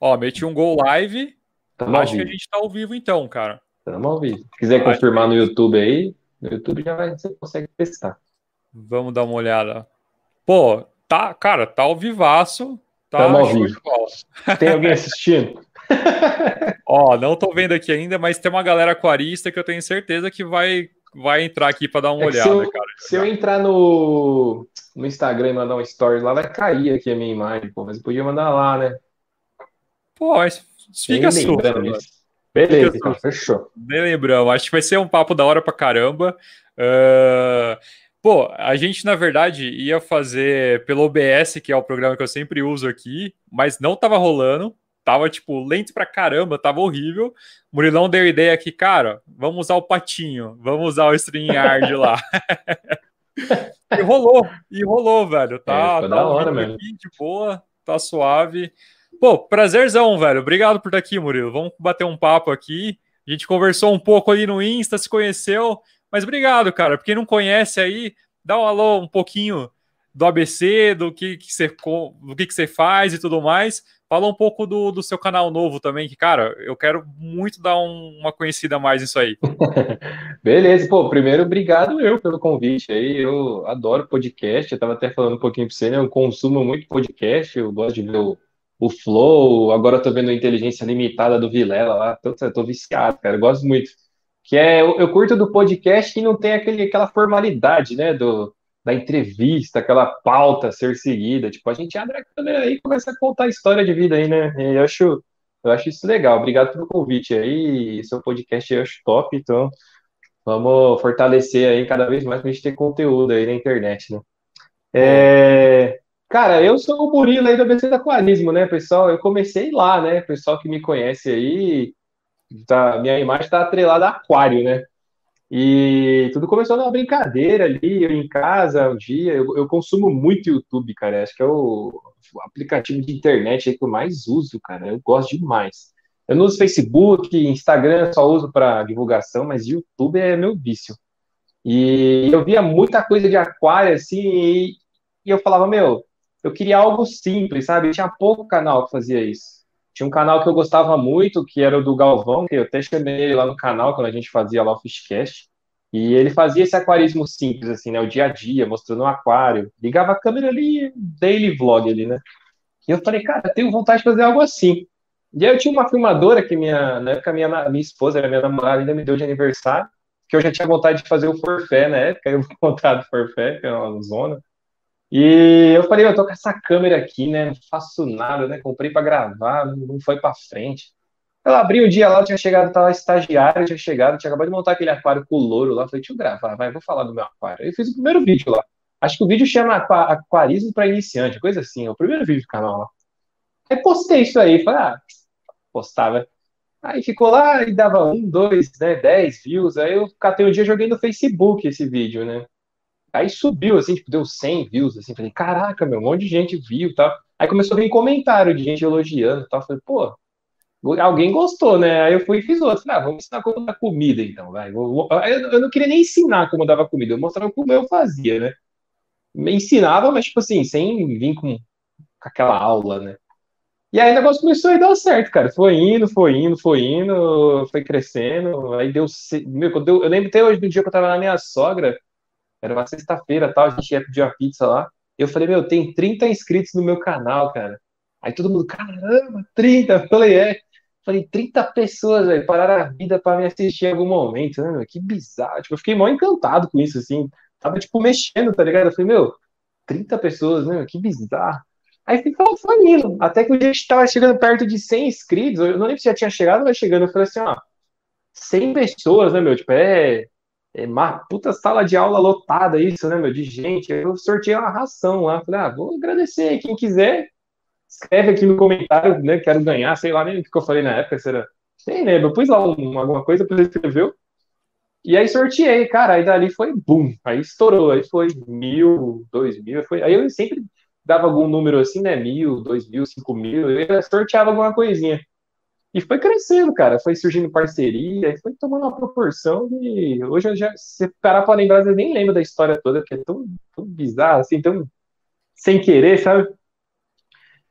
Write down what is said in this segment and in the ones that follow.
Ó, meti um gol live. Tamo Acho que a gente tá ao vivo então, cara. Tamo ao vivo. Se quiser confirmar no YouTube aí, no YouTube já vai, você consegue testar. Vamos dar uma olhada. Pô, tá, cara, tá ao vivaço. Tá Tamo ao vivo. Tem alguém assistindo? Ó, não tô vendo aqui ainda, mas tem uma galera aquarista que eu tenho certeza que vai vai entrar aqui para dar uma é olhada, se eu, cara. Se eu entrar no, no Instagram e mandar um story lá, vai cair aqui a minha imagem, pô, mas eu podia mandar lá, né? Pô, mas fica sujo. Beleza, fica então, fechou. Nem lembramos, acho que vai ser um papo da hora pra caramba. Uh... Pô, a gente, na verdade, ia fazer pelo OBS, que é o programa que eu sempre uso aqui, mas não tava rolando tava, tipo, lento pra caramba, tava horrível. O Murilão deu ideia aqui, cara, vamos usar o patinho, vamos usar o StreamYard lá. e rolou, e rolou, velho. Tá, é, tá da hora, mesmo. de boa, tá suave. Pô, prazerzão, velho. Obrigado por estar aqui, Murilo. Vamos bater um papo aqui. A gente conversou um pouco ali no Insta, se conheceu. Mas obrigado, cara. Pra quem não conhece aí, dá um alô um pouquinho do ABC, do que, que, você, do que, que você faz e tudo mais. Fala um pouco do, do seu canal novo também, que, cara, eu quero muito dar um, uma conhecida mais nisso aí. Beleza, pô, primeiro, obrigado eu pelo convite aí, eu adoro podcast, eu tava até falando um pouquinho pra você, né, eu consumo muito podcast, eu gosto de ver o, o Flow, agora eu tô vendo a Inteligência Limitada do Vilela lá, tô, tô viciado, cara, eu gosto muito. Que é, eu, eu curto do podcast que não tem aquele, aquela formalidade, né, do da entrevista, aquela pauta a ser seguida. Tipo, a gente abre a câmera aí e começa a contar a história de vida aí, né? E eu acho, eu acho isso legal. Obrigado pelo convite aí. Seu podcast eu acho top, então vamos fortalecer aí cada vez mais pra gente ter conteúdo aí na internet, né? É, cara, eu sou o Murilo aí do ABC da Aquarismo, né, pessoal? Eu comecei lá, né? Pessoal que me conhece aí, tá, minha imagem tá atrelada a aquário, né? E tudo começou numa brincadeira ali, eu em casa, um dia. Eu, eu consumo muito YouTube, cara. Acho que é o, o aplicativo de internet que eu mais uso, cara. Eu gosto demais. Eu não uso Facebook, Instagram só uso para divulgação, mas YouTube é meu vício. E eu via muita coisa de aquário, assim, e, e eu falava, meu, eu queria algo simples, sabe? Tinha pouco canal que fazia isso. Tinha um canal que eu gostava muito, que era o do Galvão, que eu até chamei ele lá no canal quando a gente fazia lá o Fishcast. E ele fazia esse aquarismo simples, assim, né? O dia a dia, mostrando um aquário. Ligava a câmera ali, daily vlog ali, né? E eu falei, cara, eu tenho vontade de fazer algo assim. E aí eu tinha uma filmadora que minha, na época, minha, minha esposa, era minha namorada, ainda me deu de aniversário, que eu já tinha vontade de fazer o forfé na época, eu vou contar do forfé, que é uma zona. E eu falei, eu tô com essa câmera aqui, né? Não faço nada, né? Comprei para gravar, não foi para frente. Eu abri o dia lá, tinha chegado, tava estagiário, tinha chegado, tinha acabado de montar aquele aquário com louro lá. Falei, deixa eu gravar, vai, vou falar do meu aquário. Eu fiz o primeiro vídeo lá. Acho que o vídeo chama Aquarismo para Iniciante, coisa assim, é o primeiro vídeo do canal lá. Aí postei isso aí, falei, ah, postava. Aí ficou lá e dava um, dois, né, dez views. Aí eu catei um dia joguei no Facebook esse vídeo, né? Aí subiu, assim, tipo, deu 100 views, assim, falei, caraca, meu, um monte de gente viu, tal. Aí começou a vir comentário de gente elogiando, tal. Falei, pô, alguém gostou, né? Aí eu fui e fiz outro. Falei, ah, vamos ensinar como dar comida, então, vai. Eu não queria nem ensinar como dava comida, eu mostrava como eu fazia, né? Me ensinava, mas, tipo assim, sem vir com, com aquela aula, né? E aí o negócio começou a dar certo, cara. Foi indo, foi indo, foi indo, foi crescendo. Aí deu. Meu, eu lembro até hoje do dia que eu tava na minha sogra. Era uma sexta-feira, tal, a gente ia pedir uma pizza lá. Eu falei, meu, tem 30 inscritos no meu canal, cara. Aí todo mundo, caramba, 30. Eu falei, é. Falei, 30 pessoas, velho, pararam a vida para me assistir em algum momento, né, meu? Que bizarro. Tipo, eu fiquei mó encantado com isso, assim. Tava, tipo, mexendo, tá ligado? Eu falei, meu, 30 pessoas, né? Que bizarro. Aí ficou foi indo. Até que o dia gente tava chegando perto de 100 inscritos. Eu não lembro se já tinha chegado, mas chegando. Eu falei assim, ó, 100 pessoas, né, meu? Tipo, é é uma puta sala de aula lotada, isso, né, meu, de gente. Eu sorteei uma ração lá. Falei, ah, vou agradecer. Quem quiser, escreve aqui no comentário, né? Quero ganhar, sei lá nem o que eu falei na época, será. Nem lembro, eu pus lá um, alguma coisa, você escreveu. E aí sorteei, cara, aí dali foi boom, aí estourou, aí foi mil, dois mil, foi, aí eu sempre dava algum número assim, né, mil, dois mil, cinco mil, eu sorteava alguma coisinha. E foi crescendo, cara. Foi surgindo parceria, e foi tomando uma proporção de. Hoje eu já, se parar pra lembrar, eu nem lembro da história toda, porque é tão, tão bizarro, assim, tão sem querer, sabe?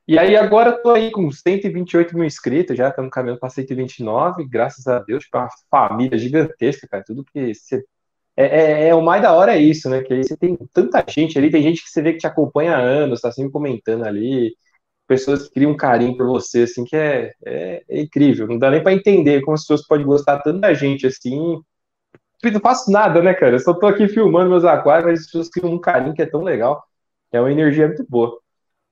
E aí agora eu tô aí com 128 mil inscritos, já estamos caminhando para 129, graças a Deus, para uma família gigantesca, cara. Tudo que você. É, é, é, o mais da hora é isso, né? Que aí você tem tanta gente ali, tem gente que você vê que te acompanha há anos, tá sempre comentando ali, pessoas criam um carinho por você, assim, que é, é, é incrível. Não dá nem para entender como as pessoas podem gostar tanto da gente, assim. Não faço nada, né, cara? Eu só tô aqui filmando meus aquários, mas as pessoas criam um carinho que é tão legal. É uma energia muito boa.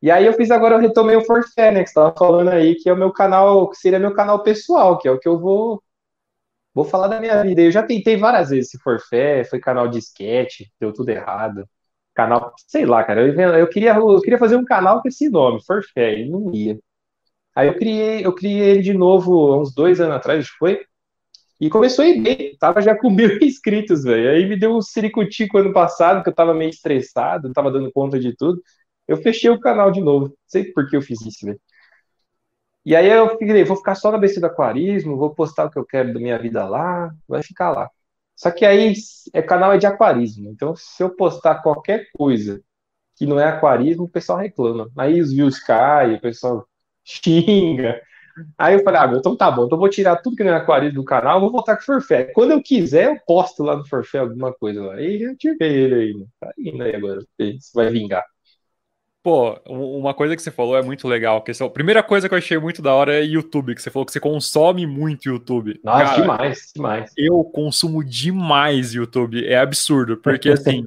E aí eu fiz agora, eu retomei o Forfé, né? Que você tava falando aí, que é o meu canal, que seria meu canal pessoal, que é o que eu vou vou falar da minha vida. Eu já tentei várias vezes esse Forfé, foi canal de sketch, deu tudo errado. Canal, sei lá, cara, eu, eu, queria, eu queria fazer um canal com esse nome, Forfé, e não ia. Aí eu criei, eu criei ele de novo uns dois anos atrás, foi, e começou a ir bem, tava já com mil inscritos, velho. Aí me deu um ciricutico ano passado, que eu tava meio estressado, não tava dando conta de tudo. Eu fechei o canal de novo. Não sei por que eu fiz isso, velho. E aí eu falei, vou ficar só na BC do aquarismo, vou postar o que eu quero da minha vida lá, vai ficar lá. Só que aí é canal é de aquarismo, então se eu postar qualquer coisa que não é aquarismo, o pessoal reclama. Aí os views caem, o pessoal xinga. Aí eu falei, ah, então tá bom, então eu vou tirar tudo que não é aquarismo do canal, vou voltar com o Forfé. Quando eu quiser, eu posto lá no Forfé alguma coisa lá. Aí já tirei ele aí? Tá indo aí agora, se vai vingar. Pô, uma coisa que você falou é muito legal. Que a primeira coisa que eu achei muito da hora é YouTube, que você falou que você consome muito YouTube. Nossa, Cara, demais, demais. Eu consumo demais YouTube. É absurdo, porque assim.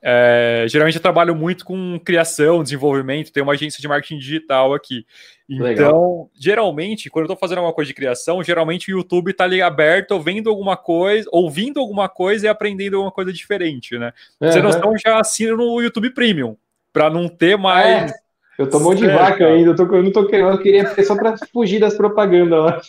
É, geralmente eu trabalho muito com criação, desenvolvimento, tenho uma agência de marketing digital aqui. Então, Legal. geralmente, quando eu tô fazendo alguma coisa de criação, geralmente o YouTube tá ali aberto, vendo alguma coisa, ouvindo alguma coisa e aprendendo alguma coisa diferente, né? Uhum. Você não estão já assina no YouTube Premium para não ter mais. É. Eu tô mão de vaca ainda, eu, tô, eu não tô querendo, eu queria só para fugir das propagandas lá.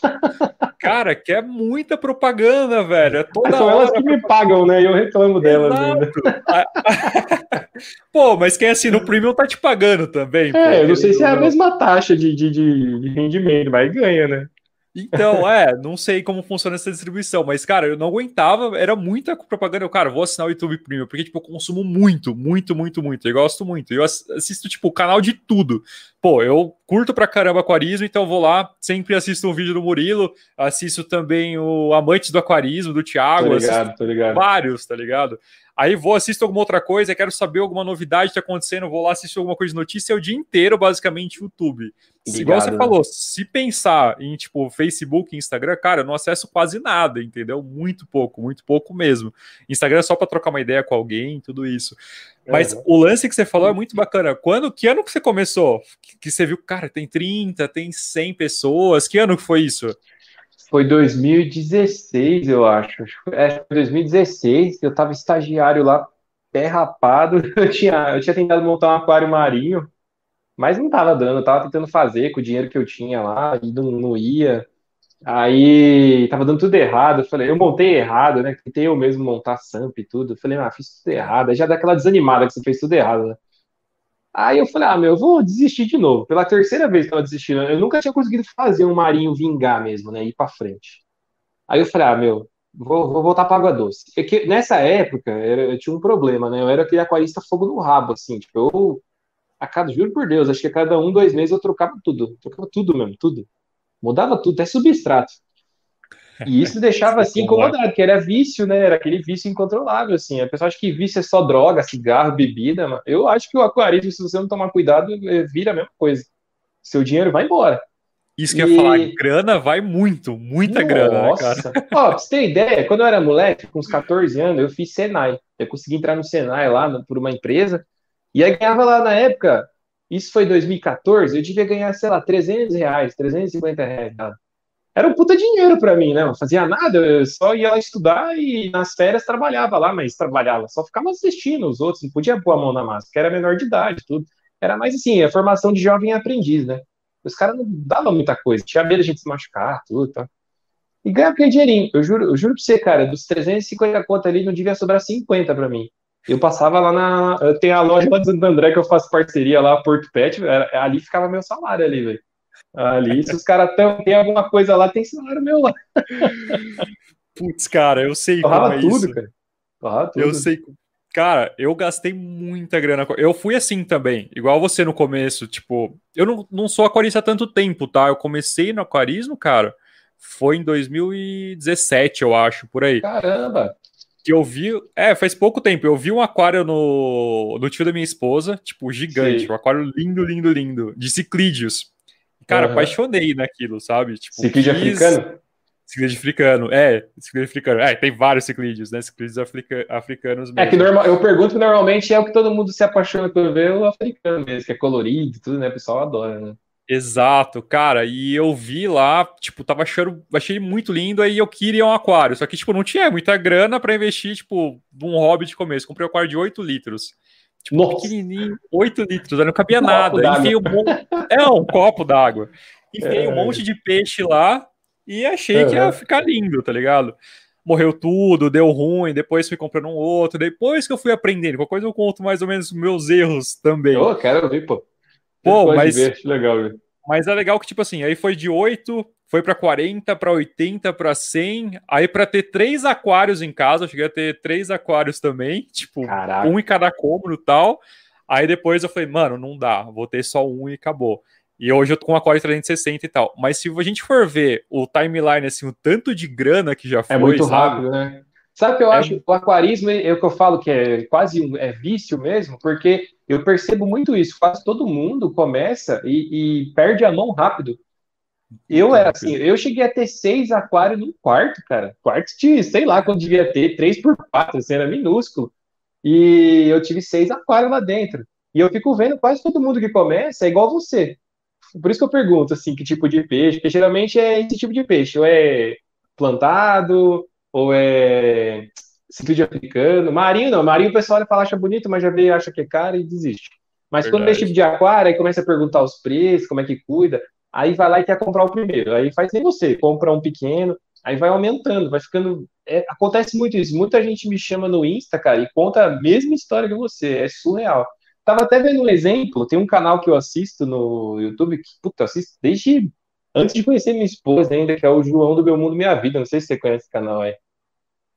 Cara, que é muita propaganda, velho. É toda São elas que me pagam, né? E eu reclamo delas ainda. pô, mas quem assina o Premium tá te pagando também. É, pô, eu não sei se é a mesma taxa de, de, de rendimento, mas ganha, né? Então, é, não sei como funciona essa distribuição, mas, cara, eu não aguentava, era muita propaganda. Eu, cara, vou assinar o YouTube Premium, porque, tipo, eu consumo muito, muito, muito, muito. Eu gosto muito. Eu assisto, tipo, o canal de tudo. Pô, eu curto pra caramba aquarismo, então vou lá, sempre assisto um vídeo do Murilo, assisto também o Amantes do Aquarismo, do Thiago. Tô ligado, tô ligado. Vários, tá ligado? Aí vou assistir alguma outra coisa, quero saber alguma novidade que tá acontecendo, vou lá assistir alguma coisa de notícia, é o dia inteiro, basicamente, YouTube. Obrigado. Igual você falou, se pensar em, tipo, Facebook, Instagram, cara, eu não acesso quase nada, entendeu? Muito pouco, muito pouco mesmo. Instagram é só para trocar uma ideia com alguém, tudo isso. Mas o lance que você falou é muito bacana. Quando, que ano que você começou? Que, que você viu, cara, tem 30, tem 100 pessoas. Que ano que foi isso? Foi 2016, eu acho. É, foi 2016, eu estava estagiário lá, pé rapado. Eu tinha, eu tinha tentado montar um aquário marinho, mas não estava dando. Eu tava tentando fazer com o dinheiro que eu tinha lá, e não, não ia. Aí tava dando tudo errado. Eu falei, eu montei errado, né? Tentei eu mesmo montar SAMP e tudo. Eu falei, ah, fiz tudo errado. Aí já dá aquela desanimada que você fez tudo errado, né? Aí eu falei, ah, meu, eu vou desistir de novo. Pela terceira vez que eu desistindo, eu nunca tinha conseguido fazer um marinho vingar mesmo, né? Ir pra frente. Aí eu falei, ah, meu, vou, vou voltar pra água doce. Porque nessa época eu, eu tinha um problema, né? Eu era aquele aquarista fogo no rabo, assim, tipo, eu. A cada, juro por Deus, acho que a cada um, dois meses eu trocava tudo. Trocava tudo mesmo, tudo. Mudava tudo, até substrato. E isso deixava assim incomodado, que era vício, né? Era aquele vício incontrolável, assim. A pessoa acha que vício é só droga, cigarro, bebida. Eu acho que o aquarismo, se você não tomar cuidado, é, vira a mesma coisa. Seu dinheiro vai embora. Isso que e... ia falar, grana vai muito, muita Nossa. grana, né, cara? Ó, pra você ter ideia, quando eu era moleque, com uns 14 anos, eu fiz Senai. Eu consegui entrar no Senai lá por uma empresa, e aí ganhava lá na época, isso foi 2014, eu devia ganhar, sei lá, 300 reais, 350 reais. Era um puta dinheiro para mim, né? Não fazia nada, eu só ia lá estudar e nas férias trabalhava lá, mas trabalhava, só ficava assistindo os outros, não podia pôr a mão na massa, porque era menor de idade, tudo. Era mais assim, a formação de jovem aprendiz, né? Os caras não davam muita coisa, tinha medo de a gente se machucar, tudo, tá? E ganhava aquele dinheirinho. Eu juro, eu juro pra você, cara, dos 350 contas ali, não devia sobrar 50 para mim. Eu passava lá na. Eu tenho a loja lá de Santo André que eu faço parceria lá, Porto Pet, ali ficava meu salário ali, velho. Ali, se os caras tem alguma coisa lá, tem salário meu lá. Putz, cara, eu sei Torrava como é tudo, isso. cara. Torrava tudo. Eu sei. Cara, eu gastei muita grana. Eu fui assim também, igual você no começo. Tipo, eu não, não sou aquarista há tanto tempo, tá? Eu comecei no aquarismo, cara, foi em 2017, eu acho, por aí. Caramba! Que eu vi. É, faz pouco tempo. Eu vi um aquário no, no tio da minha esposa, tipo, gigante. Sim. Um aquário lindo, lindo, lindo. De ciclídeos. Cara, uhum. apaixonei naquilo, sabe? Tipo, Ciclídeo quis... africano? Ciclídeo africano, é, ciclídeo africano. É, tem vários ciclídeos, né? Ciclídeos africa... africanos mesmo. É que normal, eu pergunto que normalmente é o que todo mundo se apaixona por ver o africano mesmo, que é colorido e tudo, né? O pessoal adora, né? Exato, cara, e eu vi lá, tipo, tava achando, achei muito lindo, aí eu queria um aquário, só que, tipo, não tinha muita grana para investir, tipo, num hobby de começo, comprei um aquário de 8 litros, tipo, Nossa. pequenininho, 8 litros, aí não cabia um nada, enfiei um monte, é, um copo d'água, enfiei é. um monte de peixe lá, e achei uhum. que ia ficar lindo, tá ligado? Morreu tudo, deu ruim, depois fui comprando um outro, depois que eu fui aprendendo, qualquer coisa eu conto mais ou menos meus erros também. Ô, oh, quero ver, pô. Pô, mas. Ver, legal, Mas é legal que, tipo assim, aí foi de 8, foi para 40, para 80, para 100. Aí, para ter três aquários em casa, eu cheguei a ter três aquários também, tipo, Caraca. um em cada cômodo e tal. Aí depois eu falei, mano, não dá, vou ter só um e acabou. E hoje eu tô com um aquário 360 e tal. Mas se a gente for ver o timeline, assim, o tanto de grana que já é foi. É muito sabe? rápido, né? Sabe o que eu é... acho? O aquarismo é o que eu falo que é quase um, é vício mesmo, porque eu percebo muito isso. Quase todo mundo começa e, e perde a mão rápido. Eu era assim, eu cheguei a ter seis aquários num quarto, cara. Quarto de, sei lá quando devia ter, três por quatro, assim, era minúsculo. E eu tive seis aquários lá dentro. E eu fico vendo quase todo mundo que começa é igual você. Por isso que eu pergunto, assim, que tipo de peixe, porque geralmente é esse tipo de peixe, ou é plantado, ou é ciclídeo africano. Marinho não, marinho o pessoal fala, acha bonito, mas já vê, acha que é caro e desiste. Mas Verdade. quando é tipo de aquário, aí começa a perguntar os preços, como é que cuida, aí vai lá e quer comprar o primeiro. Aí faz nem você, compra um pequeno, aí vai aumentando, vai ficando. É, acontece muito isso. Muita gente me chama no Insta, cara, e conta a mesma história que você. É surreal. Tava até vendo um exemplo, tem um canal que eu assisto no YouTube, que, puta, eu assisto desde antes de conhecer minha esposa ainda, que é o João do Meu Mundo Minha Vida. Não sei se você conhece esse canal aí.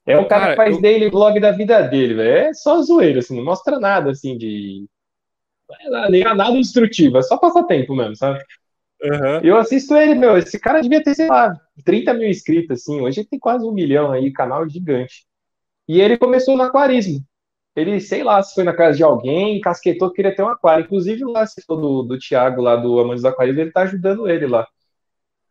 É o cara, cara que faz eu... daily vlog da vida dele, velho. É só zoeira, assim, não mostra nada, assim, de. É nada instrutivo, é só passatempo mesmo, sabe? Uhum. Eu assisto ele, meu, esse cara devia ter, sei lá, 30 mil inscritos, assim. Hoje ele tem quase um milhão aí, canal gigante. E ele começou no aquarismo. Ele, sei lá, se foi na casa de alguém, casquetou que queria ter um aquário. Inclusive, lá, se for do, do Thiago, lá do Amantes do Aquarismo, ele tá ajudando ele lá.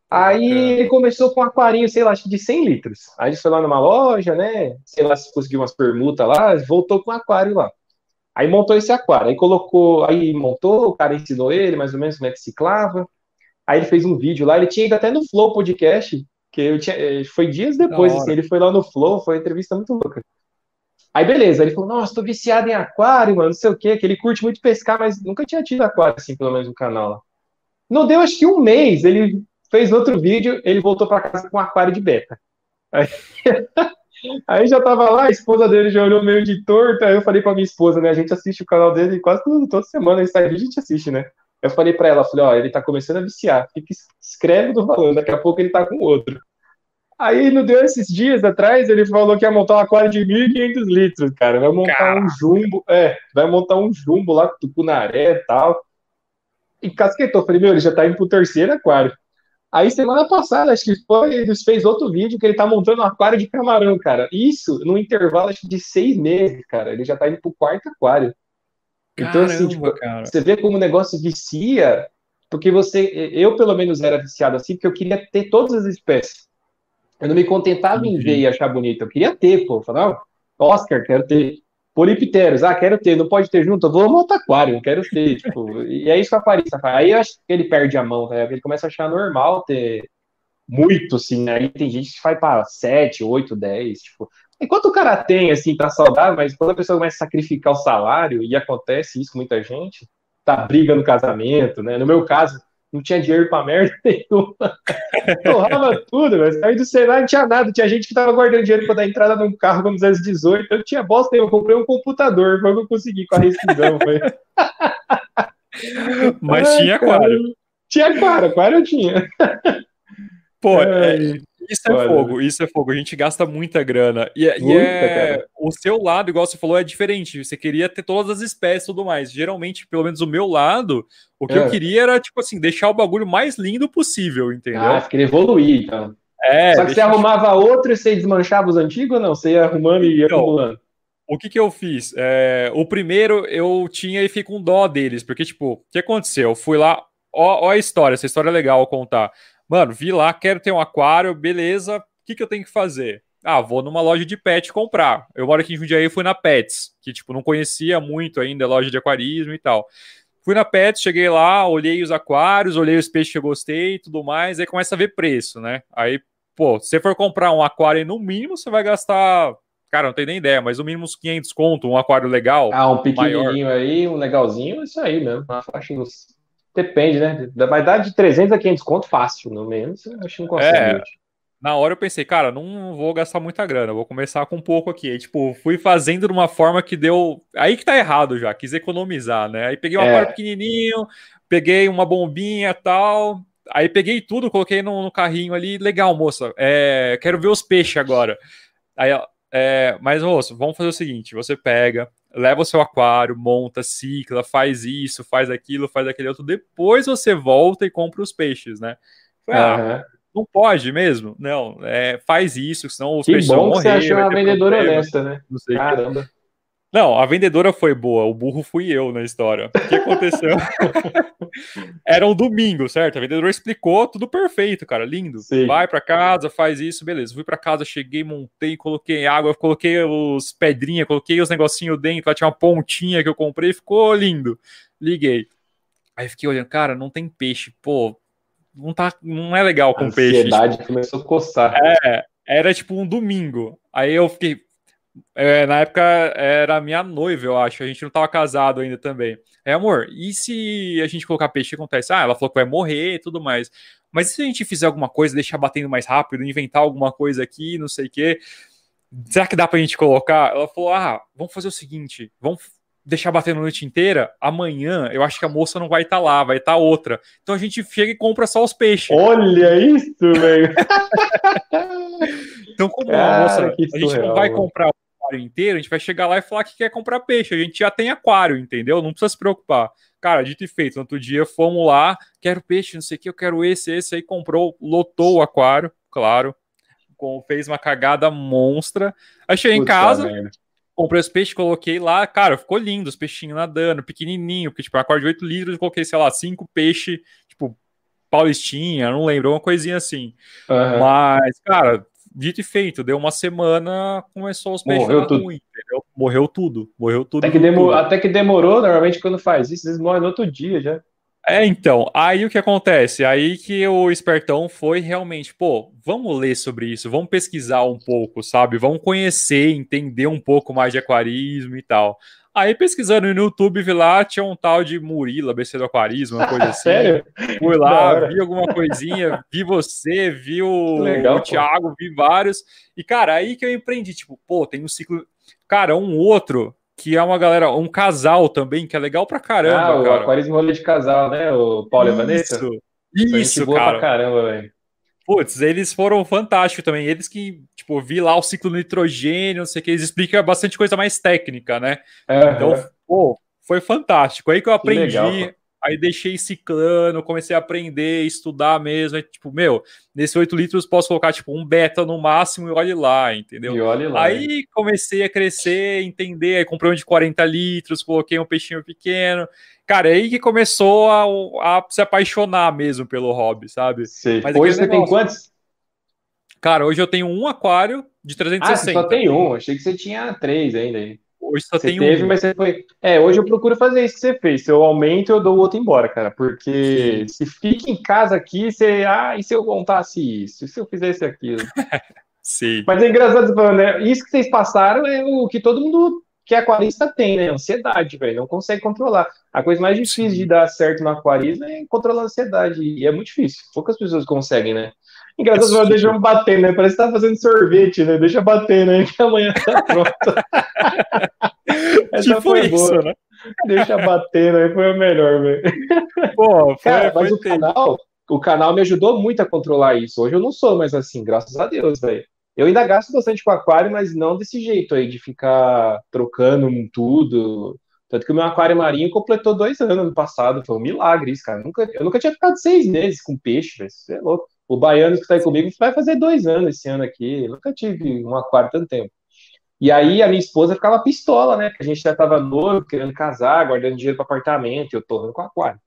Aí ele começou com um aquarinho, sei lá, acho que de 100 litros. Aí ele foi lá numa loja, né? Sei lá se conseguiu umas permutas lá, voltou com um aquário lá. Aí montou esse aquário, aí colocou, aí montou, o cara ensinou ele mais ou menos como é que ciclava. Aí ele fez um vídeo lá, ele tinha ido até no Flow Podcast, que eu tinha, eh, foi dias depois, assim, ele foi lá no Flow, foi uma entrevista muito louca. Aí beleza, ele falou, nossa, tô viciado em aquário, mano, não sei o quê, que ele curte muito pescar, mas nunca tinha tido aquário assim, pelo menos no canal lá. Não deu acho que um mês, ele fez outro vídeo, ele voltou para casa com um aquário de beta. Aí, aí, já tava lá, a esposa dele já olhou meio de torta, aí eu falei pra minha esposa, né, a gente assiste o canal dele quase toda semana, ele sai a gente assiste, né. Eu falei para ela, falei, ó, ele tá começando a viciar, fica, escreve do valor, daqui a pouco ele tá com outro. Aí, não deu esses dias atrás, ele falou que ia montar um aquário de 1.500 litros, cara. Vai montar Caramba. um jumbo, é, vai montar um jumbo lá com tucunaré e tal. E casquetou. Falei, meu, ele já tá indo pro terceiro aquário. Aí semana passada, acho que foi, ele fez outro vídeo que ele tá montando um aquário de camarão, cara. Isso no intervalo acho, de seis meses, cara. Ele já tá indo pro quarto aquário. Então, assim, tipo, cara. você vê como o negócio vicia, porque você, eu pelo menos era viciado assim, porque eu queria ter todas as espécies. Eu não me contentava em ver e achar bonito, eu queria ter, pô. Falar, Oscar, quero ter. Polipteros, ah, quero ter, não pode ter junto, eu vou montar aquário, quero ter, tipo, e é isso que a Parista faz. Aí eu acho que ele perde a mão, né? Ele começa a achar normal ter muito, assim, né? Aí tem gente que faz para 7, 8, 10, tipo. Enquanto o cara tem, assim, tá saudável, mas quando a pessoa começa a sacrificar o salário, e acontece isso com muita gente, tá briga no casamento, né? No meu caso, não tinha dinheiro pra merda nenhuma. Torrava tudo, mas saí do Senai não tinha nada. Tinha gente que tava guardando dinheiro pra dar entrada num carro quando anos 18. Eu tinha bosta, eu comprei um computador. Foi o que eu consegui com a rescisão. mas Ai, tinha aquário. Tinha aquário, aquário eu tinha. Pô, é, isso é fogo, isso é fogo. A gente gasta muita grana. E, é, muita, e é. O seu lado, igual você falou, é diferente. Você queria ter todas as espécies e tudo mais. Geralmente, pelo menos o meu lado, o que é. eu queria era, tipo assim, deixar o bagulho mais lindo possível, entendeu? Ah, você queria evoluir, então. É, Só que você arrumava outro e você desmanchava os antigos ou não? Você ia arrumando e ia então, acumulando? O que que eu fiz? É, o primeiro eu tinha e fiquei com dó deles, porque, tipo, o que aconteceu? Eu fui lá, ó, ó a história, essa história é legal contar. Mano, vi lá, quero ter um aquário, beleza. O que, que eu tenho que fazer? Ah, vou numa loja de pet comprar. Eu moro aqui em Jundiaí e fui na Pets, que, tipo, não conhecia muito ainda loja de aquarismo e tal. Fui na Pets, cheguei lá, olhei os aquários, olhei os peixes que eu gostei e tudo mais, aí começa a ver preço, né? Aí, pô, se você for comprar um aquário, no mínimo você vai gastar cara, não tem nem ideia, mas no mínimo uns 500 conto, um aquário legal. Ah, um pequenininho maior. aí, um legalzinho, isso aí mesmo. Uma faixa uns Depende, né? Vai dar de 300 a 500 conto fácil, no menos. Acho que não consegue. É, na hora eu pensei, cara, não vou gastar muita grana, vou começar com um pouco aqui. Aí, tipo, fui fazendo de uma forma que deu. Aí que tá errado já, quis economizar, né? Aí peguei um é. pequenininho, peguei uma bombinha tal. Aí peguei tudo, coloquei no, no carrinho ali. Legal, moça, é, quero ver os peixes agora. Aí, é, mas, moço, vamos fazer o seguinte: você pega, leva o seu aquário, monta, cicla, faz isso, faz aquilo, faz aquele outro, depois você volta e compra os peixes, né? Falei, uhum. ah, não pode mesmo? Não, é, faz isso, senão os que peixes bom vão morrer. Você achou uma vendedora problema, honesta, né? Não sei Caramba. Que... Não, a vendedora foi boa, o burro fui eu na história. O que aconteceu? Era um domingo, certo? A vendedora explicou tudo perfeito, cara, lindo. Sim. Vai para casa, faz isso, beleza. Fui para casa, cheguei, montei, coloquei água, coloquei os pedrinhas, coloquei os negocinhos dentro, lá tinha uma pontinha que eu comprei, ficou lindo. Liguei. Aí fiquei olhando, cara, não tem peixe, pô, não tá, não é legal com a peixe. A ansiedade começou a coçar. É, era tipo um domingo. Aí eu fiquei, é, na época era minha noiva, eu acho. A gente não tava casado ainda também. É, amor, e se a gente colocar peixe, acontece? Ah, ela falou que vai morrer e tudo mais. Mas e se a gente fizer alguma coisa, deixar batendo mais rápido, inventar alguma coisa aqui, não sei o quê? Será que dá pra gente colocar? Ela falou: ah, vamos fazer o seguinte, vamos deixar batendo a noite inteira. Amanhã eu acho que a moça não vai estar tá lá, vai estar tá outra. Então a gente chega e compra só os peixes. Olha isso, velho! então, como Cara, a moça, a gente não vai comprar aquário inteiro, a gente vai chegar lá e falar que quer comprar peixe. A gente já tem aquário, entendeu? Não precisa se preocupar. Cara, dito e feito, no outro dia fomos lá, quero peixe, não sei o que, eu quero esse, esse aí, comprou, lotou o aquário, claro, com, fez uma cagada monstra. Aí cheguei em casa, comprei os peixes, coloquei lá, cara, ficou lindo, os peixinhos nadando, pequenininho, porque, tipo, um aquário de 8 litros, eu coloquei, sei lá, cinco peixes, tipo, paulistinha, não lembro, uma coisinha assim. Uhum. Mas, cara, dito e feito, deu uma semana, começou os peixes morreu tudo. Ruim, entendeu? Morreu tudo, morreu tudo. Até que, demorou, até que demorou, normalmente quando faz isso, eles morrem no outro dia já. É, então, aí o que acontece? Aí que o espertão foi realmente, pô, vamos ler sobre isso, vamos pesquisar um pouco, sabe? Vamos conhecer, entender um pouco mais de aquarismo e tal. Aí pesquisando no YouTube, vi lá, tinha um tal de Murila, BC do Aquarismo, uma coisa assim. Sério? Fui lá, vi alguma coisinha, vi você, vi o, Legal, o Thiago, vi vários. E, cara, aí que eu empreendi, tipo, pô, tem um ciclo. Cara, um outro que é uma galera, um casal também, que é legal pra caramba. Ah, o cara. Aquarismo rolê de casal, né? O Paulo isso, e Vanessa. Isso, isso cara. Pra caramba, velho. Putz, eles foram fantásticos também. Eles que, tipo, vi lá o ciclo do nitrogênio, não sei o que, eles explicam bastante coisa mais técnica, né? Uhum. Então, pô, foi fantástico. Aí que eu aprendi, que aí deixei ciclando, comecei a aprender, estudar mesmo. Aí, tipo, meu, nesse 8 litros posso colocar, tipo, um beta no máximo e olhe lá, entendeu? E olhe lá. Aí comecei a crescer, entender, aí comprei um de 40 litros, coloquei um peixinho pequeno. Cara, é aí que começou a, a, se apaixonar mesmo pelo hobby, sabe? Mas hoje você negócio... tem quantos? Cara, hoje eu tenho um aquário de 360. Ah, você só tem um. Achei que você tinha três ainda aí. Hoje só você tem teve, um. mas você foi. É, hoje eu procuro fazer isso que você fez. Se eu aumento, eu dou o outro embora, cara. Porque Sim. se fica em casa aqui, você. Ah, e se eu montasse isso? E se eu fizesse aquilo? Sim. Mas é engraçado né? Isso que vocês passaram é o que todo mundo que aquarista tem, né? Ansiedade, velho. Não consegue controlar. A coisa mais difícil de dar certo no aquarismo é controlar a ansiedade. E é muito difícil. Poucas pessoas conseguem, né? Engraçado, é deixa bater, né? Parece que tá fazendo sorvete, né? Deixa bater, né? Que amanhã tá pronto. Essa tipo foi isso, boa. né? Deixa bater, né? Foi o melhor, velho. Pô, foi, Cara, mas o canal, o canal me ajudou muito a controlar isso. Hoje eu não sou mais assim, graças a Deus, velho. Eu ainda gasto bastante com aquário, mas não desse jeito aí, de ficar trocando tudo. Tanto que o meu aquário marinho completou dois anos no passado. Foi um milagre isso, cara. Nunca, eu nunca tinha ficado seis meses com peixe, velho. Você é louco. O baiano que está aí comigo vai fazer dois anos esse ano aqui. Eu nunca tive um aquário tanto tempo. E aí a minha esposa ficava pistola, né? Que a gente já tava noivo, querendo casar, guardando dinheiro para apartamento, e eu torrando com aquário.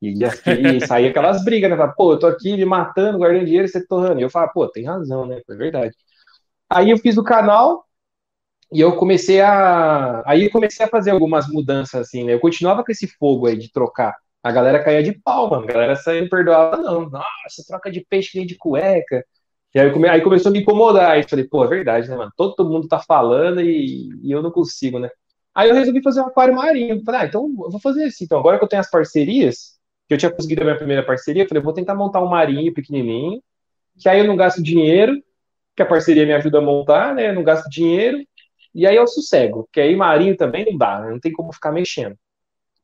E, e saía aquelas brigas, né? Falava, pô, eu tô aqui me matando, guardando dinheiro, você torrando. E eu falava, pô, tem razão, né? É verdade. Aí eu fiz o canal e eu comecei a. Aí eu comecei a fazer algumas mudanças, assim, né? Eu continuava com esse fogo aí de trocar. A galera caía de pau, mano. A galera saía não perdoava, não. Nossa, troca de peixe nem de cueca. E aí, come... aí, começou a me incomodar. Aí falei, pô, é verdade, né, mano? Todo, mundo tá falando e... e, eu não consigo, né? Aí eu resolvi fazer um aquário marinho. Falei, ah, então eu vou fazer assim. Então, agora que eu tenho as parcerias, que eu tinha conseguido a minha primeira parceria, eu falei, vou tentar montar um marinho pequenininho, que aí eu não gasto dinheiro, que a parceria me ajuda a montar, né? Eu não gasto dinheiro, e aí eu sossego, que aí marinho também não dá, né? não tem como ficar mexendo.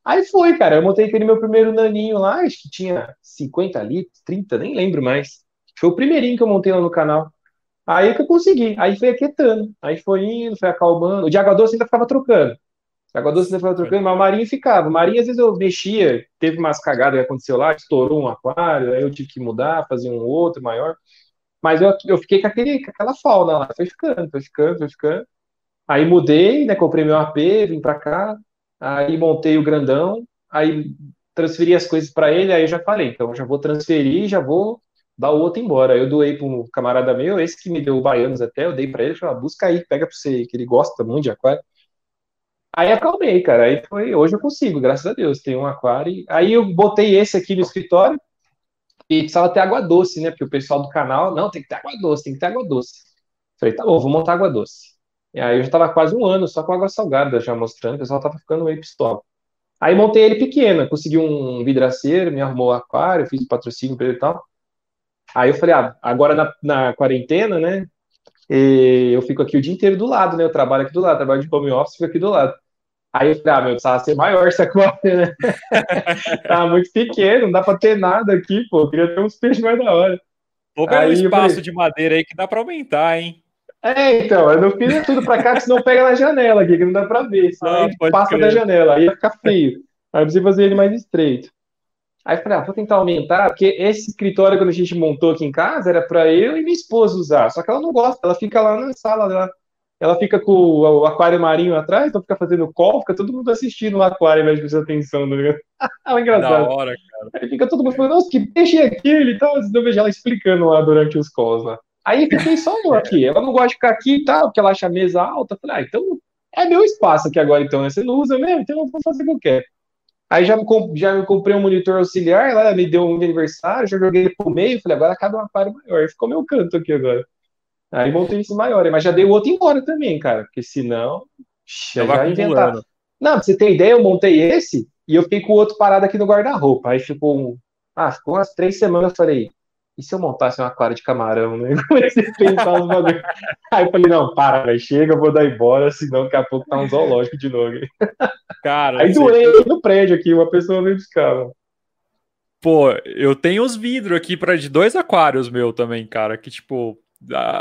Aí foi, cara, eu montei aquele meu primeiro naninho lá, acho que tinha 50 litros, 30, nem lembro mais. Foi o primeirinho que eu montei lá no canal. Aí que eu consegui. Aí foi aquietando. Aí foi indo, foi acalmando. O de água doce ainda ficava trocando. O água doce ainda ficava trocando, mas o marinho ficava. O marinho, às vezes, eu mexia, teve umas cagadas que aconteceu lá, estourou um aquário, aí eu tive que mudar, fazer um outro maior. Mas eu, eu fiquei com, aquele, com aquela fauna lá. Foi ficando, foi ficando, foi ficando. Aí mudei, né? Comprei meu AP, vim pra cá. Aí montei o grandão. Aí transferi as coisas para ele. Aí eu já falei, então já vou transferir, já vou dar o outro embora. Eu doei para um camarada meu, esse que me deu o Baianos até, eu dei para ele, falei, busca aí, pega para você, que ele gosta muito de aquário. Aí acalmei, cara. Aí foi, hoje eu consigo, graças a Deus, tem um aquário. Aí eu botei esse aqui no escritório e precisava ter água doce, né? Porque o pessoal do canal, não, tem que ter água doce, tem que ter água doce. Falei, tá bom, vou montar água doce. E aí eu já tava quase um ano só com água salgada já mostrando, o pessoal tava ficando meio pistola. Aí montei ele pequeno, consegui um vidraceiro, me arrumou o aquário, fiz patrocínio para ele e tal. Aí eu falei, ah, agora na, na quarentena, né? eu fico aqui o dia inteiro do lado, né? Eu trabalho aqui do lado, trabalho de home office, fico aqui do lado. Aí eu falei, ah, meu, precisava ser maior essa aquário, né? tá muito pequeno, não dá pra ter nada aqui, pô. Eu queria ter uns peixes mais da hora. Vou ver um espaço falei, de madeira aí que dá pra aumentar, hein? É, então, eu não fiz tudo pra cá, senão pega na janela aqui, que não dá pra ver. Senão ah, passa crer. da janela, aí ia ficar feio. Aí eu preciso fazer ele mais estreito. Aí eu falei, ah, vou tentar aumentar, porque esse escritório, quando a gente montou aqui em casa, era para eu e minha esposa usar. Só que ela não gosta, ela fica lá na sala dela. Ela fica com o aquário marinho atrás, então fica fazendo call, fica todo mundo assistindo o aquário, mas presta atenção, tá ligado? é engraçado. Da hora, cara. Aí fica todo mundo falando, nossa, que peixe é aquele e tal. Eu vejo ela explicando lá durante os calls lá. Aí fiquei só eu aqui. Ela não gosta de ficar aqui e tal, porque ela acha a mesa alta. Falei, ah, então é meu espaço aqui agora, então, né? Você não usa mesmo, então eu vou fazer o que eu quero. Aí já me, já me comprei um monitor auxiliar, ela me deu um de aniversário, já joguei pro meio, falei, agora cabe um aquário maior. Ficou meu canto aqui agora. Aí montei esse maior, mas já dei o outro embora também, cara, porque senão já, já inventar. Não, pra você ter ideia, eu montei esse e eu fiquei com o outro parado aqui no guarda-roupa. Aí ficou um. Ah, ficou umas três semanas, eu falei, e se eu montasse um aquário de camarão, né? Comecei a pensar nos bagulhos. Aí eu falei, não, para, véio, chega, eu vou dar embora, senão daqui a pouco tá um zoológico de novo. Cara, aí doei você... no prédio aqui, uma pessoa veio buscar. Pô, eu tenho os vidros aqui para de dois aquários meu também, cara, que tipo,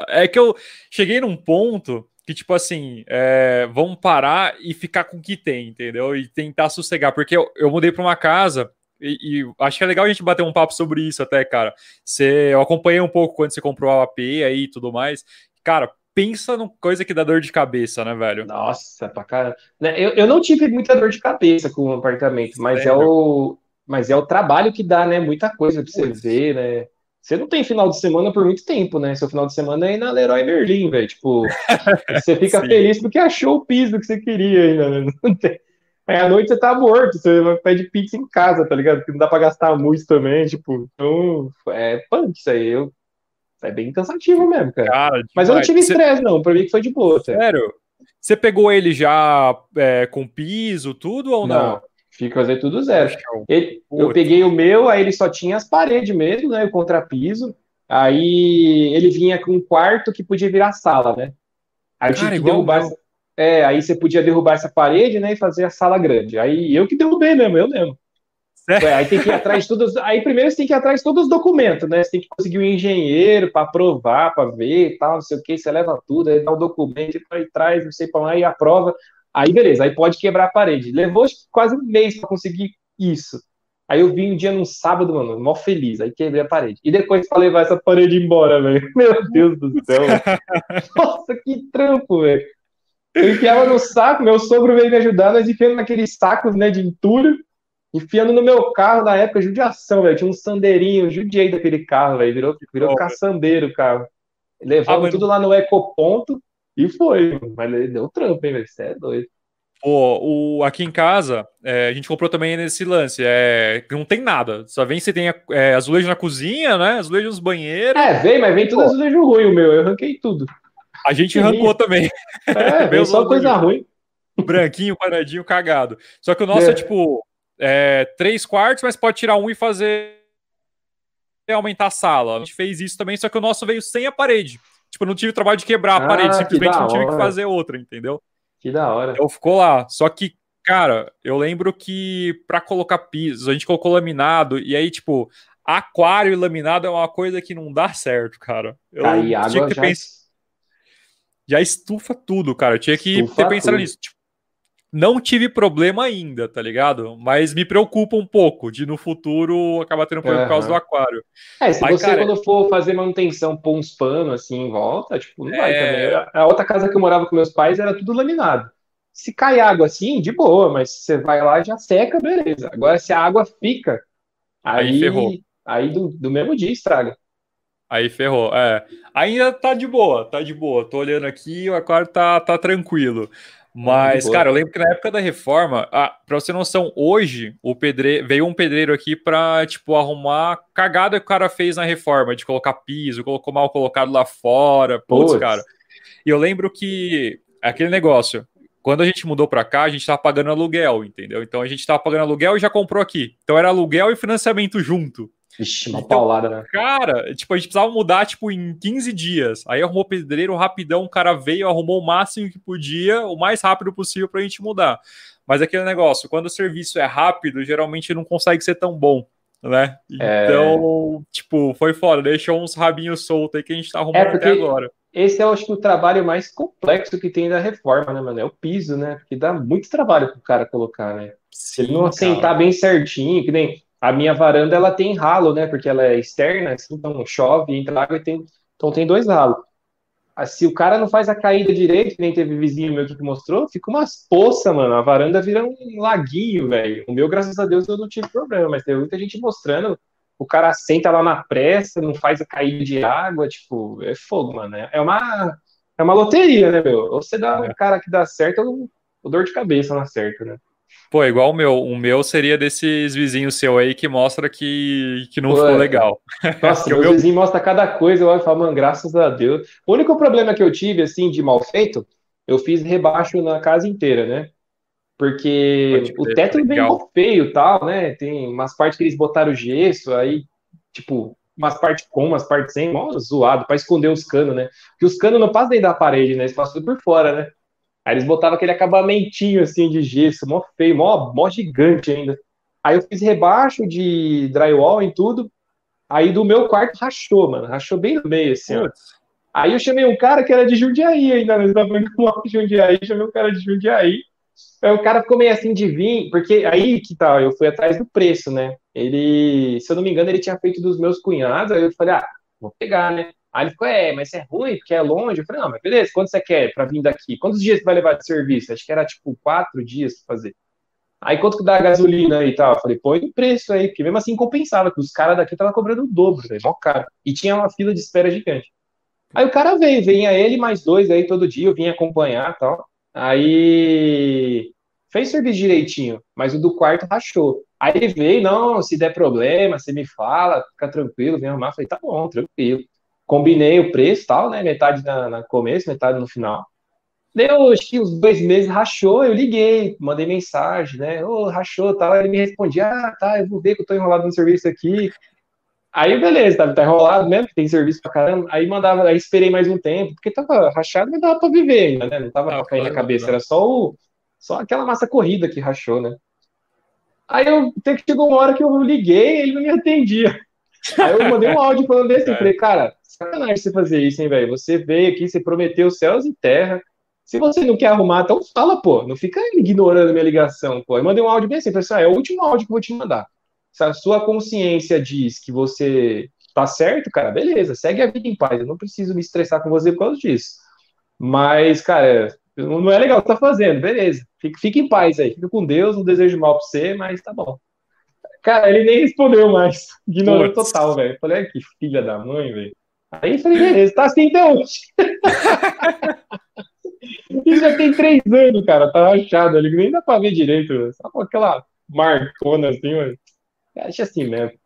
é que eu cheguei num ponto que, tipo assim, é, vamos parar e ficar com o que tem, entendeu? E tentar sossegar, porque eu, eu mudei para uma casa e, e, acho que é legal a gente bater um papo sobre isso até, cara. Você, eu acompanhei um pouco quando você comprou a AP aí e tudo mais. Cara, pensa no coisa que dá dor de cabeça, né, velho? Nossa, pra cara. Né, eu, eu não tive muita dor de cabeça com o apartamento, mas é o, mas é o trabalho que dá, né? Muita coisa pra você ver, né? Você não tem final de semana por muito tempo, né? Seu final de semana é ir na Leroy Merlin, velho. Tipo, você fica feliz porque achou o piso que você queria ainda, né? Não tem. Aí à noite você tá morto, você pede pizza em casa, tá ligado? Porque não dá pra gastar muito também, tipo, então é punk isso aí. Eu, é bem cansativo mesmo, cara. cara Mas eu não tive estresse, não, pra mim que foi de boa. Sério? Você pegou ele já é, com piso, tudo ou não? Não, fica fazer tudo zero. Ele, eu peguei o meu, aí ele só tinha as paredes mesmo, né? O contrapiso. Aí ele vinha com um quarto que podia virar sala, né? Aí eu tive que derrubar. Essa... É, aí você podia derrubar essa parede, né, e fazer a sala grande. Aí eu que derrubei mesmo, eu mesmo. É, aí tem que ir atrás de todos. Aí primeiro você tem que ir atrás de todos os documentos, né? Você tem que conseguir um engenheiro para aprovar, para ver e tal, não sei o que. Você leva tudo, aí dá o documento, aí traz, não sei para lá, e aprova. Aí beleza, aí pode quebrar a parede. Levou quase um mês para conseguir isso. Aí eu vim um dia num sábado, mano, mó feliz. Aí quebrei a parede. E depois pra levar essa parede embora, velho. Meu Deus do céu. Nossa, que trampo, velho. Eu enfiava no saco, meu sogro veio me ajudar, nós enfiando naqueles sacos, né, de entulho, enfiando no meu carro na época, judiação, velho. Tinha um sandeirinho, judiei daquele carro, velho. Virou, virou oh, caçambeiro o carro. Levamos ah, tudo lá no ecoponto e foi. Mas deu trampo, hein, velho. Você é doido. Pô, o, aqui em casa, é, a gente comprou também nesse lance. É, não tem nada. Só vem se tem é, azulejo na cozinha, né? Azulejo nos banheiros. É, vem, mas vem tudo azulejo ruim o meu. Eu arranquei tudo. A gente arrancou também. É, veio só coisa ruim. Branquinho, quadradinho, cagado. Só que o nosso é, é tipo é, três quartos, mas pode tirar um e fazer aumentar a sala. A gente fez isso também, só que o nosso veio sem a parede. Tipo, não tive trabalho de quebrar a ah, parede, simplesmente não tive que fazer outra, entendeu? Que da hora. Então ficou lá. Só que, cara, eu lembro que para colocar piso, a gente colocou laminado, e aí, tipo, aquário e laminado é uma coisa que não dá certo, cara. Eu Aí, água já... Pens... já estufa tudo, cara. Eu tinha que estufa ter pensado tudo. nisso. Tipo, não tive problema ainda, tá ligado? Mas me preocupa um pouco de no futuro acabar tendo problema uhum. por causa do aquário. É, se você cara, quando for fazer manutenção, pôr uns panos assim em volta, tipo, não é... vai também. A outra casa que eu morava com meus pais era tudo laminado. Se cai água assim, de boa, mas você vai lá já seca, beleza. Agora se a água fica, aí, aí ferrou. Aí do, do mesmo dia estraga. Aí ferrou, é. Ainda tá de boa, tá de boa. Tô olhando aqui, o aquário tá, tá tranquilo. Mas, cara, eu lembro que na época da reforma, ah, pra você ter noção, hoje o pedreiro, veio um pedreiro aqui pra, tipo, arrumar cagada que o cara fez na reforma, de colocar piso, colocou mal colocado lá fora. Putz, Putz. cara. E eu lembro que aquele negócio, quando a gente mudou pra cá, a gente tava pagando aluguel, entendeu? Então a gente tava pagando aluguel e já comprou aqui. Então era aluguel e financiamento junto. Vixe, uma então, paulada, né? Cara, tipo, a gente precisava mudar, tipo, em 15 dias. Aí arrumou pedreiro rapidão, o cara veio, arrumou o máximo que podia, o mais rápido possível pra gente mudar. Mas aquele negócio, quando o serviço é rápido, geralmente não consegue ser tão bom, né? É... Então, tipo, foi fora, deixou uns rabinhos soltos aí que a gente tá arrumando é até agora. Esse é, eu acho que, o trabalho mais complexo que tem da reforma, né, mano? É o piso, né? Porque dá muito trabalho pro cara colocar, né? Se ele não assentar bem certinho, que nem a minha varanda ela tem ralo, né? Porque ela é externa, assim, então chove, entra água e tem. Então tem dois ralos. Ah, se o cara não faz a caída direito, nem teve vizinho meu que mostrou, fica umas poças, mano. A varanda vira um laguinho, velho. O meu, graças a Deus, eu não tive problema, mas tem muita gente mostrando. O cara senta lá na pressa, não faz a caída de água, tipo, é fogo, mano. É uma, é uma loteria, né, meu? Ou você dá um é. cara que dá certo, ou o dor de cabeça não acerta, né? Pô, igual o meu. O meu seria desses vizinhos seu aí que mostra que, que não Pô, ficou é. legal. Nossa, meu, meu vizinho mostra cada coisa, eu olho e falo, mano, graças a Deus. O único problema que eu tive, assim, de mal feito, eu fiz rebaixo na casa inteira, né? Porque o teto vem mal feio tal, né? Tem umas partes que eles botaram gesso, aí, tipo, umas partes com, umas partes sem, mal zoado, para esconder os canos, né? Porque os canos não passam dentro da parede, né? Eles passam tudo por fora, né? Aí eles botavam aquele acabamentinho assim de gesso, mó feio, mó, mó gigante ainda. Aí eu fiz rebaixo de drywall em tudo. Aí do meu quarto rachou, mano. Rachou bem no meio, assim, ó. Aí eu chamei um cara que era de Jundiaí ainda, né? Tava com de Jundiaí, chamei um cara de Jundiaí. Aí o cara ficou meio assim de vir, porque aí que tal, tá, eu fui atrás do preço, né? Ele, se eu não me engano, ele tinha feito dos meus cunhados, aí eu falei, ah, vou pegar, né? Aí ele ficou, é, mas é ruim, porque é longe. Eu falei, não, mas beleza, quanto você quer para vir daqui? Quantos dias você vai levar de serviço? Acho que era tipo quatro dias para fazer. Aí quanto que dá a gasolina e tal? Eu falei, põe o preço aí, porque mesmo assim compensava, que os caras daqui estavam cobrando o dobro, velho, mó caro. E tinha uma fila de espera gigante. Aí o cara veio, vinha ele mais dois aí todo dia, eu vinha acompanhar tal. Aí fez serviço direitinho, mas o do quarto rachou. Aí ele veio, não, se der problema, você me fala, fica tranquilo, vem arrumar. Eu falei, tá bom, tranquilo combinei o preço tal, né? Metade na, na começo, metade no final. Deu, acho que uns dois meses rachou, eu liguei, mandei mensagem, né? Ô, oh, rachou tal. Ele me respondia, ah, tá, eu vou ver que eu tô enrolado no serviço aqui. Aí, beleza, tá, tá enrolado mesmo, tem serviço pra caramba. Aí mandava, aí esperei mais um tempo, porque tava rachado, mas dava pra viver ainda, né? Não tava ah, pra cair na cabeça, era só o, só aquela massa corrida que rachou, né? Aí eu até que chegou uma hora que eu liguei ele não me atendia. Aí eu mandei um áudio falando desse, eu falei, cara, sacanagem você fazer isso, hein, velho? Você veio aqui, você prometeu céus e terra. Se você não quer arrumar, então fala, pô. Não fica ignorando minha ligação, pô. Eu mandei um áudio bem assim, falei assim, ah, é o último áudio que eu vou te mandar. Se a sua consciência diz que você tá certo, cara, beleza, segue a vida em paz. Eu não preciso me estressar com você por causa disso. Mas, cara, não é legal o que tá fazendo, beleza. Fica, fica em paz aí, fica com Deus, não desejo mal pra você, mas tá bom. Cara, ele nem respondeu mais. Ignorou total, velho. Falei, que filha da mãe, velho. Aí falei, beleza, tá assim até hoje. e já tem três anos, cara, tá rachado ali, nem dá pra ver direito. Só com aquela marcona assim, mano. Acho assim mesmo.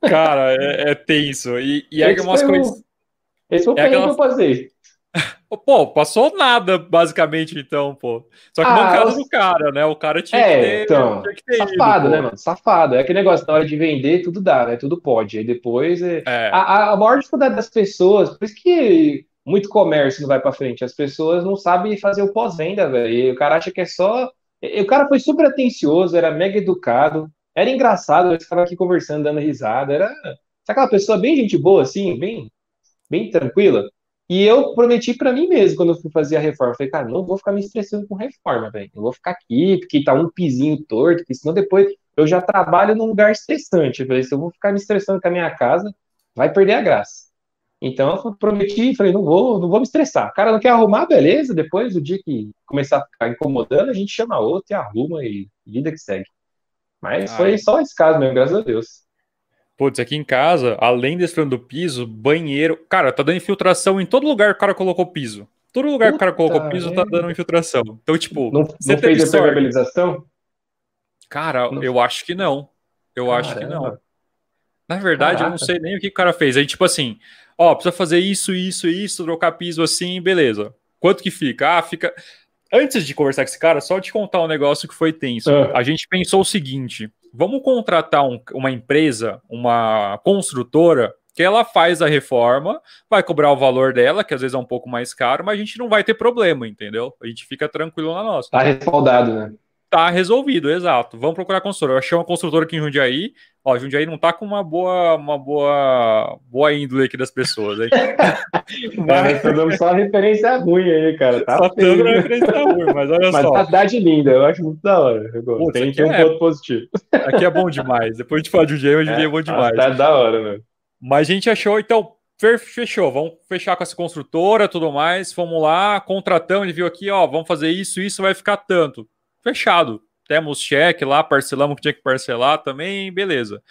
Cara, é, é tenso. E, e é umas coisas. Esse foi o é aquela... que eu passei. Pô, passou nada, basicamente, então, pô. Só que ah, no caso do cara, né? O cara tinha é, que ter. Então, que ter safado, ido, né, mano? Safado. É aquele negócio, na hora de vender, tudo dá, né? Tudo pode. Aí depois. É... É. A, a maior dificuldade das pessoas, por isso que muito comércio não vai para frente. As pessoas não sabem fazer o pós-venda, velho. O cara acha que é só. O cara foi super atencioso, era mega educado, era engraçado, eu estava aqui conversando, dando risada. Era. Sabe aquela pessoa bem gente boa, assim, bem, bem tranquila? E eu prometi para mim mesmo, quando eu fui fazer a reforma, falei, cara, não vou ficar me estressando com reforma, velho. Não vou ficar aqui, porque tá um pizinho torto, porque senão depois eu já trabalho num lugar estressante. Eu falei, se eu vou ficar me estressando com a minha casa, vai perder a graça. Então eu prometi, falei, não vou, não vou me estressar. O cara não quer arrumar, beleza. Depois, o dia que começar a ficar incomodando, a gente chama outro e arruma e vida que segue. Mas Ai. foi só esse caso mesmo, graças a Deus. Putz, aqui em casa, além desse plano do piso, banheiro. Cara, tá dando infiltração em todo lugar que o cara colocou piso. Todo lugar Puta que o cara colocou piso tá dando infiltração. Então, tipo. Não, você não fez impermeabilização? Cara, não. eu acho que não. Eu Caramba. acho que não. Na verdade, Caraca. eu não sei nem o que o cara fez. Aí, tipo assim, ó, precisa fazer isso, isso, isso, trocar piso assim, beleza. Quanto que fica? Ah, fica. Antes de conversar com esse cara, só te contar um negócio que foi tenso. Ah. A gente pensou o seguinte: vamos contratar um, uma empresa, uma construtora, que ela faz a reforma, vai cobrar o valor dela, que às vezes é um pouco mais caro, mas a gente não vai ter problema, entendeu? A gente fica tranquilo na nossa. Tá respaldado, né? Tá resolvido, exato. Vamos procurar construtora. Eu achei uma construtora aqui em Jundiaí. Ó, Jundiaí não tá com uma boa, uma boa, boa índole aqui das pessoas. Hein? mas tá dando só referência ruim aí, cara. Tá só dando referência ruim, mas olha mas só. Mas cidade linda, eu acho muito da hora. Putz, tem, tem um é... ponto positivo. Aqui é bom demais. Depois a gente fala de Jundiaí, mas Jundiaí é, é bom demais. Tá da hora, né? Mas a gente achou, então, fechou, vamos fechar com essa construtora, tudo mais, vamos lá, contratamos, ele viu aqui, ó, vamos fazer isso, isso vai ficar tanto fechado. Temos cheque lá, parcelamos o que tinha que parcelar também, beleza.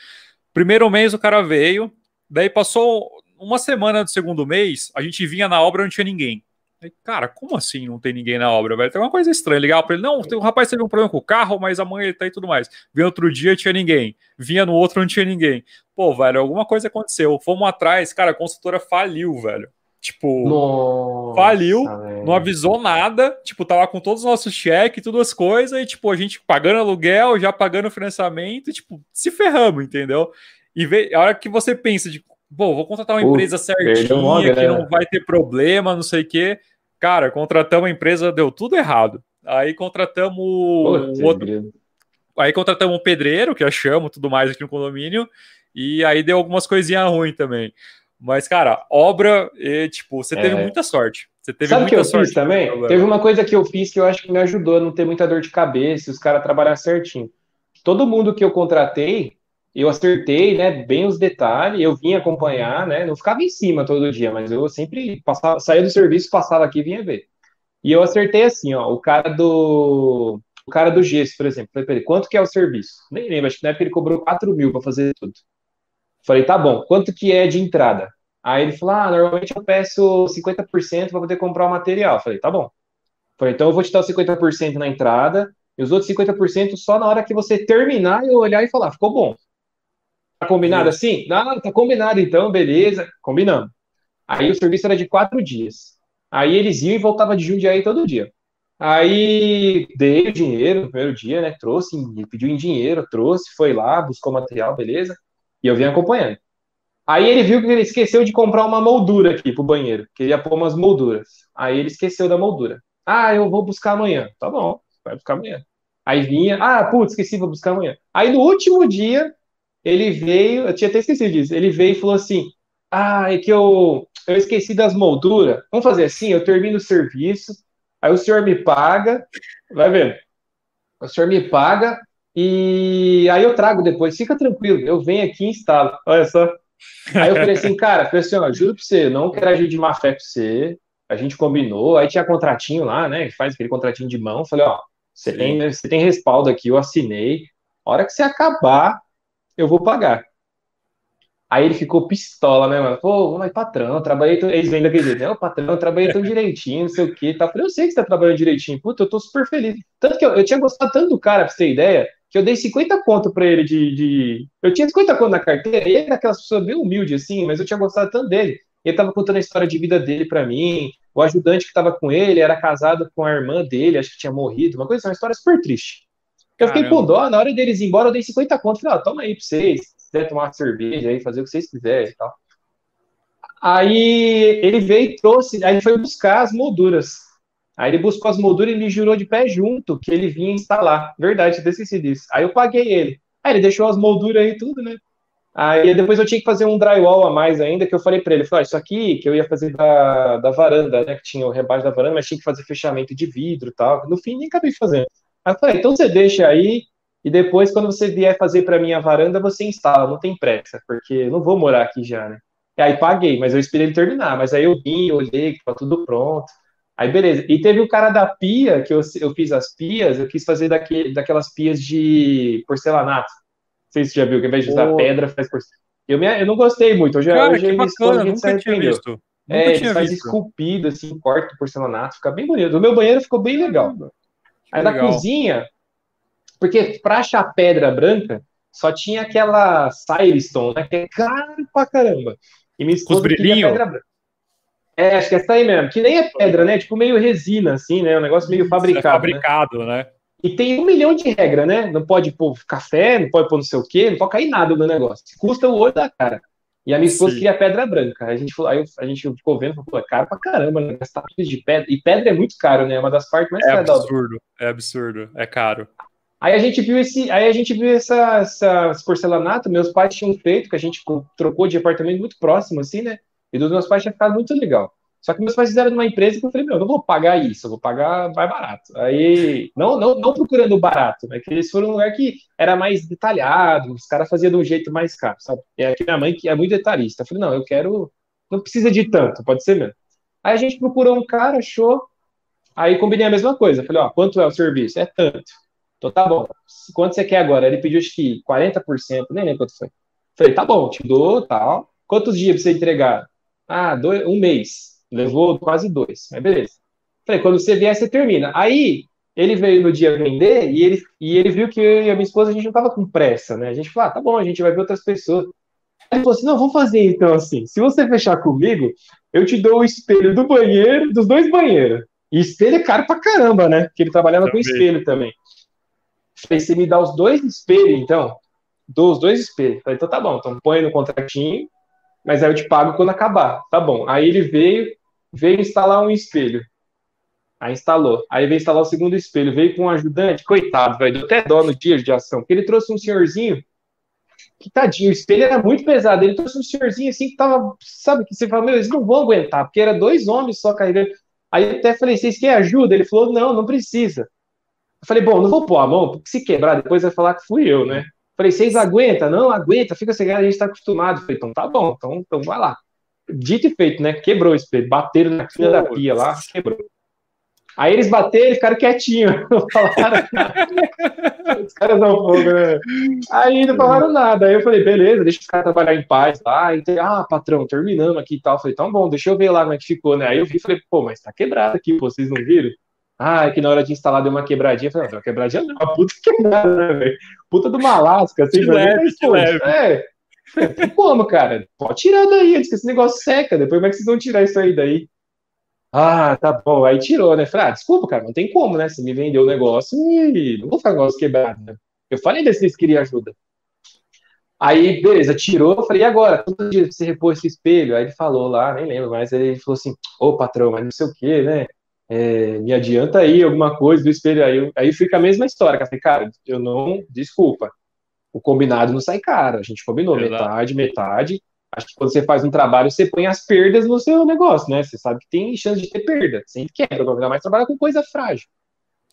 Primeiro mês o cara veio, daí passou uma semana do segundo mês, a gente vinha na obra não tinha ninguém. Aí, cara, como assim não tem ninguém na obra, velho? Tem uma coisa estranha. Ligar para ele, não, o rapaz teve um problema com o carro, mas amanhã ele tá aí e tudo mais. Vinha outro dia, tinha ninguém. Vinha no outro, não tinha ninguém. Pô, velho, alguma coisa aconteceu. Fomos atrás, cara, a construtora faliu, velho. Tipo, Nossa, faliu, véio. não avisou nada, tipo, tava com todos os nossos cheques, todas as coisas, e tipo, a gente pagando aluguel, já pagando financiamento, e, tipo, se ferramos, entendeu? E vê, a hora que você pensa de, bom, vou contratar uma empresa certinha, que não vai ter problema, não sei o quê. Cara, contratamos a empresa, deu tudo errado. Aí contratamos um outro. Aí contratamos um pedreiro, que achamos tudo mais aqui no condomínio, e aí deu algumas coisinhas ruins também. Mas, cara, obra, e, tipo, você teve é. muita sorte. Você teve Sabe o que eu sorte fiz também? Teve uma coisa que eu fiz que eu acho que me ajudou a não ter muita dor de cabeça, os caras trabalhar certinho. Todo mundo que eu contratei, eu acertei, né, bem os detalhes, eu vim acompanhar, né, não ficava em cima todo dia, mas eu sempre passava, saía do serviço, passava aqui e vinha ver. E eu acertei assim, ó, o cara do o cara do gesso, por exemplo, falei pra ele, quanto que é o serviço? Nem lembro, acho que na época ele cobrou 4 mil para fazer tudo. Falei, tá bom, quanto que é de entrada? Aí ele falou, ah, normalmente eu peço 50% para poder comprar o material. Falei, tá bom. Falei, então eu vou te dar os 50% na entrada e os outros 50% só na hora que você terminar e eu olhar e falar, ficou bom. Tá combinado assim? Não, tá combinado então, beleza, combinamos. Aí o serviço era de quatro dias. Aí eles iam e voltavam de Jundiaí todo dia. Aí dei o dinheiro no primeiro dia, né? Trouxe, pediu em dinheiro, trouxe, foi lá, buscou material, beleza. E eu vim acompanhando. Aí ele viu que ele esqueceu de comprar uma moldura aqui pro banheiro. Queria pôr umas molduras. Aí ele esqueceu da moldura. Ah, eu vou buscar amanhã. Tá bom, vai buscar amanhã. Aí vinha, ah, putz, esqueci, vou buscar amanhã. Aí no último dia, ele veio, eu tinha até esquecido disso, ele veio e falou assim: ah, é que eu, eu esqueci das molduras. Vamos fazer assim, eu termino o serviço, aí o senhor me paga, vai vendo. O senhor me paga e aí eu trago depois, fica tranquilo, eu venho aqui e instalo. Olha só. Aí eu falei assim, cara, falei assim, ó, juro pra você, não quero agir de má fé pra você. A gente combinou, aí tinha contratinho lá, né? Faz aquele contratinho de mão. Falei, ó, você tem, você tem respaldo aqui, eu assinei. A hora que você acabar, eu vou pagar. Aí ele ficou pistola, né, mano? Pô, mas patrão, trabalhei. Tão... Eles ainda quer dizer, não, patrão, trabalhei tão direitinho, não sei o que. Tá. Eu falei, eu sei que você tá trabalhando direitinho. Puta, eu tô super feliz. Tanto que eu, eu tinha gostado tanto do cara, pra você ter ideia, que eu dei 50 conto pra ele de, de. Eu tinha 50 conto na carteira, e ele era aquela pessoa bem humilde, assim, mas eu tinha gostado tanto dele. Ele tava contando a história de vida dele para mim. O ajudante que tava com ele era casado com a irmã dele, acho que tinha morrido, uma coisa, uma história super triste. Eu fiquei com dó, na hora deles ir embora, eu dei 50 conto. Falei, ó, toma aí pra vocês, se quiser tomar uma cerveja aí, fazer o que vocês quiserem e tal. Aí ele veio e trouxe, aí foi buscar as molduras. Aí ele buscou as molduras e me jurou de pé junto que ele vinha instalar. Verdade, esqueci disso. Aí eu paguei ele. Aí ele deixou as molduras aí tudo, né? Aí depois eu tinha que fazer um drywall a mais ainda, que eu falei para ele, falei, ah, isso aqui que eu ia fazer da, da varanda, né? Que tinha o rebaixo da varanda, mas tinha que fazer fechamento de vidro e tal. No fim, nem acabei fazendo. Aí eu falei, então você deixa aí, e depois, quando você vier fazer para mim a varanda, você instala, não tem pressa, porque eu não vou morar aqui já, né? E aí paguei, mas eu esperei ele terminar. Mas aí eu vim, olhei, que tá tudo pronto. Aí, beleza. E teve o cara da pia, que eu, eu fiz as pias, eu quis fazer daquele, daquelas pias de porcelanato. Não sei se você já viu, que ao invés de usar oh. pedra, faz porcelanato. Eu, me, eu não gostei muito. Eu já, cara, hoje que bacana, nunca tinha visto. Nunca é, tinha faz visto. esculpido, assim, corta o porcelanato, fica bem bonito. O meu banheiro ficou bem legal. Aí legal. na cozinha, porque pra achar pedra branca, só tinha aquela Silestone, né, que é caro pra caramba. E me esposa queria pedra branca. É, acho que é essa aí mesmo. Que nem é pedra, né? Tipo meio resina, assim, né? Um negócio meio fabricado. É fabricado, né? né? E tem um milhão de regras, né? Não pode pôr café, não pode pôr não sei o quê, não pode cair nada no negócio. Custa o olho da cara. E a minha esposa Sim. queria pedra branca. A gente, aí a gente ficou vendo, falou, é caro pra caramba, né? Gastar de pedra. E pedra é muito caro, né? É uma das partes mais é caras. É absurdo, é absurdo, é caro. Aí a gente viu esse, aí a gente viu essa, essa, esse porcelanato, meus pais tinham feito, que a gente trocou de apartamento muito próximo, assim, né? E dos meus pais tinha ficado muito legal. Só que meus pais fizeram numa empresa que eu falei, meu, eu não vou pagar isso, eu vou pagar mais barato. Aí, não, não, não procurando barato, é que eles foram um lugar que era mais detalhado, os caras faziam de um jeito mais caro, sabe? É que minha mãe que é muito detalhista. Eu falei, não, eu quero, não precisa de tanto, pode ser mesmo. Aí a gente procurou um cara, achou, aí combinei a mesma coisa. Falei, ó, quanto é o serviço? É tanto. Então tá bom. Quanto você quer agora? Ele pediu acho que 40%, nem lembro quanto foi. Falei, tá bom, te dou, tal. Quantos dias pra você entregar? Ah, dois, um mês. Levou quase dois, mas beleza. Falei, quando você vier, você termina. Aí, ele veio no dia vender e ele, e ele viu que eu e a minha esposa, a gente não tava com pressa, né? A gente falou, ah, tá bom, a gente vai ver outras pessoas. Ele falou assim, não, vamos fazer então assim, se você fechar comigo, eu te dou o espelho do banheiro, dos dois banheiros. E espelho é caro pra caramba, né? Porque ele trabalhava também. com espelho também. Falei, você me dá os dois espelhos, então? Dou os dois espelhos. Falei, então tá bom, então põe no contratinho, mas aí eu te pago quando acabar. Tá bom. Aí ele veio, veio instalar um espelho. Aí instalou. Aí veio instalar o segundo espelho. Veio com um ajudante. Coitado, velho. Deu até dó no dia de ação. Porque ele trouxe um senhorzinho. Que tadinho, o espelho era muito pesado. Ele trouxe um senhorzinho assim que tava. Sabe, que você fala, meu, eles não vão aguentar. Porque era dois homens só carregando. Aí eu até falei, vocês querem ajuda? Ele falou, não, não precisa. Eu falei, bom, não vou pôr a mão, porque se quebrar, depois vai falar que fui eu, né? Falei, vocês aguentam? Não, aguenta, fica sem a gente tá acostumado. Falei, então tá bom, então, então vai lá dito e feito, né? Quebrou o espelho, bateram na quina da pia lá, quebrou. Aí eles bateram e ficaram quietinhos. os caras dão fogo, né? Aí não falaram nada. Aí eu falei, beleza, deixa os caras trabalhar em paz lá. E, ah, patrão, terminamos aqui e tal. Eu falei, então bom, deixa eu ver lá como é que ficou, né? Aí eu vi e falei, pô, mas tá quebrado aqui, pô, vocês não viram? Ah, é que na hora de instalar deu uma quebradinha. Eu falei, não, quebradinha não, uma puta quebrada, né, velho? Puta do malasca, assim, de leve, de leve. É, tem como, cara? Pode tirar daí, antes que esse negócio seca. Depois como é que vocês vão tirar isso aí daí? Ah, tá bom. Aí tirou, né? Falei, ah, desculpa, cara, não tem como, né? Você me vendeu o negócio e não vou ficar negócio quebrado, né? Eu falei desse vocês queriam ajuda. Aí, beleza, tirou. Eu falei, e agora? Quantos dias você repôs esse espelho? Aí ele falou lá, nem lembro, mas ele falou assim: Ô patrão, mas não sei o quê, né? É, me adianta aí alguma coisa do espelho. Aí, aí fica a mesma história. Que eu cara, eu não, desculpa. O combinado não sai caro. A gente combinou Exato. metade, metade. Acho que quando você faz um trabalho, você põe as perdas no seu negócio, né? Você sabe que tem chance de ter perda. Sempre quebra, ainda mais trabalhar com coisa frágil.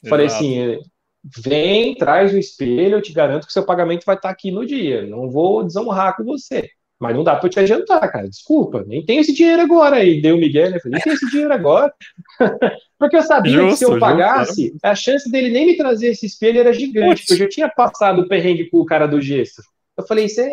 Exato. Falei assim, vem, traz o espelho, eu te garanto que seu pagamento vai estar aqui no dia. Não vou desonrar com você. Mas não dá para eu te adiantar, cara. Desculpa, nem tenho esse dinheiro agora. E deu o Miguel, né? Nem tenho esse dinheiro agora. porque eu sabia justo, que se eu pagasse, justo. a chance dele nem me trazer esse espelho era gigante. Porque eu já tinha passado o perrengue com o cara do gesso. Eu falei, você.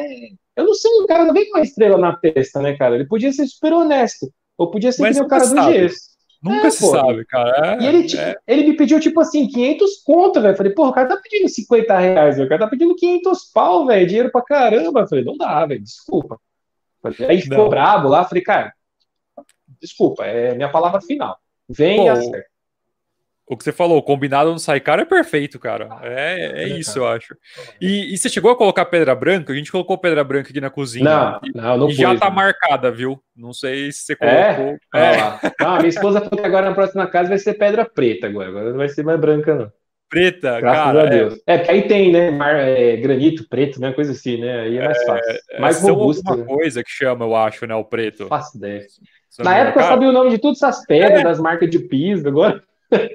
Eu não sei, o cara não vem com uma estrela na testa, né, cara? Ele podia ser super honesto. Ou podia ser que nem o cara do gesso. Nunca é, se pô. sabe, cara. É, e ele, é. ele me pediu, tipo assim, 500 conto, velho. Falei, porra, o cara tá pedindo 50 reais, velho. O cara tá pedindo 500 pau, velho. Dinheiro pra caramba. Falei, não dá, velho. Desculpa. Falei, aí ficou não. brabo lá. Falei, cara, desculpa, é minha palavra final. Vem pô, e acerta. O que você falou, o combinado no sai cara é perfeito, cara. É, é isso, eu acho. E, e, você chegou a colocar pedra branca? A gente colocou pedra branca aqui na cozinha. Não, e, não, não e já tá marcada, viu? Não sei se você colocou. É? é. Ah, minha esposa falou que agora na próxima casa vai ser pedra preta agora. Agora não vai ser mais branca, não. Preta, Graças cara. A é. Deus. É, é porque aí tem, né? Mar, é, granito preto, né? Coisa assim, né? Aí é mais é, fácil. mais robusto. Uma né? coisa que chama, eu acho, né? O preto. Faço ideia. Na época eu sabia o nome de todas essas pedras, é. das marcas de piso, agora.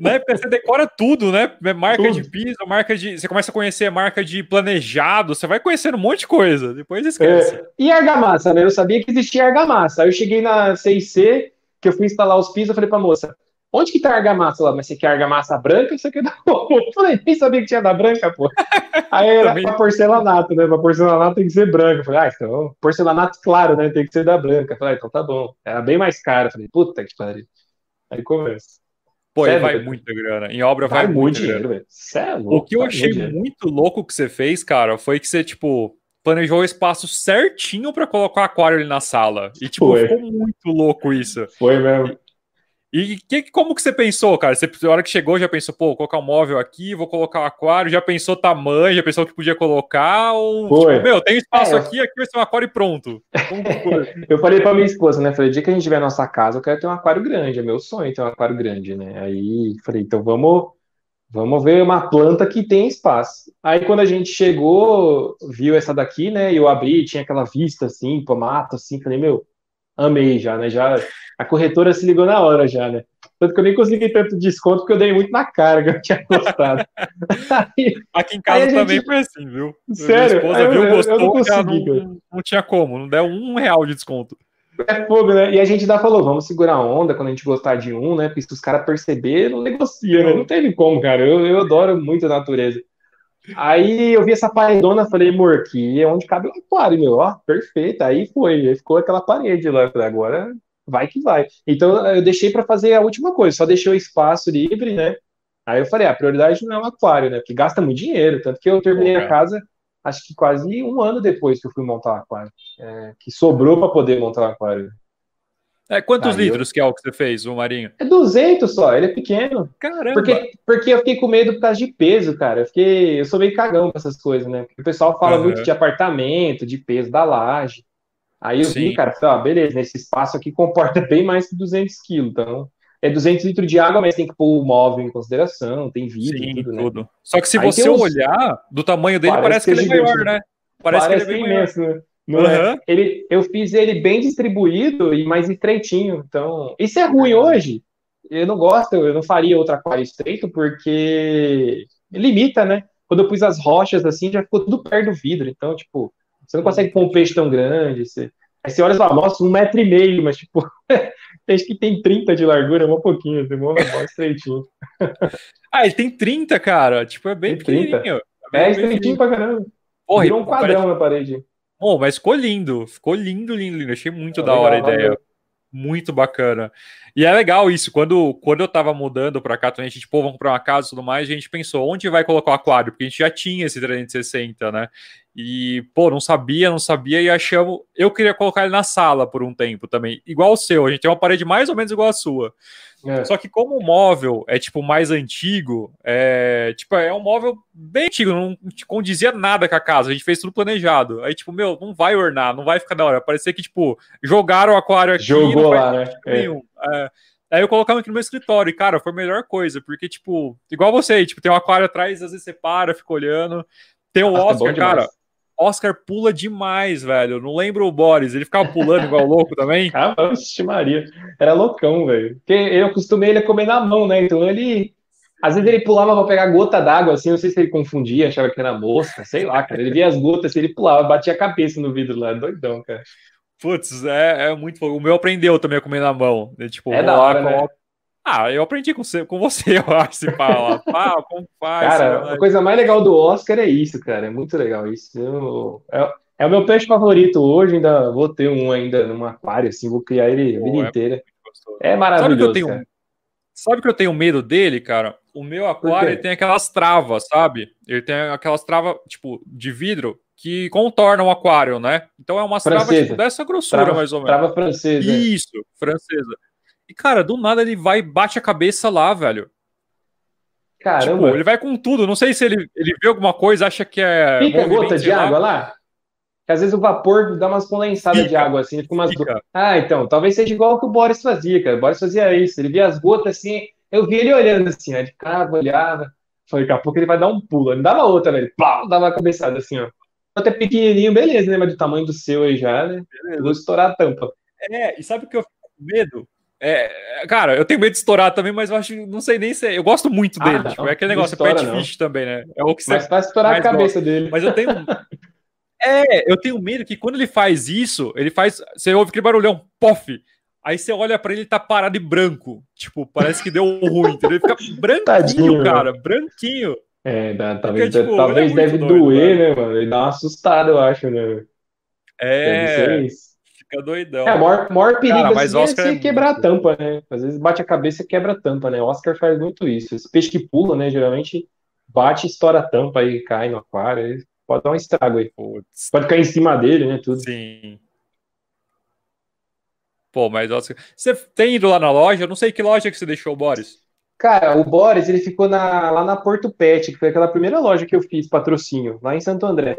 Né? Você decora tudo, né? Marca tudo. de piso, marca de. Você começa a conhecer marca de planejado, você vai conhecendo um monte de coisa, depois esquece. É. E argamassa, né? Eu sabia que existia argamassa. Aí eu cheguei na CIC, que eu fui instalar os pisos, eu falei pra moça, onde que tá a argamassa lá? Mas você quer argamassa branca ou você quer da Eu falei, nem sabia que tinha da branca, pô. Aí era Também... pra porcelanato, né? Pra porcelanato tem que ser branca. Eu falei, ah, então, porcelanato claro, né? Tem que ser da branca. Eu falei, ah, então tá bom. Era bem mais caro. Eu falei, puta que pariu. Aí começa. Pô, Sério, vai muita grana. Em obra vai, vai muito dinheiro, velho. É o que eu achei muito louco que você fez, cara, foi que você, tipo, planejou o espaço certinho para colocar o aquário ali na sala. E, tipo, foi. ficou muito louco isso. Foi mesmo. E que, como que você pensou, cara? Você, na hora que chegou, já pensou, pô, vou colocar um móvel aqui, vou colocar o um aquário, já pensou tamanho, já pensou que podia colocar, ou, Foi. tipo, meu, tem espaço é. aqui, aqui vai ser um aquário e pronto. eu falei pra minha esposa, né, falei, dia que a gente tiver nossa casa, eu quero ter um aquário grande, é meu sonho ter um aquário grande, né, aí falei, então vamos, vamos ver uma planta que tem espaço. Aí quando a gente chegou, viu essa daqui, né, e eu abri, tinha aquela vista, assim, pro mato, assim, falei, meu, amei já, né, já a corretora se ligou na hora já, né? Tanto que eu nem consegui tanto desconto porque eu dei muito na cara que eu tinha gostado. aí, Aqui em casa também gente... foi assim, viu? Sério? Minha esposa viu, gostou, eu não, consegui, não, não, tinha como, não deu um real de desconto. É fogo, né? E a gente ainda falou, vamos segurar a onda quando a gente gostar de um, né? Porque se os caras perceberem, não negocia, né? Não teve como, cara. Eu, eu adoro muito a natureza. Aí eu vi essa paredona, falei, amor, que é onde cabe o aquário, meu, ó, perfeito. Aí foi, aí ficou aquela parede lá. Falei, agora vai que vai. Então eu deixei para fazer a última coisa, só deixei o espaço livre, né? Aí eu falei, ah, a prioridade não é o aquário, né? Porque gasta muito dinheiro, tanto que eu terminei a casa, acho que quase um ano depois que eu fui montar o aquário, é, que sobrou para poder montar o aquário. É, quantos Aí litros eu... que é o que você fez, o Marinho? É 200 só, ele é pequeno. Caramba! Porque, porque eu fiquei com medo por causa de peso, cara. Eu, fiquei, eu sou meio cagão com essas coisas, né? Porque o pessoal fala uhum. muito de apartamento, de peso da laje. Aí eu Sim. vi, cara, falei, ah, beleza, nesse espaço aqui comporta bem mais que 200 quilos, então é 200 litros de água, mas tem que pôr o móvel em consideração, tem vidro Sim, tudo, né? tudo. Só que se Aí você uns... olhar do tamanho dele, parece, parece que, ele é maior, né? Parece, parece que ele é bem imenso, maior. né? Não uhum. é? ele, eu fiz ele bem distribuído e mais estreitinho, então isso é ruim hoje. Eu não gosto, eu não faria outro aquário estreito porque limita, né? Quando eu pus as rochas assim, já ficou tudo perto do vidro, então tipo você não consegue pôr um peixe tão grande. Você... Aí você olha e fala, nossa, um metro e meio, mas tipo, peixe que tem 30 de largura, é um pouquinho, tem um estreitinho. ah, ele tem 30, cara. Tipo, é bem tem pequenininho. É, é estreitinho pra caramba. Porra, Virou um quadrão parece... na parede. Bom, mas ficou lindo. Ficou lindo, lindo, lindo. Achei muito é da hora a ideia. Valeu. Muito bacana. E é legal isso. Quando, quando eu tava mudando para cá, a gente, tipo, vamos comprar uma casa e tudo mais, a gente pensou onde vai colocar o aquário, porque a gente já tinha esse 360, né? E, pô, não sabia, não sabia, e achamos. Eu queria colocar ele na sala por um tempo também, igual o seu. A gente tem uma parede mais ou menos igual a sua. É. Só que como o móvel é tipo mais antigo, é tipo é um móvel bem antigo, não condizia nada com a casa. A gente fez tudo planejado. Aí tipo meu, não vai ornar, não vai ficar da hora. Parecia que tipo jogaram o aquário aqui, jogou lá, né? É. É. Aí eu colocava aqui no meu escritório, e, cara, foi a melhor coisa, porque, tipo, igual você, tipo, tem um aquário atrás, às vezes você para, fica olhando. Tem o Nossa, Oscar, é cara. Oscar pula demais, velho. Não lembro o Boris, ele ficava pulando igual louco também. Ah, Maria. Era loucão, velho. Porque eu acostumei ele a comer na mão, né? Então ele. Às vezes ele pulava pra pegar gota d'água, assim, não sei se ele confundia, achava que era mosca, sei lá, cara. Ele via as gotas, assim, ele pulava, batia a cabeça no vidro lá, doidão, cara. Putz, é, é muito. O meu aprendeu também a comer na mão. Né? Tipo, é da hora, né? Ah, eu aprendi com você, com você eu acho, se fala. Pá, como faz? Cara, a coisa mais legal do Oscar é isso, cara. É muito legal isso. Eu, é, é, o meu peixe favorito hoje, ainda vou ter um ainda num aquário, assim, vou criar ele a vida é inteira. É maravilhoso. Sabe que, eu tenho, sabe que eu tenho medo dele, cara? O meu aquário ele tem aquelas travas, sabe? Ele tem aquelas travas, tipo, de vidro que contornam o aquário, né? Então é uma trava tipo, dessa grossura, trava, mais ou menos. Trava francesa. Isso, francesa. E, cara, do nada ele vai e bate a cabeça lá, velho. Caramba. Tipo, ele vai com tudo. Não sei se ele, ele vê alguma coisa, acha que é. Fica gota de lá. água lá? Que às vezes o vapor dá umas condensadas de água assim, fica umas. Fica. Ah, então, talvez seja igual o que o Boris fazia, cara. O Boris fazia isso. Ele via as gotas assim, eu vi ele olhando assim, ele ficava, olhava. Falei, daqui a pouco ele vai dar um pulo. Ele dava outra, velho. Pá, dava a cabeçada assim, ó. Até pequenininho, beleza, né? Mas do tamanho do seu aí já, né? Beleza. Vou estourar a tampa. É, e sabe o que eu fico com medo? É, cara, eu tenho medo de estourar também, mas eu acho, não sei nem se. É, eu gosto muito dele. Ah, tipo, é aquele negócio, é pet fish também, né? É o que você. Mas faz estourar a cabeça gosta. dele. Mas eu tenho. é, eu tenho medo que quando ele faz isso, ele faz. Você ouve aquele barulhão, pof! Aí você olha pra ele e tá parado e branco. Tipo, parece que deu ruim, entendeu? Ele fica branquinho, Tadinho, cara, branquinho. É, dá, talvez, Porque, tipo, talvez é deve doido, doer, né, mano? Ele dá uma assustada, eu acho, né? É. Fica doidão. É, o maior, maior perigo Cara, mas assim, é, é quebrar a tampa, né? Às vezes bate a cabeça e quebra a tampa, né? O Oscar faz muito isso. Esse peixe que pula, né? Geralmente bate, estoura a tampa e cai no aquário. Aí pode dar um estrago aí. Putz. Pode cair em cima dele, né? Tudo. Sim. Pô, mas Oscar. Você tem ido lá na loja? Eu não sei que loja que você deixou, Boris. Cara, o Boris, ele ficou na, lá na Porto Pet, que foi aquela primeira loja que eu fiz patrocínio, lá em Santo André.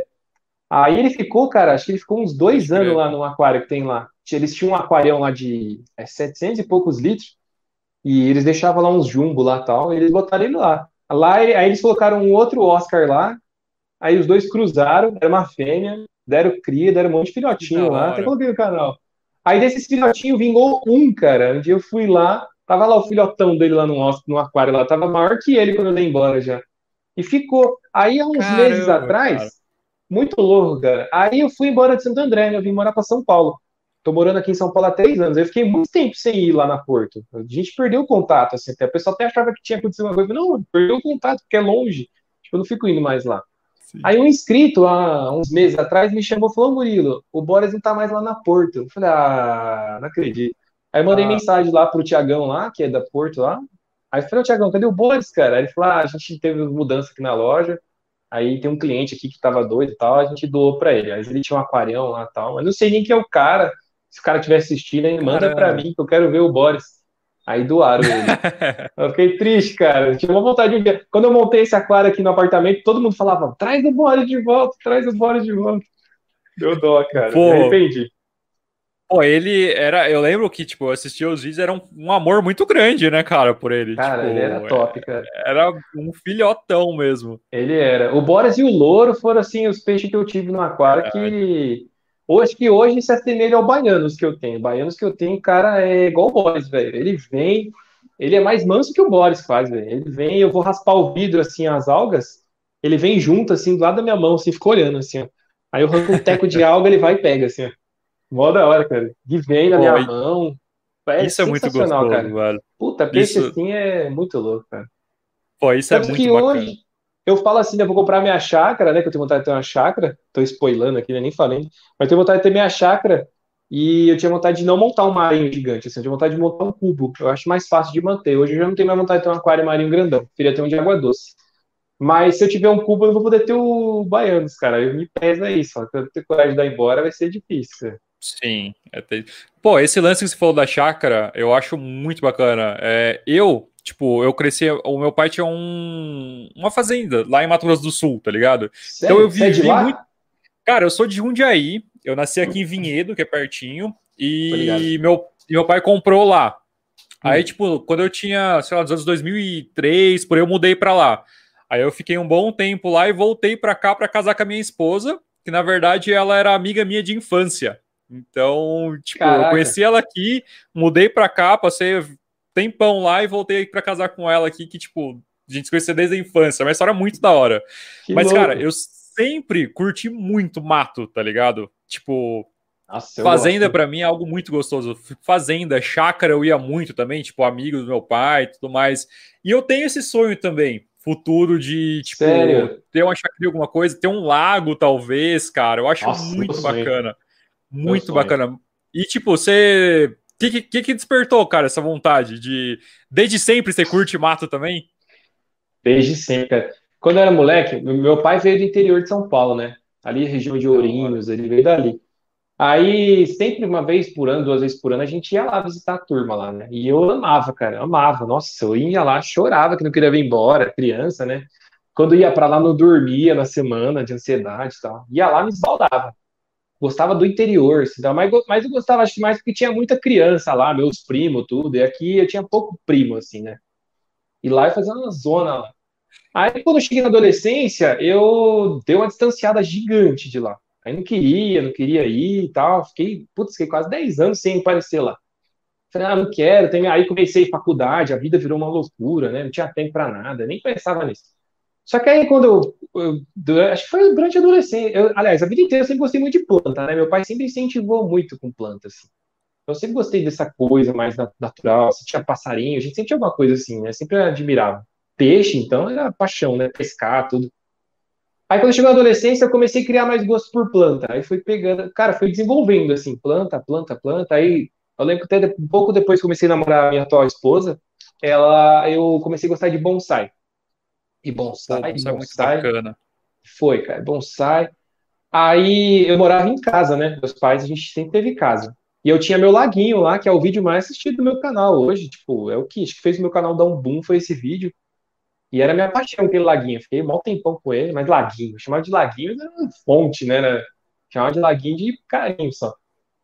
Aí ele ficou, cara, acho que ele ficou uns dois anos lá no aquário que tem lá. Eles tinham um aquarião lá de é, 700 e poucos litros, e eles deixavam lá uns jumbo lá tal, e eles botaram ele lá. Lá, aí eles colocaram um outro Oscar lá, aí os dois cruzaram, era uma fêmea, deram cria, deram um monte de filhotinho lá, até coloquei no canal. Aí desses filhotinhos vingou um, cara. Um dia eu fui lá, tava lá o filhotão dele lá no, no aquário lá, tava maior que ele quando eu dei embora já. E ficou. Aí há uns Caramba, meses atrás, cara. Muito louco, cara. Aí eu fui embora de Santo André, né? Eu vim morar para São Paulo. Tô morando aqui em São Paulo há três anos. Eu fiquei muito tempo sem ir lá na Porto. A gente perdeu o contato, assim. Até, o pessoal até achava que tinha acontecido uma coisa. Não, perdeu o contato, porque é longe. Tipo, eu não fico indo mais lá. Sim. Aí um inscrito, há uns meses atrás, me chamou e falou, Murilo, o Boris não tá mais lá na Porto. Eu falei, ah, não acredito. Aí eu mandei ah. mensagem lá pro Tiagão lá, que é da Porto lá. Aí eu falei, Tiagão, cadê o Boris, cara? Aí ele falou, ah, a gente teve mudança aqui na loja. Aí tem um cliente aqui que tava doido e tal, a gente doou para ele. Aí ele tinha um aquarião lá e tal, mas não sei nem quem é o cara. Se o cara estiver assistindo, aí manda para mim que eu quero ver o Boris. Aí doaram ele. eu fiquei triste, cara. Eu tinha uma vontade de ver. Quando eu montei esse aquário aqui no apartamento, todo mundo falava: traz o Boris de volta, traz o Boris de volta. Deu dó, cara. Pô, Me arrependi. Pô, ele era. Eu lembro que, tipo, eu assistia os vídeos, era um, um amor muito grande, né, cara, por ele. Cara, tipo, ele era top, cara. Era um filhotão mesmo. Ele era. O Boris e o Louro foram, assim, os peixes que eu tive no aquário é. que. Acho que hoje se assemelha ao Baianos que eu tenho. Baianos que eu tenho, cara, é igual o Boris, velho. Ele vem. Ele é mais manso que o Boris faz, velho. Ele vem, eu vou raspar o vidro, assim, as algas. Ele vem junto, assim, do lado da minha mão, assim, fica olhando, assim, ó. Aí eu arranco um teco de alga, ele vai e pega, assim, ó. Mó da hora, cara. De na Pô, minha mão. É isso é muito gostoso, cara. velho. Puta, peixe isso... assim é muito louco, cara. Pô, isso é Tanto é muito que bacana. hoje eu falo assim, né, eu vou comprar minha chácara, né, que eu tenho vontade de ter uma chácara, tô spoilando aqui, né, nem falando, mas eu tenho vontade de ter minha chácara e eu tinha vontade de não montar um marinho gigante, assim, eu tinha vontade de montar um cubo, eu acho mais fácil de manter. Hoje eu já não tenho mais vontade de ter um aquário marinho grandão, queria ter um de água doce. Mas se eu tiver um cubo, eu não vou poder ter o Baianos, cara. Eu me pesa isso. Que eu ter coragem de dar embora vai ser difícil. Sim. É. Pô, esse lance que você falou da chácara, eu acho muito bacana. É, eu, tipo, eu cresci. O meu pai tinha um, uma fazenda lá em Mato Grosso do Sul, tá ligado? Sério? Então eu vivi é muito. Cara, eu sou de Jundiaí. Eu nasci aqui em Vinhedo, que é pertinho. E meu, meu pai comprou lá. Aí, tipo, quando eu tinha, sei lá, dos anos 2003, por aí eu mudei para lá. Aí eu fiquei um bom tempo lá e voltei para cá para casar com a minha esposa, que na verdade ela era amiga minha de infância. Então, tipo, Caraca. eu conheci ela aqui, mudei para cá, passei tempão lá e voltei para casar com ela aqui, que, tipo, a gente se conhecia desde a infância. Uma história muito da hora. Que Mas, louco. cara, eu sempre curti muito mato, tá ligado? Tipo, nossa, Fazenda para mim é algo muito gostoso. Fazenda, chácara eu ia muito também, tipo, amigo do meu pai e tudo mais. E eu tenho esse sonho também, futuro de, tipo, Sério? ter uma chácara alguma coisa, ter um lago talvez, cara. Eu acho Nossa, muito bacana. Muito bacana. E, tipo, você. O que, que, que despertou, cara, essa vontade de. Desde sempre você curte mato também? Desde sempre, cara. Quando eu era moleque, meu pai veio do interior de São Paulo, né? Ali, região de Ourinhos, ele veio dali. Aí, sempre uma vez por ano, duas vezes por ano, a gente ia lá visitar a turma lá, né? E eu amava, cara, amava. Nossa, eu ia lá, chorava que não queria vir embora, criança, né? Quando ia para lá, não dormia na semana de ansiedade e tal. Ia lá, me esbaldava. Gostava do interior, assim, mas, mas eu gostava, acho que mais porque tinha muita criança lá, meus primos, tudo. E aqui eu tinha pouco primo, assim, né? E lá eu fazia uma zona lá. Aí, quando eu cheguei na adolescência, eu dei uma distanciada gigante de lá. Aí não queria, não queria ir e tal. Fiquei, putz, fiquei quase 10 anos sem aparecer lá. Falei, ah, não quero. Tem... Aí comecei faculdade, a vida virou uma loucura, né? Não tinha tempo para nada, nem pensava nisso. Só que aí quando eu, eu acho que foi durante a adolescência, eu, aliás, a vida inteira eu sempre gostei muito de planta, né? Meu pai sempre incentivou muito com plantas. Assim. Eu sempre gostei dessa coisa mais natural, se tinha passarinho, a gente sempre tinha alguma coisa assim, né? Sempre admirava. Peixe, então, era paixão, né? Pescar, tudo. Aí quando chegou a adolescência, eu comecei a criar mais gosto por planta. Aí fui pegando, cara, fui desenvolvendo assim, planta, planta, planta. Aí eu lembro que até um pouco depois que comecei a namorar a minha atual esposa, ela, eu comecei a gostar de bonsai. E bonsai, Pô, bonsai, bonsai é muito bacana. Foi, cara, bonsai. Aí eu morava em casa, né? Meus pais, a gente sempre teve casa. E eu tinha meu laguinho lá, que é o vídeo mais assistido do meu canal hoje. Tipo, é o que, acho que fez o meu canal dar um boom, foi esse vídeo. E era minha paixão aquele laguinho. Fiquei mal tempão com ele, mas laguinho. Eu chamava de laguinho era fonte, né? Era, chamava de laguinho de carinho só.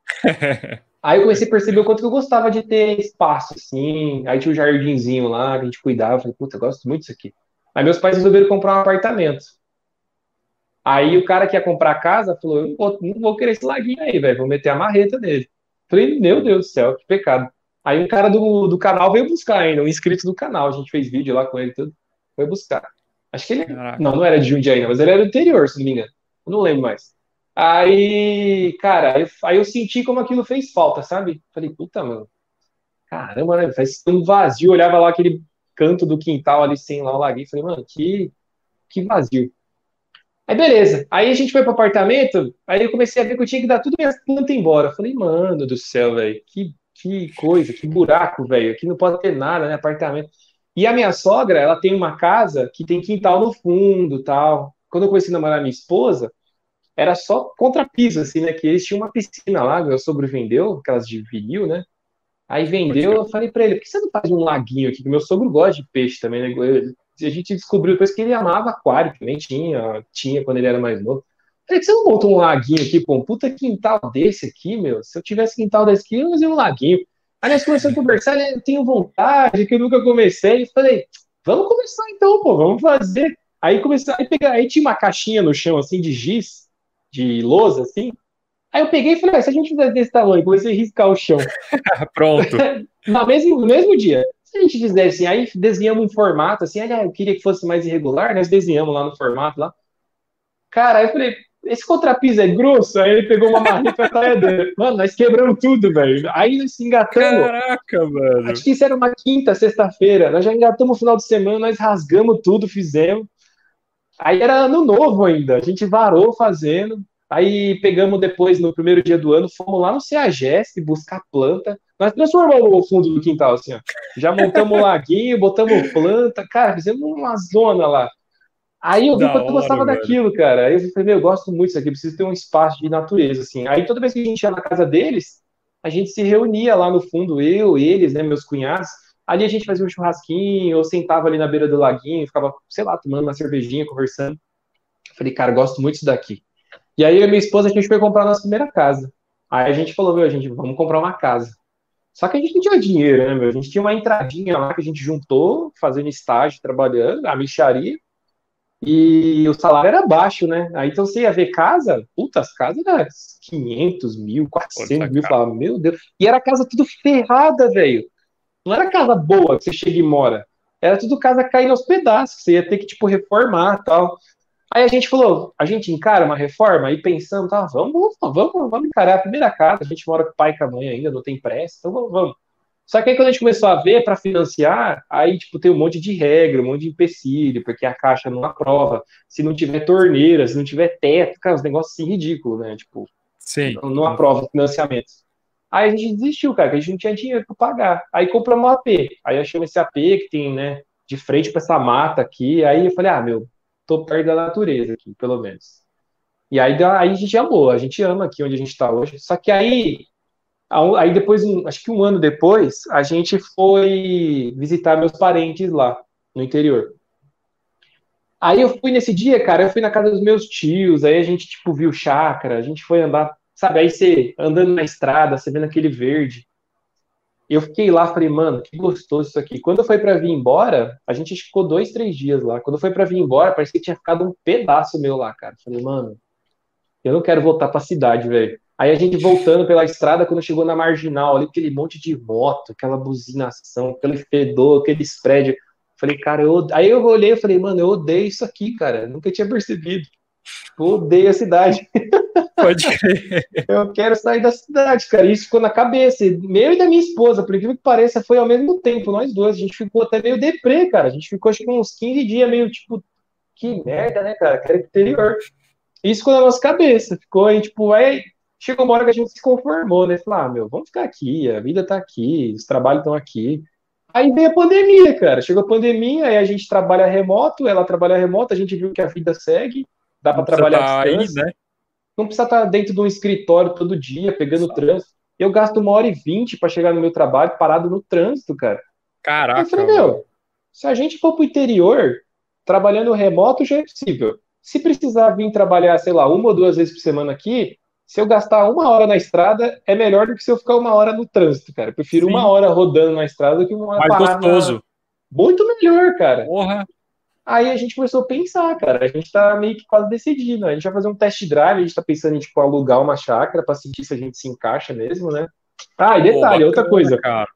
Aí eu comecei a perceber o quanto que eu gostava de ter espaço, assim. Aí tinha um jardinzinho lá, que a gente cuidava. Falei, puta, eu gosto muito disso aqui. Aí meus pais resolveram comprar um apartamento. Aí o cara que ia comprar a casa falou: eu não vou, não vou querer esse laguinho aí, velho. Vou meter a marreta nele. Falei, meu Deus do céu, que pecado. Aí um cara do, do canal veio buscar ainda, um inscrito do canal. A gente fez vídeo lá com ele e tudo foi buscar. Acho que ele. Caraca. Não, não era de Jundiaí, não, mas ele era do interior, se não me engano. Eu não lembro mais. Aí, cara, aí, aí eu senti como aquilo fez falta, sabe? Falei, puta, mano. Caramba, né? Faz um vazio. Eu olhava lá aquele canto do quintal ali sem lá o laguinho. Falei, mano, que, que vazio. Aí beleza. Aí a gente foi pro apartamento. Aí eu comecei a ver que eu tinha que dar tudo minhas plantas embora. Falei, mano do céu, velho. Que, que coisa, que buraco, velho. Aqui não pode ter nada, né? Apartamento. E a minha sogra, ela tem uma casa que tem quintal no fundo, tal. Quando eu comecei a namorar minha esposa, era só contrapiso, assim, né? Que eles tinham uma piscina lá, meu sogro vendeu, aquelas de vinil, né? Aí vendeu, eu falei pra ele, por que você não faz um laguinho aqui? Que meu sogro gosta de peixe também, né? A gente descobriu depois que ele amava aquário, que nem tinha, tinha quando ele era mais novo. Falei, que você não monta um laguinho aqui, pô, um puta quintal desse aqui, meu? Se eu tivesse quintal desse aqui, eu fazia um laguinho. Aí nós começamos a conversar, né? eu tenho vontade, que eu nunca comecei. E falei, vamos começar então, pô, vamos fazer. Aí comecei, aí, pegar, aí tinha uma caixinha no chão, assim, de giz, de lousa, assim. Aí eu peguei e falei, ah, se a gente fizer desse tamanho, comecei a riscar o chão. Pronto. no, mesmo, no mesesse dia. Se a gente fizesse assim, aí desenhamos um formato, assim, aí, eu queria que fosse mais irregular, nós desenhamos lá no formato lá. Cara, aí eu falei, esse contrapiso é grosso? Aí ele pegou uma marreta atrás dele. Mano, nós quebramos tudo, velho. Aí nós se engatamos. Caraca, mano. Acho que isso era uma quinta, sexta-feira. Nós já engatamos no final de semana, nós rasgamos tudo, fizemos. Aí era ano novo ainda. A gente varou fazendo. Aí pegamos depois, no primeiro dia do ano, fomos lá no CEAGESP buscar planta. Nós transformamos o fundo do quintal, assim, ó. Já montamos um laguinho, botamos planta. Cara, fizemos uma zona lá. Aí eu vi quanto eu gostava velho. daquilo, cara. Aí eu falei, meu, eu gosto muito disso aqui, preciso ter um espaço de natureza, assim. Aí toda vez que a gente ia na casa deles, a gente se reunia lá no fundo, eu, eles, né, meus cunhados. Ali a gente fazia um churrasquinho, ou sentava ali na beira do laguinho, ficava, sei lá, tomando uma cervejinha, conversando. Eu falei, cara, gosto muito disso daqui. E aí eu e minha esposa, a gente foi comprar a nossa primeira casa. Aí a gente falou, meu, a gente, vamos comprar uma casa. Só que a gente não tinha dinheiro, né, meu? A gente tinha uma entradinha lá que a gente juntou, fazendo estágio, trabalhando, a micharia, e o salário era baixo, né? Aí então você ia ver casa, puta, as casas eram 500 mil, 400 mil, falava, meu Deus. E era casa tudo ferrada, velho. Não era casa boa que você chega e mora. Era tudo casa caindo aos pedaços, você ia ter que, tipo, reformar tal. Aí a gente falou, a gente encara uma reforma, aí pensando, tá, vamos, vamos, vamos encarar a primeira casa, a gente mora com o pai e com a mãe ainda, não tem pressa, então vamos, vamos. Só que aí quando a gente começou a ver para financiar, aí tipo tem um monte de regra, um monte de empecilho, porque a caixa não aprova. Se não tiver torneira, se não tiver teto, cara, os negócios assim ridículos, né? Tipo, Sim. Não, não aprova financiamentos. Aí a gente desistiu, cara, que a gente não tinha dinheiro para pagar. Aí compramos um AP. Aí achamos esse AP que tem, né, de frente para essa mata aqui. Aí eu falei, ah, meu, tô perto da natureza aqui, pelo menos. E aí, aí a gente amou, a gente ama aqui onde a gente está hoje. Só que aí Aí depois, acho que um ano depois, a gente foi visitar meus parentes lá no interior. Aí eu fui nesse dia, cara, eu fui na casa dos meus tios, aí a gente, tipo, viu chácara, a gente foi andar, sabe, aí você andando na estrada, você vendo aquele verde. Eu fiquei lá, falei, mano, que gostoso isso aqui. Quando foi para vir embora, a gente ficou dois, três dias lá. Quando foi para vir embora, parece que tinha ficado um pedaço meu lá, cara. Falei, mano, eu não quero voltar pra cidade, velho. Aí a gente voltando pela estrada, quando chegou na marginal, ali aquele monte de moto, aquela buzinação, aquele fedor, aquele spread. Falei, cara, eu... aí eu olhei e falei, mano, eu odeio isso aqui, cara. nunca tinha percebido. Eu odeio a cidade. Pode crer. eu quero sair da cidade, cara. Isso ficou na cabeça. Meu e da minha esposa, por incrível que pareça, foi ao mesmo tempo, nós dois. A gente ficou até meio deprê, cara. A gente ficou acho que uns 15 dias meio tipo, que merda, né, cara? Quero interior. Isso ficou na nossa cabeça. Ficou aí, tipo, aí chegou uma hora que a gente se conformou, né? Falou, ah, meu, vamos ficar aqui, a vida tá aqui, os trabalhos estão aqui. Aí veio a pandemia, cara. Chegou a pandemia, aí a gente trabalha remoto, ela trabalha remoto, a gente viu que a vida segue, dá para trabalhar tá à distância. Aí, né? Não precisa estar dentro de um escritório todo dia, pegando trânsito. Eu gasto uma hora e vinte para chegar no meu trabalho parado no trânsito, cara. Caraca. Eu falei, meu, se a gente for pro interior, trabalhando remoto já é possível. Se precisar vir trabalhar, sei lá, uma ou duas vezes por semana aqui, se eu gastar uma hora na estrada, é melhor do que se eu ficar uma hora no trânsito, cara. Eu prefiro Sim. uma hora rodando na estrada do que uma hora Mais gostoso. Muito melhor, cara. Porra. Aí a gente começou a pensar, cara. A gente tá meio que quase decidindo. A gente vai fazer um test drive, a gente tá pensando em tipo, alugar uma chácara para sentir se a gente se encaixa mesmo, né? Ah, e detalhe, Pô, outra coisa. Cara.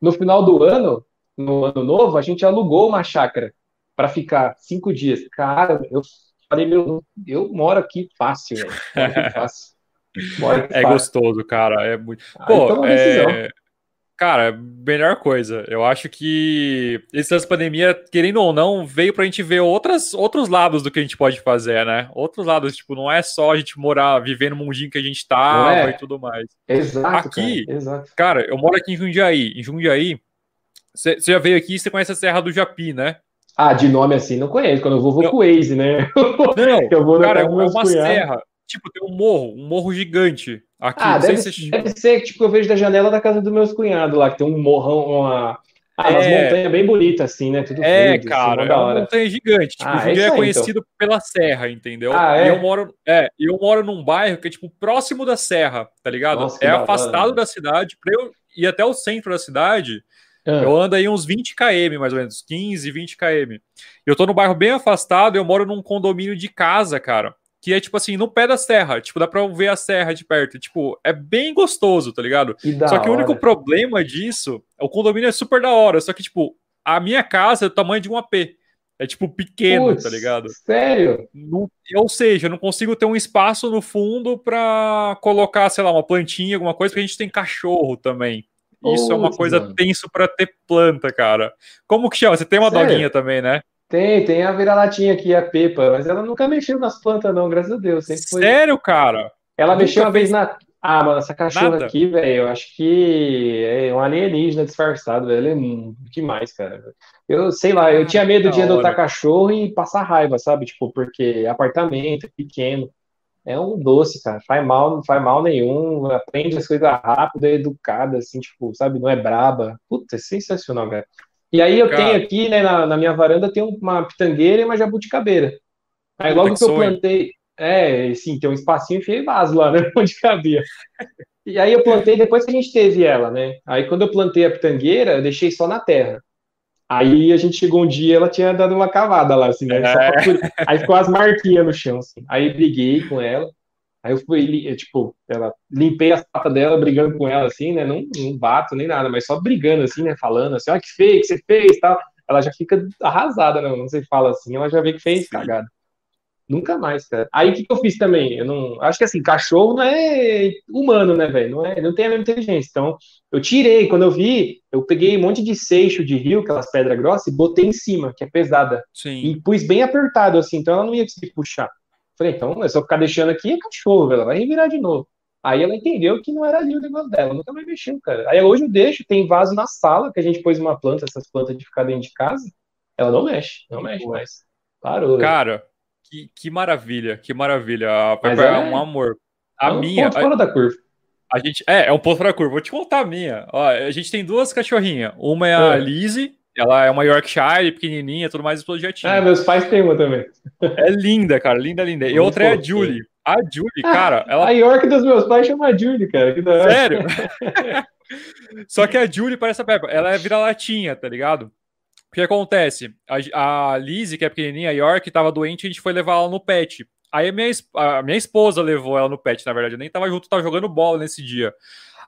No final do ano, no ano novo, a gente alugou uma chácara para ficar cinco dias. Cara, eu falei, meu, eu moro aqui fácil, velho. fácil. Moro aqui é fácil. gostoso, cara. É muito. Pô, é... Cara, melhor coisa. Eu acho que essa pandemia, querendo ou não, veio pra gente ver outras, outros lados do que a gente pode fazer, né? Outros lados, tipo, não é só a gente morar, viver no mundinho que a gente tava é. e tudo mais. Exato. Aqui, cara, exato. cara, eu moro aqui em Jundiaí. Em Jundiaí, você já veio aqui, você conhece a Serra do Japi, né? Ah, de nome assim não conheço. Quando eu vou, vou com o Waze, né? Não, eu vou cara, é uma cunhados. serra. Tipo, tem um morro, um morro gigante aqui. Ah, deve, se... deve ser tipo eu vejo da janela da casa dos meus cunhados lá, que tem um morrão, uma. Ah, é... umas montanhas bem bonitas, assim, né? Tudo É, verde, assim, cara, assim, é uma montanha gigante. Tipo, ah, o Jundiaí é, é conhecido então. pela serra, entendeu? Ah, é? E eu moro, é, eu moro num bairro que é, tipo, próximo da serra, tá ligado? Nossa, é afastado da cidade. Pra eu ir até o centro da cidade, ah. Eu ando aí uns 20 km, mais ou menos, 15, 20 km. Eu tô no bairro bem afastado, eu moro num condomínio de casa, cara. Que é tipo assim, no pé da serra. Tipo, dá pra ver a serra de perto. Tipo, é bem gostoso, tá ligado? Só que hora. o único problema disso, o condomínio é super da hora. Só que, tipo, a minha casa é do tamanho de um AP. É tipo pequeno, Puts, tá ligado? Sério? Não, ou seja, eu não consigo ter um espaço no fundo pra colocar, sei lá, uma plantinha, alguma coisa, porque a gente tem cachorro também. Isso é uma coisa mano. tenso para ter planta, cara. Como que chama? Você tem uma Sério? doguinha também, né? Tem, tem a vira-latinha aqui, a Pepa, mas ela nunca mexeu nas plantas, não, graças a Deus. Foi... Sério, cara? Ela nunca mexeu uma vez na. Ah, mano, essa cachorra Nada. aqui, velho, eu acho que é um alienígena disfarçado, velho. Ela é demais, cara. Eu sei lá, eu tinha medo de adotar cachorro e passar raiva, sabe? Tipo, porque apartamento, pequeno. É um doce, cara. Faz mal, não faz mal nenhum. Aprende as coisas rápido, é educada, assim, tipo, sabe? Não é braba. Puta, é sensacional, cara. E aí eu cara. tenho aqui, né, na, na, minha varanda, tem uma pitangueira e uma jabuticabeira. Aí logo que, que eu plantei, é, sim, tem um espacinho de vaso lá, né? Onde cabia. E aí eu plantei depois que a gente teve ela, né? Aí quando eu plantei a pitangueira, eu deixei só na terra. Aí a gente chegou um dia, ela tinha dado uma cavada lá, assim, né? É. Aí ficou as marquinhas no chão, assim. Aí briguei com ela. Aí eu fui, tipo, ela, limpei as patas dela, brigando com ela, assim, né? Não, não bato nem nada, mas só brigando, assim, né? Falando assim, olha que feio que você fez tal. Ela já fica arrasada, não, não sei fala assim, ela já vê que fez cagada. Nunca mais, cara. Aí o que, que eu fiz também? Eu não. Acho que assim, cachorro não é humano, né, velho? Não, é, não tem a mesma inteligência. Então, eu tirei. Quando eu vi, eu peguei um monte de seixo de rio, aquelas pedras grossas, e botei em cima, que é pesada. Sim. E pus bem apertado, assim, então ela não ia conseguir puxar. Falei, então, é só ficar deixando aqui, é cachorro, velho. Vai revirar de novo. Aí ela entendeu que não era ali o negócio dela, nunca mais mexeu, cara. Aí hoje eu deixo, tem vaso na sala, que a gente pôs uma planta, essas plantas de ficar dentro de casa. Ela não mexe, não mexe mais. Parou. Cara, que, que maravilha, que maravilha. A Peppa é, é, um amor. A é um minha. Ponto fora da curva. A gente, é, é um ponto fora da curva. Vou te contar a minha. Ó, a gente tem duas cachorrinhas. Uma é a é. Lizzie, ela é uma Yorkshire, pequenininha, tudo mais explositinha. Ah, meus pais têm uma também. É linda, cara, linda, linda. E outra é a Julie. A Julie, ah, cara, ela... A York dos meus pais chama a Julie, cara. Que da Sério? Só que a Julie parece a Peppa. Ela é vira-latinha, tá ligado? O que acontece? A, a Lizzie, que é pequenininha, a York, tava doente, a gente foi levar ela no pet. Aí a minha, a minha esposa levou ela no pet, na verdade. Eu nem tava junto, tava jogando bola nesse dia.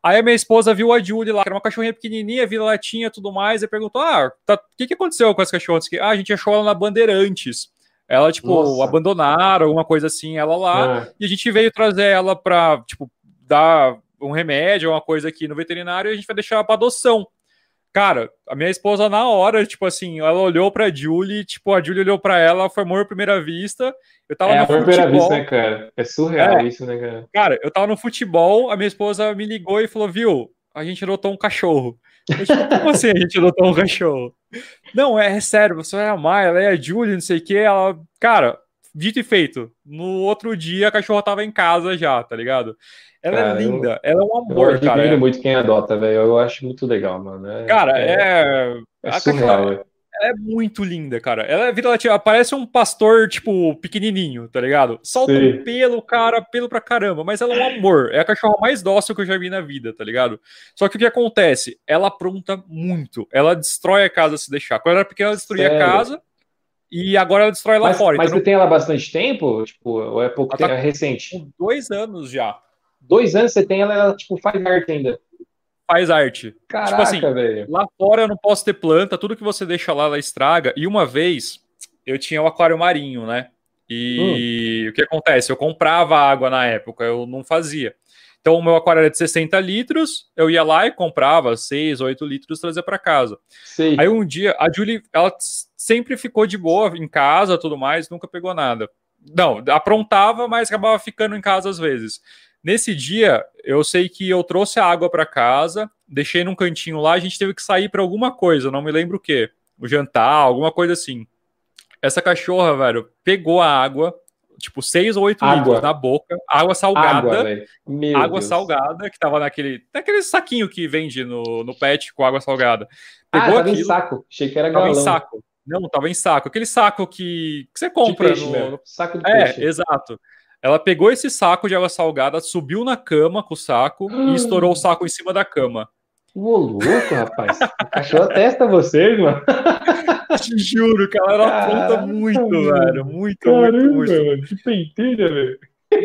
Aí a minha esposa viu a Julie lá, que era uma cachorrinha pequenininha, vira latinha e tudo mais, e perguntou: Ah, tá, o que, que aconteceu com essa cachorra? Ah, a gente achou ela na Bandeirantes. Ela, tipo, Nossa. abandonaram, alguma coisa assim, ela lá. É. E a gente veio trazer ela pra, tipo, dar um remédio, uma coisa aqui no veterinário, e a gente vai deixar ela pra adoção. Cara, a minha esposa, na hora, tipo assim, ela olhou pra Julie, tipo, a Julie olhou pra ela, foi amor à primeira vista. Eu tava é, no amor à primeira vista, né, cara? É surreal é. isso, né, cara? Cara, eu tava no futebol, a minha esposa me ligou e falou, viu, a gente adotou um cachorro. Eu, tipo, como assim a gente adotou um cachorro? Não, é, é sério, você vai amar, ela é a Julie, não sei o que, ela... Cara, dito e feito, no outro dia a cachorra tava em casa já, tá ligado? Ela é cara, é linda, eu, ela é um amor, eu cara. Eu muito quem adota, velho. Eu acho muito legal, mano. É, cara, é. É, é surreal, ela é muito linda, cara. Ela vira ela parece um pastor, tipo, pequenininho, tá ligado? Solta Sim. um pelo, cara, pelo pra caramba, mas ela é um amor. É a cachorra mais dócil que eu já vi na vida, tá ligado? Só que o que acontece? Ela apronta muito. Ela destrói a casa se deixar. Quando ela era pequena, ela destruía Sério? a casa. E agora ela destrói lá mas, fora. Mas então você tem ela bastante tempo? Tipo, ou é pouco tempo? Tá é recente? Dois anos já dois anos você tem ela, ela tipo, faz arte ainda. Faz arte. Caraca, tipo assim, velho. lá fora eu não posso ter planta, tudo que você deixa lá, ela estraga. E uma vez eu tinha o um aquário marinho, né? E hum. o que acontece? Eu comprava água na época, eu não fazia. Então, o meu aquário era de 60 litros, eu ia lá e comprava 6, 8 litros trazia para casa. Sei. Aí um dia, a Julie, ela sempre ficou de boa em casa, tudo mais, nunca pegou nada. Não, aprontava, mas acabava ficando em casa às vezes. Nesse dia, eu sei que eu trouxe a água para casa, deixei num cantinho lá, a gente teve que sair para alguma coisa, não me lembro o que, o jantar, alguma coisa assim. Essa cachorra, velho, pegou a água, tipo, seis ou oito litros na boca, água salgada, água, água salgada, que tava naquele, naquele saquinho que vende no, no pet com água salgada. Pegou ah, tava aquilo, em saco, achei que era galão. Tava em saco. Não, tava em saco. Aquele saco que, que você compra peixe, no, no... Saco de é, peixe. exato. Ela pegou esse saco de água salgada, subiu na cama com o saco e estourou o saco em cima da cama. Ô, louco, rapaz. A cachorra testa vocês, mano. Te juro, que ela apronta muito, velho. Muito, Caramba, muito, muito. Mano, que pentelha, velho.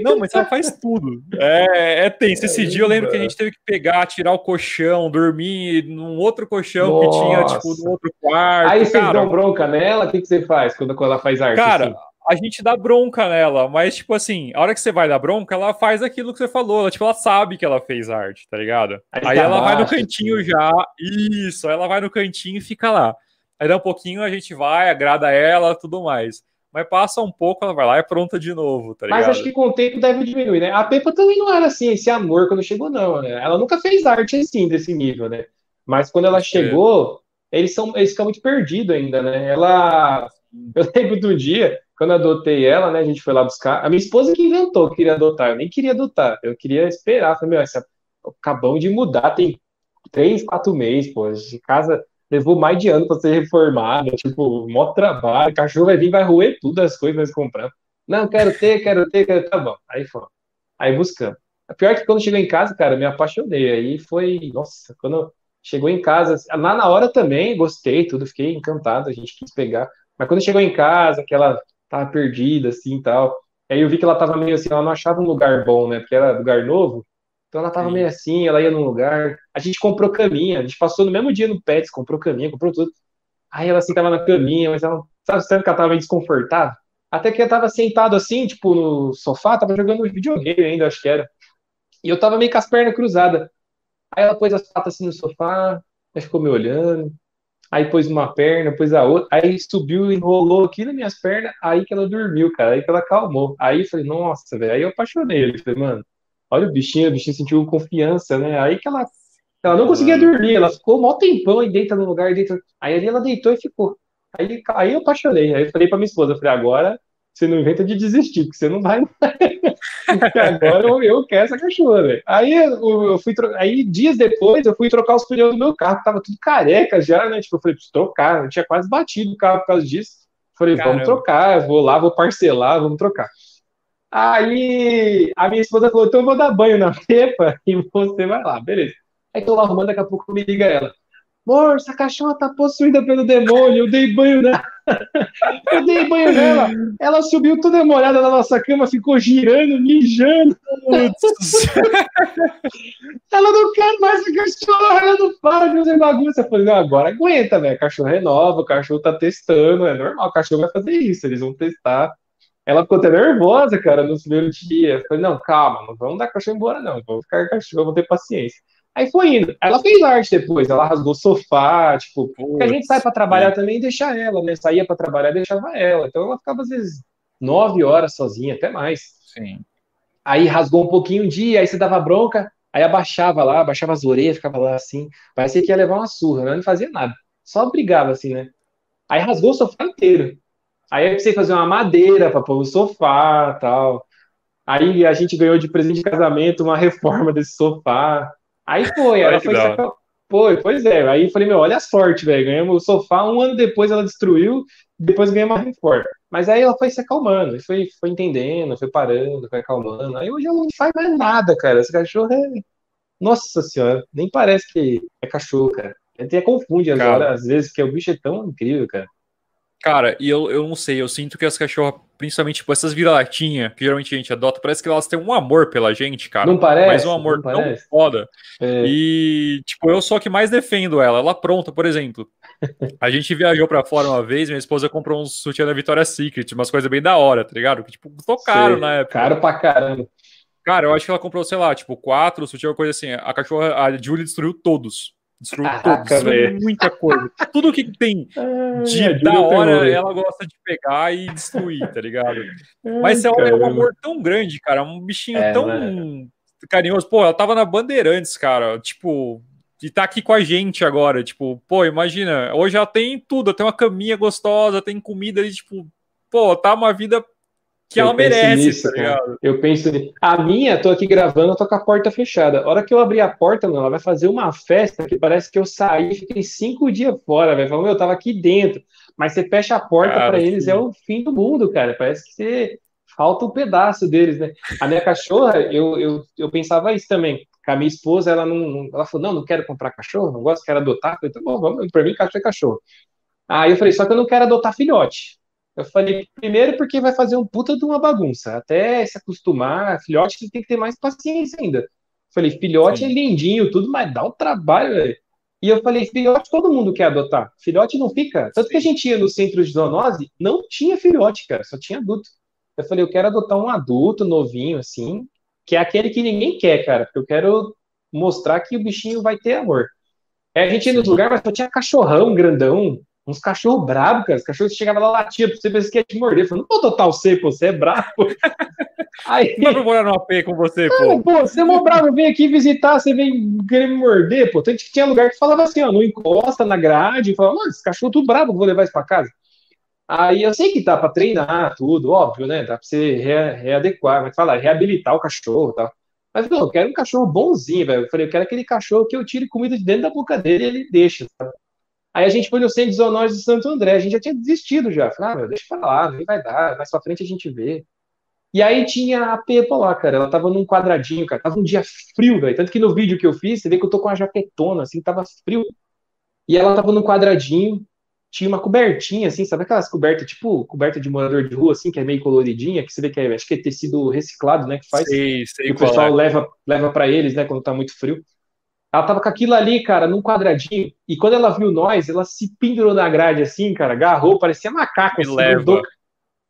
Não, mas ela faz tudo. É, é tenso. Esse dia eu lembro que a gente teve que pegar, tirar o colchão, dormir num outro colchão Nossa. que tinha, tipo, no outro quarto. Aí vocês dão bronca nela? O que, que você faz quando, quando ela faz arte? Cara, assim? A gente dá bronca nela, mas, tipo assim, a hora que você vai dar bronca, ela faz aquilo que você falou. Ela, tipo, ela sabe que ela fez arte, tá ligado? Aí, aí tá ela vai no cantinho já, isso, aí ela vai no cantinho e fica lá. Aí dá um pouquinho, a gente vai, agrada ela, tudo mais. Mas passa um pouco, ela vai lá e é pronta de novo, tá ligado? Mas acho que com o tempo deve diminuir, né? A Pepa também não era assim, esse amor quando chegou, não, né? Ela nunca fez arte assim, desse nível, né? Mas quando ela chegou, eles, são, eles ficam muito perdidos ainda, né? Ela. Eu lembro do dia, quando adotei ela, né, a gente foi lá buscar. A minha esposa que inventou que queria adotar. Eu nem queria adotar. Eu queria esperar. Falei, meu, essa, acabamos de mudar, tem três, quatro meses, pô. De casa levou mais de ano para ser reformada. Tipo, mó trabalho. Cachorro vai vir, vai roer tudo as coisas nós compramos. Não, quero ter, quero ter, quero ter. Tá bom. Aí foi. Aí buscamos. Pior que quando chegou em casa, cara, me apaixonei. Aí foi, nossa, quando chegou em casa, lá na hora também, gostei, tudo, fiquei encantado, a gente quis pegar. Mas quando chegou em casa, que ela tava perdida, assim, e tal, aí eu vi que ela tava meio assim, ela não achava um lugar bom, né, porque era lugar novo, então ela tava Sim. meio assim, ela ia num lugar, a gente comprou caminha, a gente passou no mesmo dia no Pets, comprou caminha, comprou tudo. Aí ela assim tava na caminha, mas ela, sabe, sabe que ela tava meio desconfortável? Até que eu tava sentado assim, tipo, no sofá, tava jogando videogame ainda, acho que era. E eu tava meio com as pernas cruzadas. Aí ela pôs as patas assim no sofá, aí ficou me olhando. Aí pôs uma perna, pôs a outra. Aí subiu, enrolou aqui nas minhas pernas. Aí que ela dormiu, cara. Aí que ela acalmou. Aí eu falei, nossa, velho. Aí eu apaixonei. Ele falei, mano, olha o bichinho, o bichinho sentiu confiança, né? Aí que ela, ela não conseguia dormir. Ela ficou um tempão e deita no lugar. Deita... Aí ali ela deitou e ficou. Aí, aí eu apaixonei. Aí eu falei pra minha esposa, eu falei, agora você não inventa de desistir, porque você não vai. porque agora eu, eu quero essa cachorra, velho. Aí eu, fui tro... aí dias depois eu fui trocar os pneus do meu carro, tava tudo careca já, né? Tipo, eu falei, preciso trocar, eu tinha quase batido o carro por causa disso. Falei, Caramba. vamos trocar, vou lá, vou parcelar, vamos trocar. Aí a minha esposa falou, então eu vou dar banho na pepa e você vai lá, beleza. Aí tô lá arrumando, daqui a pouco me liga ela. Amor, essa cachorra tá possuída pelo demônio, eu dei banho nela. eu dei banho nela. Ela subiu toda molhada na nossa cama, ficou girando, mijando. ela não quer mais a cachorra, ela não para de fazer bagunça. Eu falei, não, agora aguenta, velho. Cachorro é nova, o cachorro tá testando, é normal, o cachorro vai fazer isso, eles vão testar. Ela ficou até nervosa, cara, no primeiro dia. Eu falei, não, calma, não vamos dar cachorro embora, não. Vamos ficar com cachorro, vamos ter paciência. Aí foi indo. Ela fez arte depois, ela rasgou sofá, tipo, Putz, a gente sai para trabalhar é. também e deixa ela, né? Saía para trabalhar e deixava ela. Então ela ficava às vezes nove horas sozinha, até mais. Sim. Aí rasgou um pouquinho o dia, aí você dava bronca, aí abaixava lá, abaixava as orelhas, ficava lá assim. Parecia que ia levar uma surra, né? não fazia nada. Só brigava assim, né? Aí rasgou o sofá inteiro. Aí eu precisei fazer uma madeira para pôr no sofá tal. Aí a gente ganhou de presente de casamento uma reforma desse sofá. Aí foi, ela foi sacar... Foi, pois é. Aí eu falei, meu, olha a sorte, velho. Ganhamos o sofá, um ano depois ela destruiu, depois ganhamos uma reforma. Mas aí ela foi se acalmando, foi, foi entendendo, foi parando, foi acalmando. Aí hoje ela não faz mais nada, cara. Esse cachorro é. Nossa senhora, nem parece que é cachorro, cara. Até confunde agora, às vezes, porque o bicho é tão incrível, cara. Cara, e eu, eu não sei, eu sinto que as cachorras, principalmente tipo, essas vira-latinhas, que geralmente a gente adota, parece que elas têm um amor pela gente, cara. Não parece? Mas um amor tão parece. foda. É. E, tipo, eu sou que mais defendo ela. Ela pronta, por exemplo. A gente viajou pra fora uma vez, minha esposa comprou um sutiã da Victoria's Secret, umas coisas bem da hora, tá ligado? Que, tipo, tô caro sei. na época. Caro pra caramba. Cara, eu acho que ela comprou, sei lá, tipo, quatro sutiã, coisa assim. A cachorra, a Julie destruiu todos. Destruiu destruiu muita coisa. Tudo que tem de é, da hora, ela gosta de pegar e destruir, tá ligado? Mas ela é um amor tão grande, cara. Um bichinho é, tão né? carinhoso. Pô, ela tava na Bandeirantes, cara. Tipo, e tá aqui com a gente agora. Tipo, pô, imagina. Hoje ela tem tudo. Tem uma caminha gostosa, tem comida ali, tipo, pô, tá uma vida que eu ela merece, nisso, tá? Eu penso A minha, tô aqui gravando, eu tô com a porta fechada. A hora que eu abrir a porta, mano, ela vai fazer uma festa que parece que eu saí e fiquei cinco dias fora, velho. Falando, eu tava aqui dentro. Mas você fecha a porta para eles, é o fim do mundo, cara. Parece que você falta um pedaço deles, né? A minha cachorra, eu, eu, eu pensava isso também. A minha esposa, ela não. Ela falou: não, não quero comprar cachorro, não gosto, quero adotar. Eu falei, tá bom, vamos, pra mim, cachorro é cachorro. Aí eu falei, só que eu não quero adotar filhote. Eu falei, primeiro porque vai fazer um puta de uma bagunça. Até se acostumar, filhote tem que ter mais paciência ainda. Eu falei, filhote Sim. é lindinho, tudo, mas dá um trabalho, velho. E eu falei, filhote todo mundo quer adotar. Filhote não fica. Tanto que a gente ia no centro de zoonose, não tinha filhote, cara, só tinha adulto. Eu falei, eu quero adotar um adulto novinho, assim, que é aquele que ninguém quer, cara, porque eu quero mostrar que o bichinho vai ter amor. É, a gente ia nos lugares, mas só tinha cachorrão grandão, uns cachorros bravos, cara. Os cachorros chegavam lá latiam, você pensa que ia te morder. Eu falei, não vou total você, pô, você é bravo. Aí, não vou morar no AP com você, pô. pô, você é mó bravo, vem aqui visitar, você vem querer me morder, pô. Tinha lugar que falava assim, ó, não encosta na grade, falava, mano, esse cachorro tudo bravo, vou levar isso pra casa. Aí eu sei que dá pra treinar tudo, óbvio, né? Dá pra você re readequar, mas fala, reabilitar o cachorro e tal. Mas não, eu quero um cachorro bonzinho, velho. Eu falei, eu quero aquele cachorro que eu tire comida de dentro da boca dele e ele deixa, sabe? Aí a gente foi no centro de zoonose de Santo André, a gente já tinha desistido já. Falei, ah, meu, deixa pra lá, nem vai dar, mais pra frente a gente vê. E aí tinha a Pepa lá, cara. Ela tava num quadradinho, cara. Tava um dia frio, velho. Tanto que no vídeo que eu fiz, você vê que eu tô com uma jaquetona, assim, tava frio. E ela tava num quadradinho, tinha uma cobertinha, assim, sabe aquelas cobertas, tipo coberta de morador de rua, assim, que é meio coloridinha, que você vê que é, acho que é tecido reciclado, né, que faz. Sei, sei que o pessoal é. leva, leva para eles, né, quando tá muito frio. Ela tava com aquilo ali, cara, num quadradinho, e quando ela viu nós, ela se pendurou na grade, assim, cara, agarrou, parecia macaco, me assim, leva.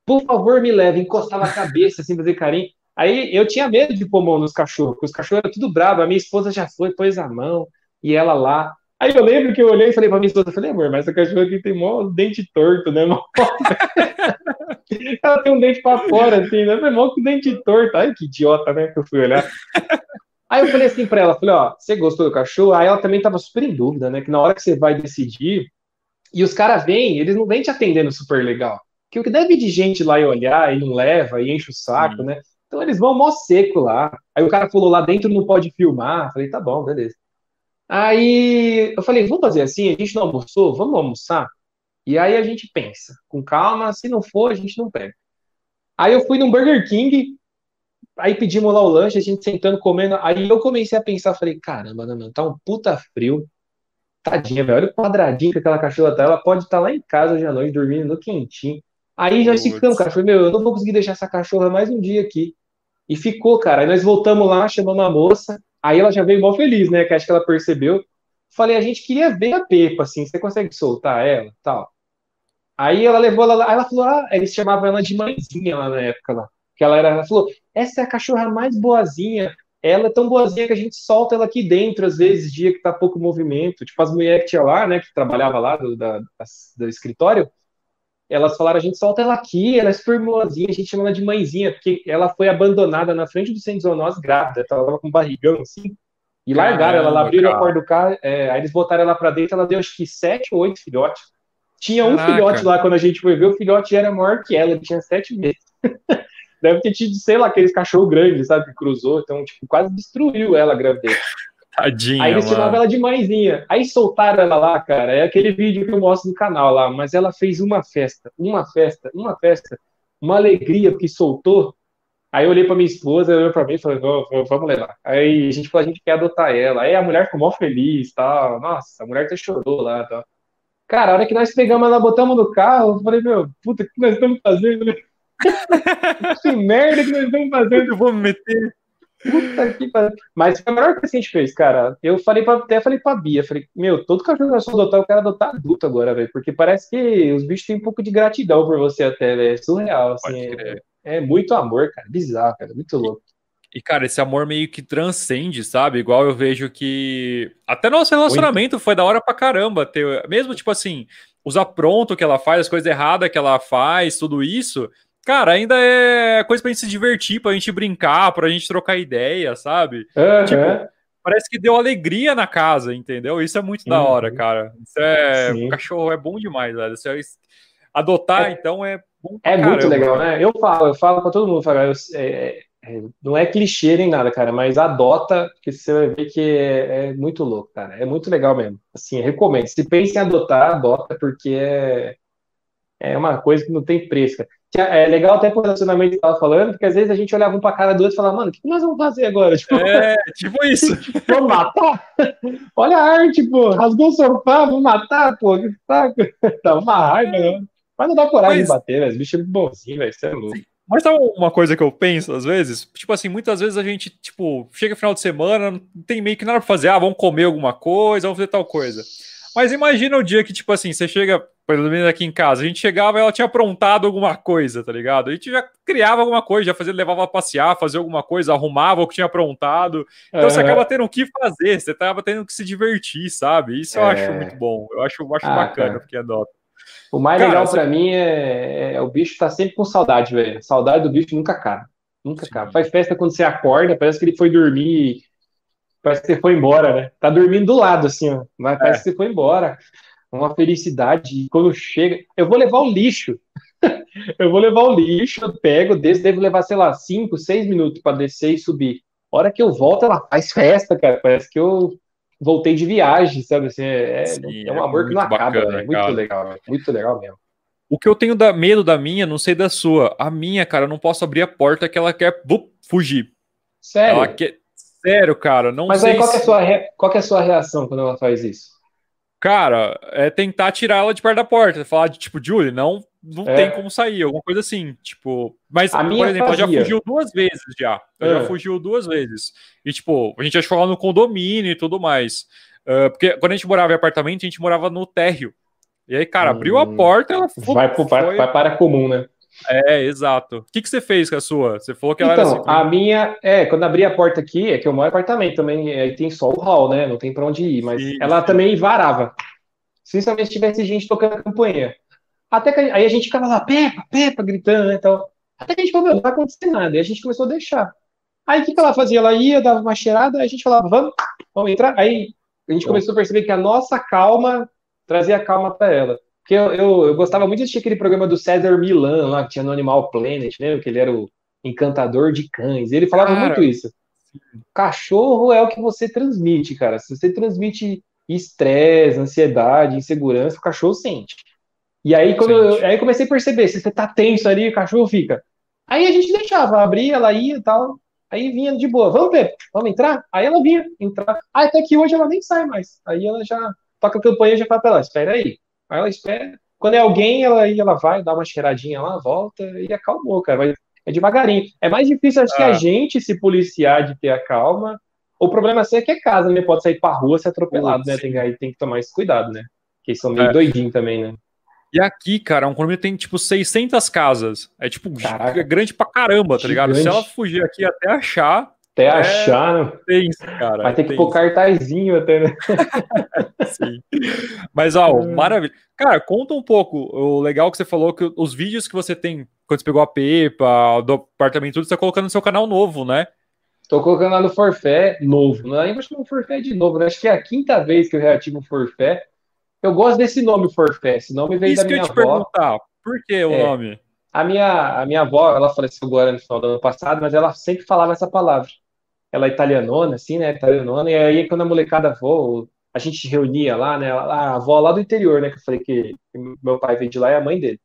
Por favor, me leve, encostava a cabeça, assim, fazer carinho. Aí eu tinha medo de pôr mão nos cachorros, porque os cachorros eram tudo bravos, a minha esposa já foi, pôs a mão, e ela lá, Aí eu lembro que eu olhei e falei pra minha esposa, falei, amor, mas essa cachorra aqui tem mó dente torto, né? Ela tem um dente pra fora, assim, né? Mó com dente torto. Ai, que idiota, né? Que eu fui olhar. Aí eu falei assim pra ela, falei, ó, você gostou do cachorro? Aí ela também tava super em dúvida, né? Que na hora que você vai decidir, e os caras vêm, eles não vêm te atendendo super legal. Que o que deve de gente lá e olhar e não leva e enche o saco, hum. né? Então eles vão mó seco lá. Aí o cara falou lá dentro não pode filmar. Falei, tá bom, beleza. Aí eu falei, vamos fazer assim, a gente não almoçou, vamos almoçar? E aí a gente pensa, com calma, se não for, a gente não pega. Aí eu fui no Burger King, aí pedimos lá o lanche, a gente sentando, comendo. Aí eu comecei a pensar, falei, caramba, não, tá um puta frio. Tadinha, velho, olha o quadradinho que aquela cachorra tá, ela pode estar tá lá em casa hoje à noite, dormindo no quentinho. Aí já ficamos, cara, falei, meu, eu não vou conseguir deixar essa cachorra mais um dia aqui. E ficou, cara. Aí nós voltamos lá, chamamos a moça, Aí ela já veio mal feliz, né? Que acho que ela percebeu. Falei, a gente queria ver a Pepa, assim, você consegue soltar ela tal. Aí ela levou ela lá, ela falou, ah, eles chamavam ela de mãezinha lá na época lá. Que ela era, ela falou, essa é a cachorra mais boazinha. Ela é tão boazinha que a gente solta ela aqui dentro, às vezes, dia que tá pouco movimento. Tipo, as mulheres que tinha lá, né, que trabalhava lá do, da, do escritório, elas falaram, a gente solta ela aqui, ela é super moazinha, a gente chama ela de mãezinha, porque ela foi abandonada na frente do centro de zoonose grávida, ela tava com um barrigão assim, e largaram ela, ela abriram a porta do carro, é, aí eles botaram ela pra dentro, ela deu acho que sete ou oito filhotes. Tinha um Caraca. filhote lá, quando a gente foi ver, o filhote era maior que ela, ele tinha sete meses. Deve ter tido, sei lá, aqueles cachorro grandes, sabe, que cruzou, então, tipo, quase destruiu ela a gravidez. Tadinha, Aí eles chamavam ela de mãezinha. Aí soltaram ela lá, cara. É aquele vídeo que eu mostro no canal lá. Mas ela fez uma festa, uma festa, uma festa. Uma alegria porque soltou. Aí eu olhei pra minha esposa, olhou pra mim e falei, vamos levar. Aí a gente falou, a gente quer adotar ela. Aí a mulher ficou mó feliz, tal. Nossa, a mulher até chorou lá, tal. Cara, a hora que nós pegamos ela, botamos no carro, eu falei, meu, puta, o que nós estamos fazendo? Que merda que nós estamos fazendo? Eu vou me meter Puta que pariu. Mas foi a melhor coisa que a gente fez, cara. Eu falei pra, até falei pra Bia, falei, meu, todo cachorro que eu adotar, eu quero adotar adulto agora, velho. Porque parece que os bichos têm um pouco de gratidão por você até, velho. É surreal, assim. É, é, muito amor, cara. Bizarro, cara. Muito louco. E, cara, esse amor meio que transcende, sabe? Igual eu vejo que. Até nosso relacionamento muito. foi da hora pra caramba. Ter... Mesmo, tipo assim, os apronto que ela faz, as coisas erradas que ela faz, tudo isso cara, ainda é coisa pra gente se divertir, pra gente brincar, pra gente trocar ideia, sabe? Uhum. Tipo, parece que deu alegria na casa, entendeu? Isso é muito uhum. da hora, cara. Isso é. Sim. O cachorro é bom demais, velho. Isso é... Adotar, é, então, é bom É caramba, muito legal, né? Eu falo, eu falo pra todo mundo, falo, eu, é, é, não é clichê nem nada, cara, mas adota, que você vai ver que é, é, muito louco, cara. É muito legal mesmo. Assim, recomendo. Se pensa em adotar, adota, porque é, é uma coisa que não tem preço, cara. É legal até o relacionamento que estava falando, porque às vezes a gente olhava um para cara do outro e falava, mano, o que nós vamos fazer agora? Tipo, é, tipo isso. vamos matar? Olha a arte, pô, rasgou o sofá, vamos matar, pô, que saco. Dá uma raiva, né? Mas não dá coragem Mas... de bater, velho. Os bichos é bonzinho, velho, isso é louco. Sim. Mas sabe uma coisa que eu penso às vezes? Tipo assim, muitas vezes a gente, tipo, chega final de semana, não tem meio que nada pra fazer, ah, vamos comer alguma coisa, vamos fazer tal coisa. Mas imagina o dia que, tipo assim, você chega, pelo menos aqui em casa, a gente chegava e ela tinha aprontado alguma coisa, tá ligado? A gente já criava alguma coisa, já fazia, levava a passear, fazia alguma coisa, arrumava o que tinha aprontado. Então uhum. você acaba tendo o que fazer, você acaba tendo que se divertir, sabe? Isso eu é... acho muito bom, eu acho, eu acho ah, bacana, cara. porque adota. O mais cara, legal você... para mim é, é, o bicho tá sempre com saudade, velho. Saudade do bicho nunca acaba. Nunca Sim. acaba. Faz festa quando você acorda, parece que ele foi dormir Parece que você foi embora, né? Tá dormindo do lado, assim, ó. Mas é. parece que você foi embora. Uma felicidade. E quando chega. Eu vou levar o lixo. eu vou levar o lixo, eu pego, desço, devo levar, sei lá, 5, 6 minutos para descer e subir. A hora que eu volto, ela faz festa, cara. Parece que eu voltei de viagem, sabe? Assim, é, Sim, é um amor é que não acaba, bacana, é muito legal, muito legal mesmo. O que eu tenho da, medo da minha, não sei da sua. A minha, cara, eu não posso abrir a porta que ela quer bup, fugir. Sério? Ela quer... Sério, cara, não Mas sei aí qual, que é a se- sua re- qual que é a sua reação quando ela faz isso? Cara, é tentar tirar ela de perto da porta. Falar de tipo, Julie, não, não É. tem como sair, alguma coisa assim. Tipo, mas, A por minha exemplo, ela já fazia. fugiu duas vezes já. Ela É. já fugiu duas vezes. E, tipo, a gente achou ela no condomínio e tudo mais. Ah, porque quando a gente morava em apartamento, a gente morava no térreo. E aí, cara, abriu a Hum. porta, ela fu- Vai, pro, vai, foi- vai para a comum, né? É, exato. O que, que você fez com a sua? Você falou que ela era Então, assim. a minha, é, quando abri a porta aqui, é que eu moro em apartamento também, aí tem só o hall, né? Não tem pra onde ir, mas Sim, ela sim. também varava. Principalmente se tivesse gente tocando a campainha. Até que aí a gente ficava lá, Pepa, Pepa, gritando, né, tal. Até que a gente falou, meu, não vai acontecer nada. E a gente começou a deixar. Aí o que que ela fazia? Ela ia, dava uma cheirada, aí a gente falava, vamos, vamos entrar. Aí a gente começou a perceber que a nossa calma trazia calma pra ela. Porque eu, eu, eu gostava muito de assistir aquele programa do César Milan lá, que tinha no Animal Planet, né? Que ele era o encantador de cães. E ele falava Cara, muito isso. Cachorro é o que você transmite, cara. Se você transmite estresse, ansiedade, insegurança, o cachorro sente. E aí, quando eu, aí eu comecei a perceber, se você tá tenso ali, o cachorro fica. Aí a gente deixava, abria, ela ia e tal. Aí vinha de boa, vamos, Pepe, vamos entrar? Aí ela vinha, entrar. Ah, até que hoje ela nem sai mais. Aí ela já toca a campanha e já fala pra ela, espera aí. Aí ela espera. Quando é alguém, ela, ela vai, dá uma cheiradinha lá, volta e acalmou, cara. Vai, é devagarinho. É mais difícil, acho que a Ah. gente se policiar de ter a calma. O problema assim, é que é casa, né? Pode sair pra rua ser atropelado, né? Tem, aí tem que tomar esse cuidado, né? Porque eles são meio É. doidinhos também, né? E aqui, cara, um condomínio tem tipo 600 casas. É tipo Caraca. grande pra caramba, tá ligado? Se ela fugir aqui até achar, Até É. achar, né? tem, cara. Vai ter que pôr cartazinho até, né? sim. Mas, ó, É. maravilha. Cara, conta um pouco. O legal que você falou que os vídeos que você tem, quando você pegou a Pepa, do apartamento, tudo, você tá colocando no seu canal novo, né? Tô colocando lá no forfé novo. Não lembro se é um forfé de novo, né? Acho que é a quinta vez que eu reativo o forfé. Eu gosto desse nome forfé. Esse nome veio Isso da que eu minha ia te avó. perguntar. Por que o É. nome? A minha, a minha avó, ela faleceu agora no final do ano passado, mas ela sempre falava essa palavra. Ela é italianona, assim, né? Italianona. E aí, quando a molecada voa, a gente reunia lá, né? A avó lá do interior, né? Que eu falei que meu pai veio de lá e a mãe dele.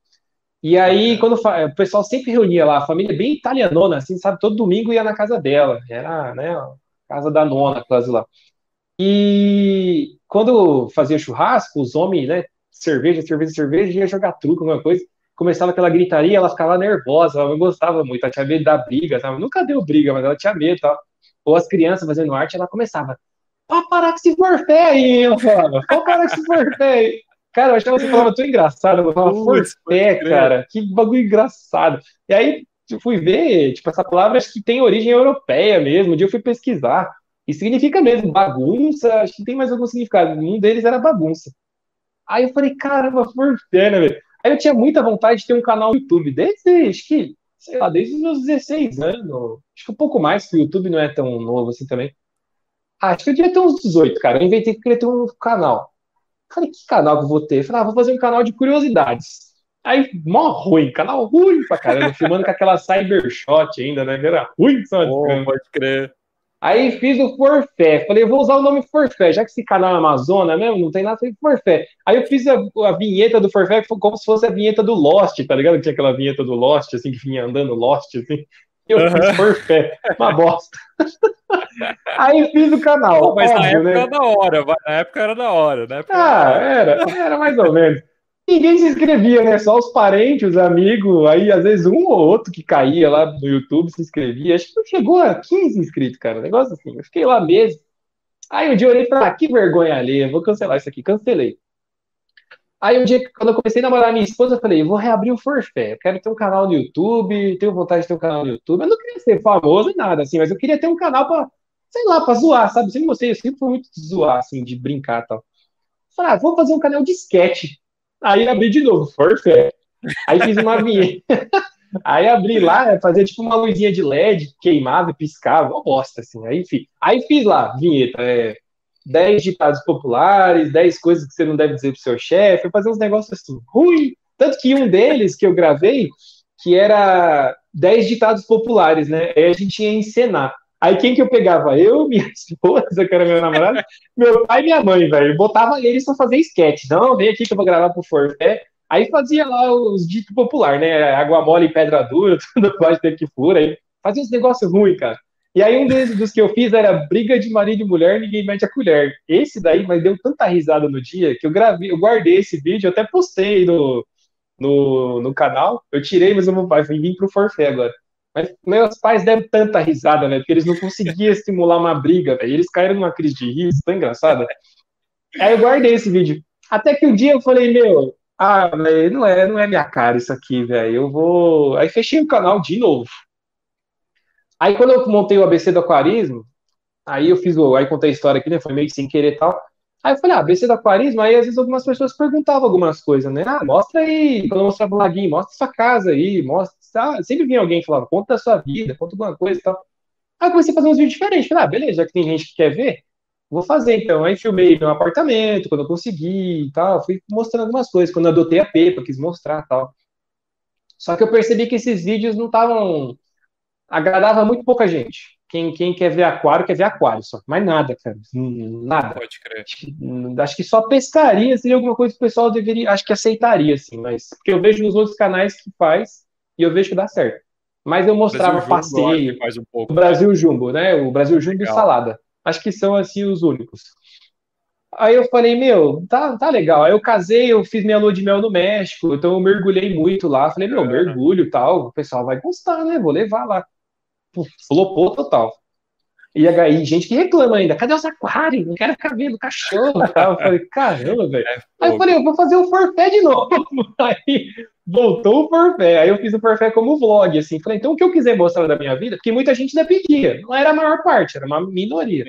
E aí, quando o pessoal sempre reunia lá, a família bem italianona, assim, sabe? Todo domingo ia na casa dela. Era, né? Casa da nona, quase lá. E quando fazia churrasco, os homens, né? Cerveja, cerveja, cerveja, ia jogar truco, alguma coisa. Começava aquela gritaria, ela ficava nervosa, ela não gostava muito, ela tinha medo da briga, sabe? Nunca deu briga, mas ela tinha medo tal. Ou as crianças fazendo arte, ela começava, pode parar com esse forfé aí, eu falava, pode parar com esse forfé aí. Cara, eu achava que você falava tão engraçado, eu falava forfé, cara, que bagulho engraçado. E aí eu fui ver, tipo, essa palavra acho que tem origem europeia mesmo, um dia eu fui pesquisar, e significa mesmo bagunça, acho que tem mais algum significado, um deles era bagunça. Aí eu falei, caramba, forfé, né, velho? Aí eu tinha muita vontade de ter um canal no YouTube, desde, acho que, sei lá, desde os meus 16 anos. Acho que um pouco mais, porque o YouTube não é tão novo assim também. Ah, acho que eu devia ter uns 18, cara. Eu inventei que eu queria ter um canal. Falei, que canal que eu vou ter? Falei, ah, vou fazer um canal de curiosidades. Aí, mó ruim, canal ruim pra caramba, filmando com aquela Cybershot ainda, né? que Era ruim, só Oh, pode crer. Aí fiz o Forfé. Falei, eu vou usar o nome Forfé, já que esse canal é Amazônia mesmo, não tem nada, falei Forfé. Aí eu fiz a, a vinheta do Forfé como se fosse a vinheta do Lost, tá ligado? Tinha aquela vinheta do Lost, assim, que vinha andando Lost, assim. Eu Aham. fiz Forfé, uma bosta. Aí fiz o canal, Pô, mas na óbvio, época né? era da hora, na época era da hora, época Ah, era, era mais ou menos. Ninguém se inscrevia, né? Só os parentes, os amigos, aí às vezes um ou outro que caía lá no YouTube se inscrevia. Acho que não chegou a 15 inscritos, cara. Um negócio assim. Eu fiquei lá mesmo. Aí um dia eu olhei e falei, ah, que vergonha alheia, vou cancelar isso aqui. Cancelei. Aí um dia, quando eu comecei a namorar minha esposa, eu falei, eu vou reabrir o Forfé. Eu quero ter um canal no YouTube, tenho vontade de ter um canal no YouTube. Eu não queria ser famoso nem nada, assim, mas eu queria ter um canal pra, sei lá, pra zoar, sabe? Sempre gostei, eu sempre fui muito de zoar, assim, de brincar e tal. Falei, ah, vou fazer um canal de sketch. Aí abri de novo, Forfé. Aí fiz uma vinheta. Aí abri lá, fazia tipo uma luzinha de LED, queimava e piscava, uma bosta, assim. Aí, enfim. Aí fiz lá, vinheta, é, 10 ditados populares, 10 coisas que você não deve dizer pro seu chefe, fazia uns negócios assim, ruim. Tanto que um deles que eu gravei, que era 10 ditados populares, né? Aí a gente ia encenar. Aí quem que eu pegava? Eu, minha esposa, que era meu namorado, meu pai e minha mãe, velho. Botava eles pra fazer sketch. Não, vem aqui que eu vou gravar pro Forfé. Aí fazia lá os ditos popular, né? Água mole e pedra dura, tudo pode ter que fura. Aí fazia uns negócios ruins, cara. E aí um dos que eu fiz era briga de marido e mulher, ninguém mete a colher. Esse daí, mas deu tanta risada no dia que eu gravei, eu guardei esse vídeo, eu até postei no, no, no canal. Eu tirei, mas eu vir pro forfé agora. Mas meus pais deram tanta risada, né? Porque eles não conseguiam estimular uma briga, velho. Eles caíram numa crise de riso, tão engraçada. Aí eu guardei esse vídeo. Até que um dia eu falei, meu, ah, véio, não é, não é minha cara isso aqui, velho. Eu vou. Aí fechei o canal de novo. Aí quando eu montei o ABC do aquarismo, aí eu fiz o. Aí contei a história aqui, né? Foi meio sem querer e tal. Aí eu falei, ah, ABC do aquarismo, aí às vezes algumas pessoas perguntavam algumas coisas, né? Ah, mostra aí, quando eu mostrava o laguinho, mostra sua casa aí, mostra. Tá? Sempre vinha alguém falando, conta da sua vida, conta alguma coisa e tal. Aí eu comecei a fazer uns vídeos diferentes. Falei, ah, beleza, já que tem gente que quer ver, vou fazer então. Aí filmei meu apartamento, quando eu consegui e tal. Fui mostrando algumas coisas. Quando eu adotei a Pepa, quis mostrar e tal. Só que eu percebi que esses vídeos não estavam. agradava muito pouca gente. Quem, quem quer ver aquário, quer ver aquário só. Mais nada, cara. Nada. Pode crer. Acho que, acho que, só pescaria seria alguma coisa que o pessoal deveria. Acho que aceitaria, assim. Mas. Porque eu vejo nos outros canais que faz e eu vejo que dá certo. Mas eu mostrava Brasil passeio. um o Brasil Jumbo, né? O Brasil Jumbo Legal. e salada. Acho que são assim os únicos. Aí eu falei, meu, tá, tá legal. Aí eu casei, eu fiz minha lua de mel no México, então eu mergulhei muito lá. Falei, meu, mergulho tal, o pessoal vai gostar, né? Vou levar lá flopou total. E aí, gente que reclama ainda, cadê os aquários? Não quero ficar vendo cachorro. Eu falei, caramba, velho. É aí eu falei, eu vou fazer o forfé de novo. Aí voltou o forfé. Aí eu fiz o forfé como vlog, assim. Falei, então o que eu quiser mostrar da minha vida, porque muita gente ainda pedia. Não era a maior parte, era uma minoria.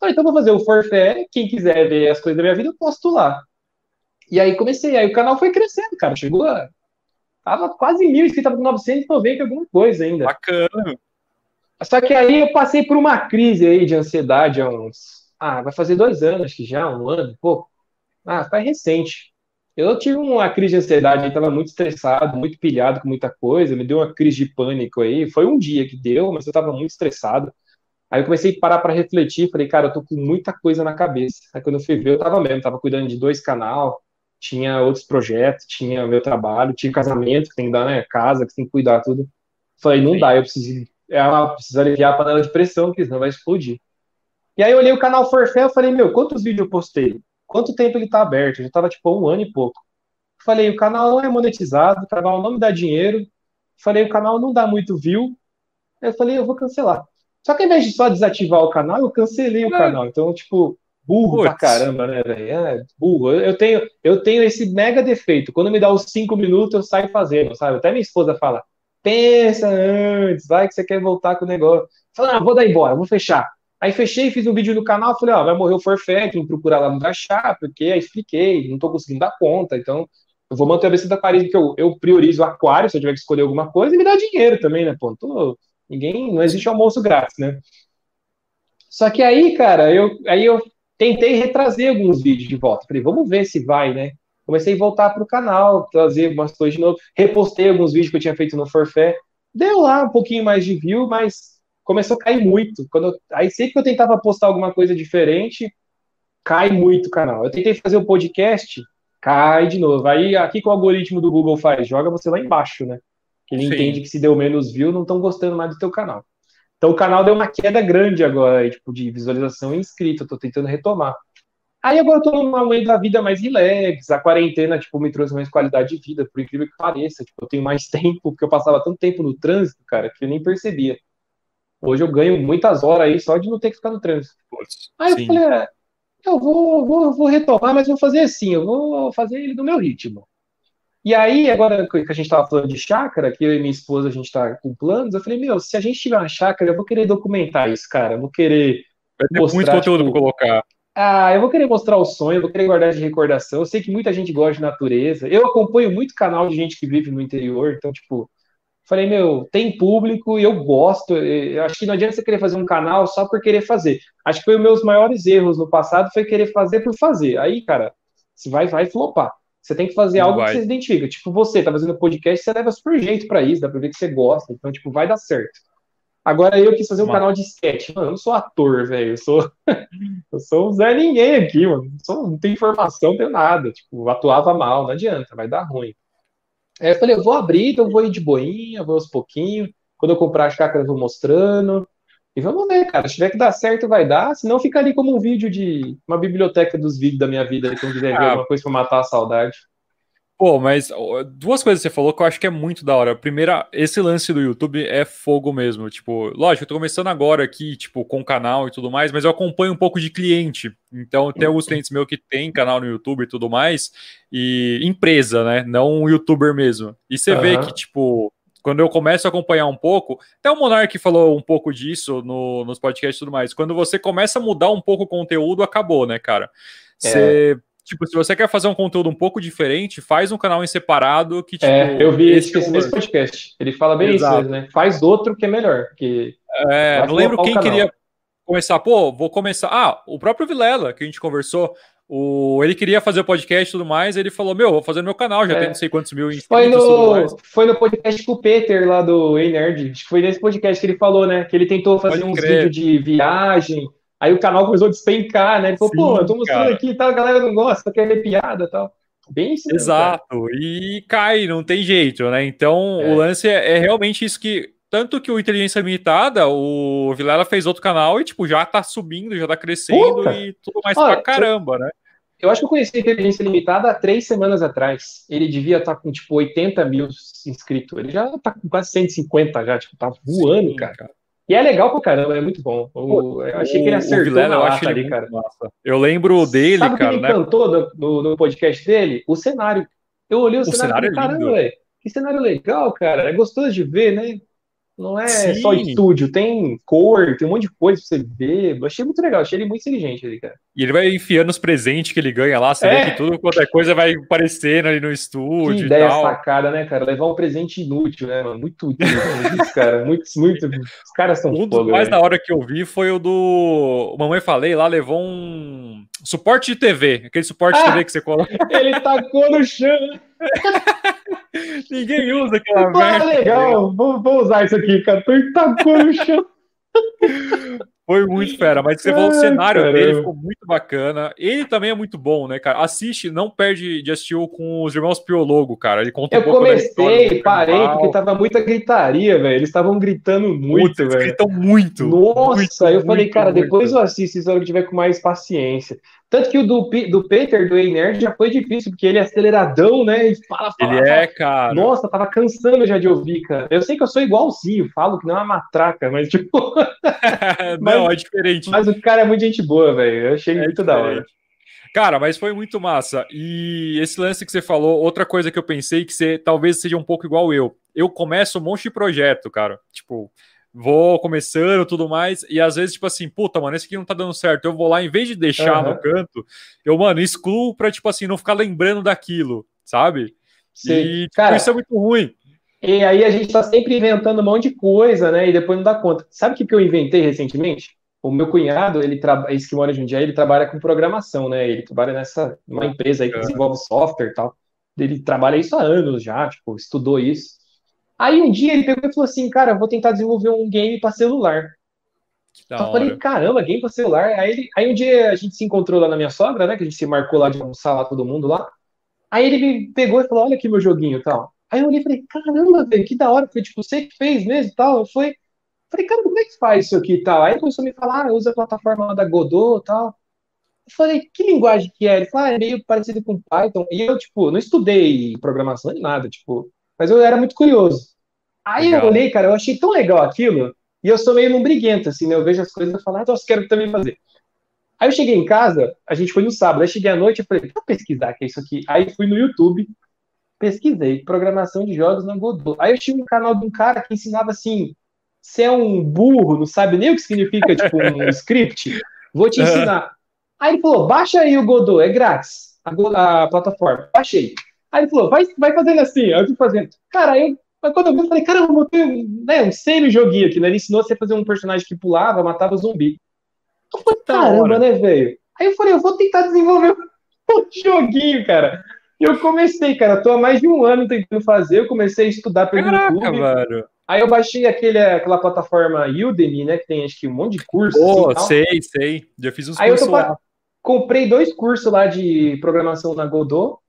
Falei, então vou fazer o forfé. Quem quiser ver as coisas da minha vida, eu posto lá. E aí comecei. Aí o canal foi crescendo, cara. Chegou a. Tava quase mil inscritos, tava com 990 alguma coisa ainda. Bacana. Só que aí eu passei por uma crise aí de ansiedade há uns. Ah, vai fazer dois anos que já, um ano, pô. Ah, faz recente. Eu tive uma crise de ansiedade, estava muito estressado, muito pilhado com muita coisa, me deu uma crise de pânico aí. Foi um dia que deu, mas eu estava muito estressado. Aí eu comecei a parar para refletir, falei, cara, eu tô com muita coisa na cabeça. Aí quando eu fui ver, eu tava mesmo, tava cuidando de dois canal, tinha outros projetos, tinha meu trabalho, tinha casamento que tem que dar, né, casa, que tem que cuidar tudo. Falei, não dá, eu preciso ela precisa aliviar a panela de pressão, que senão vai explodir. E aí eu olhei o canal Forfé, eu falei, meu, quantos vídeos eu postei? Quanto tempo ele tá aberto? Eu já tava tipo um ano e pouco. Falei, o canal não é monetizado, o canal não me dá dinheiro. Falei, o canal não dá muito view. Eu falei, eu vou cancelar. Só que ao invés de só desativar o canal, eu cancelei o é. canal. Então, tipo, burro Puts. pra caramba, né, velho? É, burro. Eu tenho, eu tenho esse mega defeito. Quando me dá os cinco minutos, eu saio fazendo, sabe? Até minha esposa fala, pensa antes, vai que você quer voltar com o negócio. Fala, ah, vou dar embora, vou fechar. Aí fechei, fiz um vídeo no canal, falei, ó, vai morrer o tem que procurar lá no Gachá, porque aí expliquei, não tô conseguindo dar conta, então eu vou manter a BC da Paris, porque eu, eu priorizo o aquário, se eu tiver que escolher alguma coisa, e me dá dinheiro também, né, pô, tô, ninguém, não existe almoço grátis, né. Só que aí, cara, eu, aí eu tentei retrazer alguns vídeos de volta, falei, vamos ver se vai, né, comecei a voltar para o canal, trazer umas coisas de novo, repostei alguns vídeos que eu tinha feito no Forfé, deu lá um pouquinho mais de view, mas começou a cair muito. Quando eu, aí sempre que eu tentava postar alguma coisa diferente, cai muito o canal. Eu tentei fazer o um podcast, cai de novo. Aí aqui que o algoritmo do Google faz, joga você lá embaixo, né? Que ele Sim. entende que se deu menos view, não estão gostando mais do teu canal. Então o canal deu uma queda grande agora, tipo, de visualização e inscrito. Eu tô tentando retomar. Aí agora eu tô numa lei da vida mais relax, a quarentena, tipo, me trouxe mais qualidade de vida, por incrível que pareça, tipo, eu tenho mais tempo, porque eu passava tanto tempo no trânsito, cara, que eu nem percebia. Hoje eu ganho muitas horas aí só de não ter que ficar no trânsito. Aí eu falei, é, eu vou, vou, vou retomar, mas vou fazer assim, eu vou fazer ele no meu ritmo. E aí, agora que a gente tava falando de chácara, que eu e minha esposa, a gente tá com planos, eu falei, meu, se a gente tiver uma chácara, eu vou querer documentar isso, cara, eu vou querer Vai ter mostrar, muito conteúdo tipo, pra colocar. Ah, eu vou querer mostrar o sonho, eu vou querer guardar de recordação. Eu sei que muita gente gosta de natureza. Eu acompanho muito canal de gente que vive no interior, então, tipo, falei, meu, tem público e eu gosto. Eu acho que não adianta você querer fazer um canal só por querer fazer. Acho que foi um dos meus maiores erros no passado, foi querer fazer por fazer. Aí, cara, você vai, vai flopar. Você tem que fazer não algo vai. que você se identifica. Tipo, você tá fazendo podcast, você leva super jeito para isso, dá pra ver que você gosta. Então, tipo, vai dar certo. Agora eu quis fazer um Mano. canal de sketch. Mano, eu não sou ator, velho. Eu sou. eu sou um Zé Ninguém aqui, mano. Não, sou... não tenho informação, não tenho nada. Tipo, atuava mal, não adianta, vai dar ruim. Aí eu falei, eu vou abrir, então eu vou ir de boinha, vou aos pouquinhos. Quando eu comprar as chácaras, eu vou mostrando. E vamos ver, cara. Se tiver que dar certo, vai dar. Senão fica ali como um vídeo de uma biblioteca dos vídeos da minha vida, quem quiser ver ah. alguma coisa pra matar a saudade. Pô, mas duas coisas que você falou que eu acho que é muito da hora. Primeira, esse lance do YouTube é fogo mesmo. Tipo, lógico, eu tô começando agora aqui, tipo, com o canal e tudo mais, mas eu acompanho um pouco de cliente. Então, tem alguns clientes meus que tem canal no YouTube e tudo mais, e empresa, né? Não um youtuber mesmo. E você uhum. vê que, tipo, quando eu começo a acompanhar um pouco, até o Monark falou um pouco disso no, nos podcasts e tudo mais. Quando você começa a mudar um pouco o conteúdo, acabou, né, cara? É. Você. É Tipo, se você quer fazer um conteúdo um pouco diferente, faz um canal em separado que, tipo... É, eu vi esse, esse mesmo podcast. Ele fala bem Exato. isso, né? Faz outro que é melhor. Que é, não lembro quem queria começar. Pô, vou começar... Ah, o próprio Vilela, que a gente conversou, o, ele queria fazer o podcast e tudo mais, ele falou: Meu, vou fazer no meu canal, já é. tem não sei quantos mil inscritos. Foi no, foi no podcast com o Peter lá do Ei Nerd. Acho que foi nesse podcast que ele falou, né? Que ele tentou fazer Pode uns vídeos de viagem, Aí o canal começou a despencar, né? Ele falou, Sim, pô, eu tô mostrando cara. aqui e tal, a galera não gosta, quer ver piada e tal. Bem isso. Exato, cara. e cai, não tem jeito, né? Então é. o lance é, é, realmente isso que. Tanto que o Inteligência Limitada, o Vilela fez outro canal e, tipo, já tá subindo, já tá crescendo Puta. e tudo mais Olha, pra caramba, né? Eu acho que eu conheci a Inteligência Limitada há três semanas atrás. Ele devia estar tá com, tipo, 80 mil inscritos. Ele já tá com quase 150 já, tipo, tá voando, Sim, cara. cara. E é legal pra caramba, é muito bom. O, eu achei que ele acertou Vilela, eu acho ali, cara. Massa. Eu lembro dele, Sabe cara. Que me né? encantou no, no, podcast dele? O cenário. Eu olhei o, o cenário, cenário e falei, caramba, velho. Que cenário legal, cara. É gostoso de ver, né? Não é Sim. só estúdio, tem cor, tem um monte de coisa pra você ver. Eu achei muito legal, achei ele muito inteligente ali, cara. E ele vai enfiando os presentes que ele ganha lá, você é. vê que tudo quanto é coisa vai aparecendo ali no estúdio. Que ideia sacada, né, cara? Levar um presente inútil, né, mano? Muito útil, isso, cara. Muito, muito. Os caras são Um dos mais da hora que eu vi foi o do. Mamãe Falei lá, levou um suporte de TV, aquele suporte ah, de TV que você coloca. Ele tacou no chão. Ninguém usa aquela Pô, merda. legal, vou, vou, usar isso aqui, cara. Ele tacou no chão. Foi muito fera, mas você falou o cenário caramba. dele ficou muito bacana. Ele também é muito bom, né, cara? Assiste, não perde de assistir com os irmãos Piologo, cara. Ele conta Eu um pouco comecei, parei, porque tava muita gritaria, velho. Eles estavam gritando muito, velho. Eles gritam muito. Nossa, muito, eu falei, cara, muito. depois eu assisto se eu tiver com mais paciência. Tanto que o do, do Peter, do Nerd, já foi difícil, porque ele é aceleradão, né? E fala, fala. Ele é, cara. Nossa, tava cansando já de ouvir, cara. Eu sei que eu sou igualzinho, falo que não é uma matraca, mas tipo. não, é diferente. Mas o cara é muito gente boa, velho. Eu achei é muito diferente. da hora. Cara, mas foi muito massa. E esse lance que você falou, outra coisa que eu pensei que você talvez seja um pouco igual eu. Eu começo um monte de projeto, cara. Tipo, vou começando tudo mais, e às vezes, tipo assim, puta, mano, esse aqui não tá dando certo. Eu vou lá, em vez de deixar uhum. no canto, eu, mano, excluo pra, tipo assim, não ficar lembrando daquilo, sabe? Sim. E tipo, Cara, isso é muito ruim. E aí a gente tá sempre inventando um monte de coisa, né? E depois não dá conta. Sabe o que, eu inventei recentemente? O meu cunhado, ele trabalha, esse que mora de um dia, ele trabalha com programação, né? Ele trabalha nessa uma empresa aí que desenvolve software e tal. Ele trabalha isso há anos já, tipo, estudou isso. Aí um dia ele pegou e falou assim, cara, vou tentar desenvolver um game para celular. eu falei, caramba, game para celular. Aí, ele, aí um dia a gente se encontrou lá na minha sogra, né? Que a gente se marcou lá de almoçar lá todo mundo lá. Aí ele me pegou e falou, olha aqui meu joguinho e tal. Aí eu olhei e falei, caramba, velho, que da hora. Foi tipo, você que fez mesmo e tal. Eu fui, falei, cara, como é que faz isso aqui e tal? Aí ele começou a me falar, ah, usa a plataforma da Godot e tal. Eu falei, que linguagem que é? Ele falou, ah, é meio parecido com Python. E eu, tipo, não estudei programação nem nada, tipo, mas eu era muito curioso. Aí legal. eu olhei, cara, eu achei tão legal aquilo, e eu sou meio lombriguento, assim, né? Eu vejo as coisas e falo, ah, nossa, quero também fazer. Aí eu cheguei em casa, a gente foi no sábado, aí cheguei à noite e falei, deixa eu pesquisar o que é isso aqui. Aí fui no YouTube, pesquisei, programação de jogos na Godot. Aí eu tinha um canal de um cara que ensinava assim, você é um burro, não sabe nem o que significa, tipo, um script, vou te ensinar. Aí ele falou, baixa aí o Godot, é grátis, a, a plataforma. Baixei. Aí ele falou, vai, vai fazendo assim. Eu fui fazendo. Cara, aí eu, quando eu vi, eu falei, cara, eu vou ter né, um semi-joguinho aqui, né? Ele ensinou você a fazer um personagem que pulava, matava zumbi. Eu falei, caramba, né, velho? Aí eu falei, eu vou tentar desenvolver um joguinho, cara. eu comecei, cara, tô há mais de um ano tentando fazer, eu comecei a estudar pelo Caraca, YouTube. velho. Aí eu baixei aquele, aquela plataforma Udemy, né, que tem acho que um monte de curso. Oh, assim, sei, sei. Já fiz uns Aí cursos eu tô, lá. Comprei dois cursos lá de programação na Godot.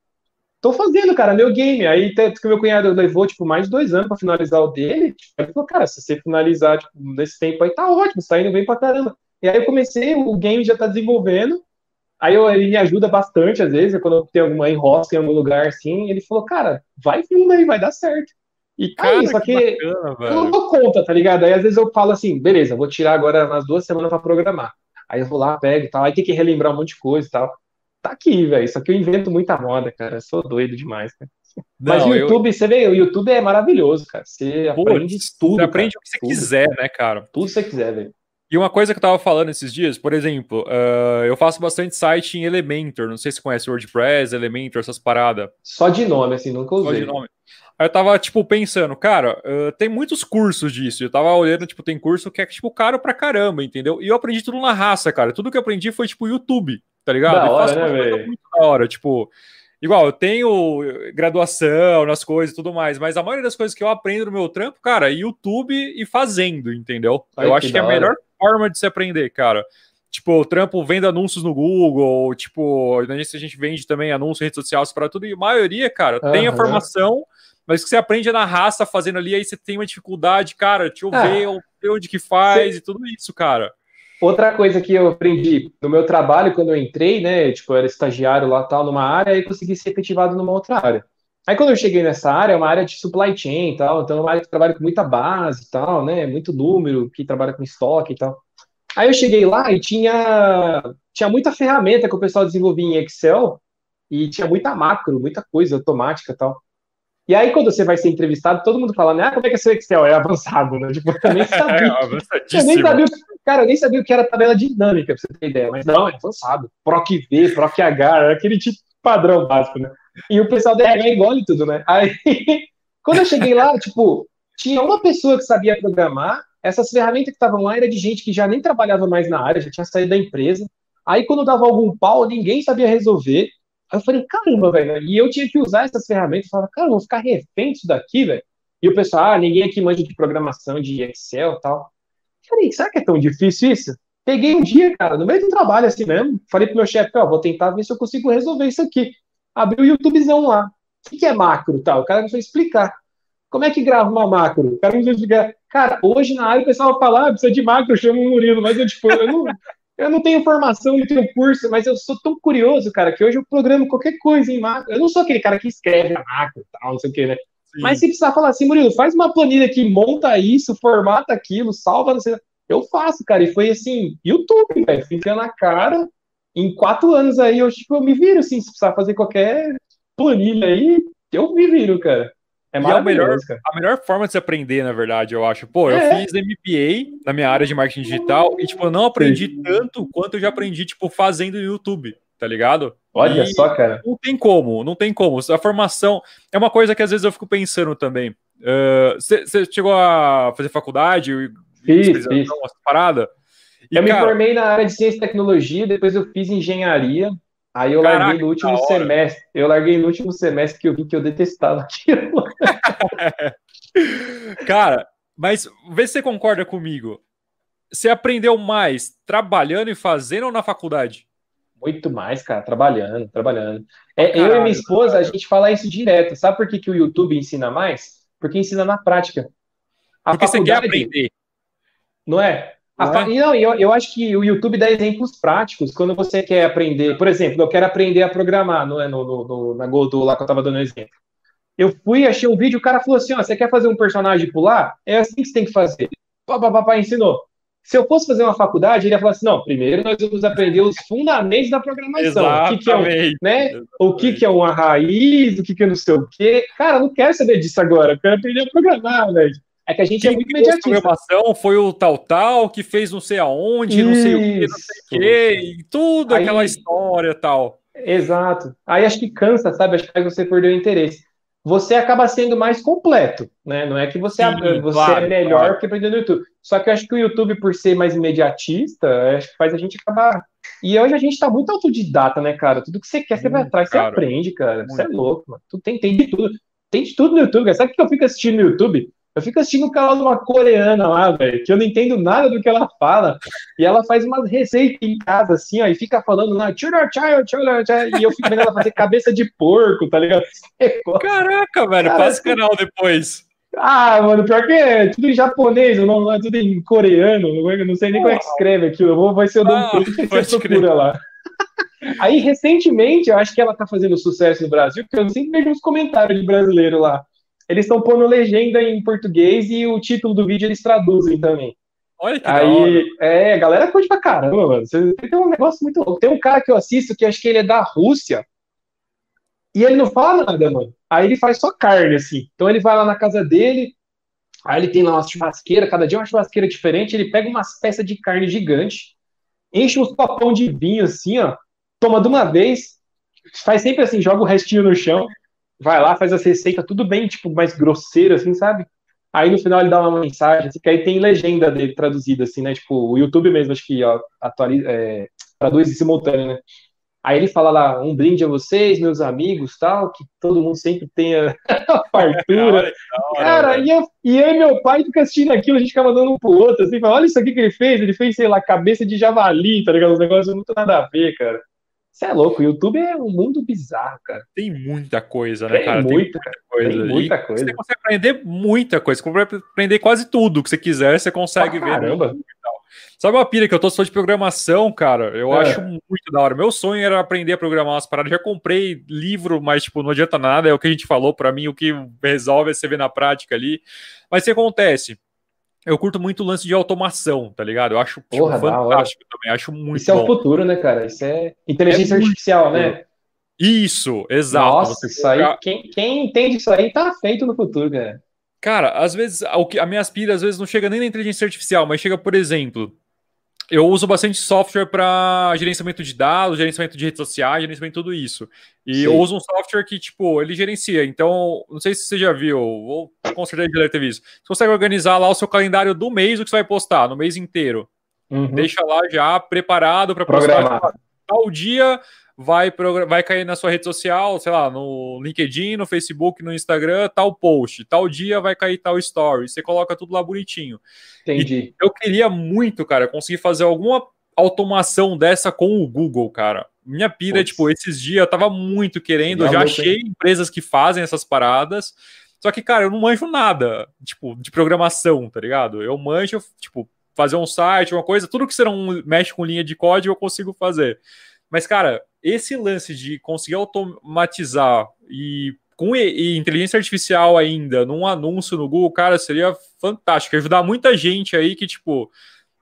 Tô fazendo, cara, meu game. Aí que meu cunhado levou, tipo, mais de dois anos para finalizar o dele. Tipo, ele falou, cara, se você finalizar, tipo, nesse tempo aí, tá ótimo, você tá indo bem pra caramba. E aí eu comecei, o game já tá desenvolvendo. Aí eu, ele me ajuda bastante, às vezes, quando tem alguma enrosca em algum lugar assim. Ele falou, cara, vai vindo aí, vai dar certo. E, cara, aí, só que, que bacana, eu não dou conta, tá ligado? Aí às vezes eu falo assim, beleza, vou tirar agora umas duas semanas para programar. Aí eu vou lá, pego e tal, aí tem que relembrar um monte de coisa e tal. Tá aqui, velho. Só que eu invento muita moda, cara. Eu sou doido demais, cara. Não, Mas o YouTube, eu... você vê, o YouTube é maravilhoso, cara. Você Pô, aprende tudo. Você aprende cara, o que você tudo. quiser, né, cara? Tudo que você quiser, velho. E uma coisa que eu tava falando esses dias, por exemplo, uh, eu faço bastante site em Elementor. Não sei se você conhece WordPress, Elementor, essas paradas. Só de nome, assim, nunca usei. Só de nome. Aí eu tava, tipo, pensando, cara, uh, tem muitos cursos disso. Eu tava olhando, tipo, tem curso que é, tipo, caro pra caramba, entendeu? E eu aprendi tudo na raça, cara. Tudo que eu aprendi foi, tipo, YouTube, tá ligado? Da hora, né, velho? Muito da hora, tipo... Igual, eu tenho graduação nas coisas e tudo mais, mas a maioria das coisas que eu aprendo no meu trampo, cara, é YouTube e fazendo, entendeu? Ai, eu acho que, que é a melhor forma de se aprender, cara. Tipo, o trampo vende anúncios no Google, tipo, a gente vende também anúncios em redes sociais para tudo, e a maioria, cara, uhum. tem a formação, mas que você aprende na raça fazendo ali, aí você tem uma dificuldade, cara, deixa eu ah. ver, ver onde que faz e tudo isso, cara. Outra coisa que eu aprendi no meu trabalho, quando eu entrei, né, tipo, eu era estagiário lá, tal, numa área, e consegui ser efetivado numa outra área. Aí quando eu cheguei nessa área, é uma área de supply chain e tal, então é uma área que trabalha com muita base e tal, né, muito número, que trabalha com estoque e tal. Aí eu cheguei lá e tinha, tinha muita ferramenta que o pessoal desenvolvia em Excel e tinha muita macro, muita coisa automática e tal. E aí, quando você vai ser entrevistado, todo mundo fala, né? Ah, como é que é seu Excel? É avançado, né? Tipo, eu nem sabia. é eu nem sabia, cara, eu nem sabia o que era tabela dinâmica, pra você ter ideia. Mas não, é avançado. PROC V, PROC H, aquele tipo padrão básico, né? E o pessoal da RH engole tudo, né? Aí, quando eu cheguei lá, tipo, tinha uma pessoa que sabia programar, essas ferramentas que estavam lá eram de gente que já nem trabalhava mais na área, já tinha saído da empresa. Aí, quando dava algum pau, ninguém sabia resolver. Aí eu falei, caramba, velho. E eu tinha que usar essas ferramentas. Eu falava, cara, eu vou ficar refém disso daqui, velho. E o pessoal, ah, ninguém aqui manja de programação, de Excel e tal. Eu falei, será que é tão difícil isso? Peguei um dia, cara, no meio do trabalho, assim mesmo. Falei pro meu chefe, ó, vou tentar ver se eu consigo resolver isso aqui. Abri o YouTubezão lá. O que é macro tal? O cara me foi explicar. Como é que grava uma macro? O cara me explicar. Cara, hoje na área o pessoal fala, ah, precisa de macro, chama o Murilo. Mas eu, tipo, eu não, eu não tenho formação, não tenho curso, mas eu sou tão curioso, cara, que hoje eu programo qualquer coisa em macro. Eu não sou aquele cara que escreve a macro e tal, não sei o que, né? Sim. Mas se precisar falar assim, Murilo, faz uma planilha aqui, monta isso, formata aquilo, salva, não sei. Eu faço, cara. E foi assim, YouTube, velho. Fica na cara. Em quatro anos aí, eu, tipo, eu me viro, assim, se precisar fazer qualquer planilha aí, eu me viro, cara. É, é melhor, a melhor forma de se aprender, na verdade, eu acho. Pô, eu é. fiz MBA na minha área de marketing digital e, tipo, eu não aprendi Sim. tanto quanto eu já aprendi, tipo, fazendo no YouTube, tá ligado? Olha e só, cara. Não tem como, não tem como. A formação é uma coisa que às vezes eu fico pensando também. Você uh, chegou a fazer faculdade? Fiz, fiz. Parada? E, eu cara, me formei na área de ciência e tecnologia, depois eu fiz engenharia. Aí eu Caraca, larguei no último semestre. Eu larguei no último semestre que eu vi que eu detestava aquilo. Cara, mas vê se você concorda comigo. Você aprendeu mais trabalhando e fazendo ou na faculdade? Muito mais, cara, trabalhando, trabalhando. É, Caralho, eu e minha esposa, cara. a gente fala isso direto. Sabe por que, que o YouTube ensina mais? Porque ensina na prática. A Porque você quer aprender. Não é? Não, não eu, eu acho que o YouTube dá exemplos práticos quando você quer aprender. Por exemplo, eu quero aprender a programar não é, no, no, no na Godot lá que eu estava dando exemplo. Eu fui, achei um vídeo, o cara falou assim: ó, você quer fazer um personagem pular? É assim que você tem que fazer. Papai ensinou. Se eu fosse fazer uma faculdade, ele ia falar assim: não, primeiro nós vamos aprender os fundamentos da programação. O que, que é, um, né? o que, que é uma raiz, o que, que é não sei o quê. Cara, eu não quero saber disso agora, eu quero aprender a programar, velho. É que a gente é Quem é muito imediatista. Programação foi o tal tal que fez não sei aonde, Isso. não sei o que, não sei o que, e tudo Aí, aquela história tal. Exato. Aí acho que cansa, sabe? Acho que você perdeu o interesse. Você acaba sendo mais completo, né? Não é que você, Sim, você claro, é melhor claro. que aprender no YouTube. Só que eu acho que o YouTube, por ser mais imediatista, acho que faz a gente acabar. E hoje a gente tá muito autodidata, né, cara? Tudo que você quer, você vai atrás, você aprende, cara. Muito. Você é louco, mano. Tu tem, tem de tudo. Tem de tudo no YouTube. Sabe o que eu fico assistindo no YouTube? Eu fico assistindo o canal de uma coreana lá, velho, que eu não entendo nada do que ela fala. E ela faz umas receitas em casa, assim, ó, e fica falando lá, e eu fico vendo ela fazer cabeça de porco, tá ligado? Caraca, velho, Cara, passa o canal depois. Ah, mano, pior que é tudo em japonês, não, é tudo em coreano, não sei nem como é que escreve aquilo. Eu vou, vai ser o nome ah, que você procura lá. Aí, recentemente, eu acho que ela tá fazendo sucesso no Brasil, porque eu sempre vejo uns comentários de brasileiro lá eles estão pondo legenda em português e o título do vídeo eles traduzem também. Olha que Aí, é, a galera curte pra caramba, mano. Tem um negócio muito louco. Tem um cara que eu assisto que acho que ele é da Rússia. E ele não fala nada, mano. Aí ele faz só carne, assim. Então ele vai lá na casa dele, aí ele tem lá uma churrasqueira, cada dia uma churrasqueira diferente, ele pega umas peças de carne gigante, enche uns copão de vinho, assim, ó, toma de uma vez, faz sempre assim, joga o restinho no chão, vai lá, faz as receitas, tudo bem, tipo, mais grosseiro, assim, sabe? Aí no final ele dá uma mensagem, assim, que aí tem legenda dele traduzida, assim, né? Tipo, o YouTube mesmo, acho que ó, atualiza, é, traduz em simultâneo, né? Aí ele fala lá, um brinde a vocês, meus amigos, tal, que todo mundo sempre tenha a fartura. Cara, e eu, e eu e meu pai ficam assistindo aquilo, a gente ficava dando um pro outro, assim, fala, olha isso aqui que ele fez, ele fez, sei lá, cabeça de javali, tá ligado? Os negócios muito nada a ver, cara. Você é louco, o YouTube é um mundo bizarro, cara. Tem muita coisa, né, tem cara? Muita, tem muita coisa. Tem muita coisa. Você consegue aprender muita coisa. Você consegue aprender quase tudo que você quiser, você consegue ah, ver. Caramba. Sabe uma pilha que eu tô só de programação, cara? Eu é. acho muito da hora. Meu sonho era aprender a programar umas paradas. Já comprei livro, mas, tipo, não adianta nada. É o que a gente falou para mim. O que resolve é você ver na prática ali. Mas o que acontece? Eu curto muito o lance de automação, tá ligado? Eu acho tipo, Porra, fantástico também, acho muito Isso bom. é o futuro, né, cara? Isso é inteligência é artificial, né? Isso, exato. Nossa, isso aí, quem, quem entende isso aí tá feito no futuro, cara. Cara, às vezes, o que, a minha aspira, às vezes, não chega nem na inteligência artificial, mas chega, por exemplo, eu uso bastante software para gerenciamento de dados, gerenciamento de redes sociais, gerenciamento de tudo isso. E Sim. eu uso um software que, tipo, ele gerencia. Então, não sei se você já viu, ou com certeza já deve ter visto. Você consegue organizar lá o seu calendário do mês, o que você vai postar, no mês inteiro. Uhum. Deixa lá já preparado para postar. Tal dia vai, vai cair na sua rede social, sei lá, no LinkedIn, no Facebook, no Instagram, tal post, tal dia vai cair tal story. Você coloca tudo lá bonitinho. Entendi. E eu queria muito, cara, conseguir fazer alguma automação dessa com o Google, cara. Minha pira, Poxa. tipo, esses dias eu tava muito querendo, eu já achei empresas que fazem essas paradas. Só que, cara, eu não manjo nada, tipo, de programação, tá ligado? Eu manjo, tipo, fazer um site, uma coisa, tudo que você não mexe com linha de código eu consigo fazer. Mas, cara, esse lance de conseguir automatizar e com e, inteligência artificial ainda num anúncio no Google, cara, seria fantástico. Ajudar muita gente aí que, tipo,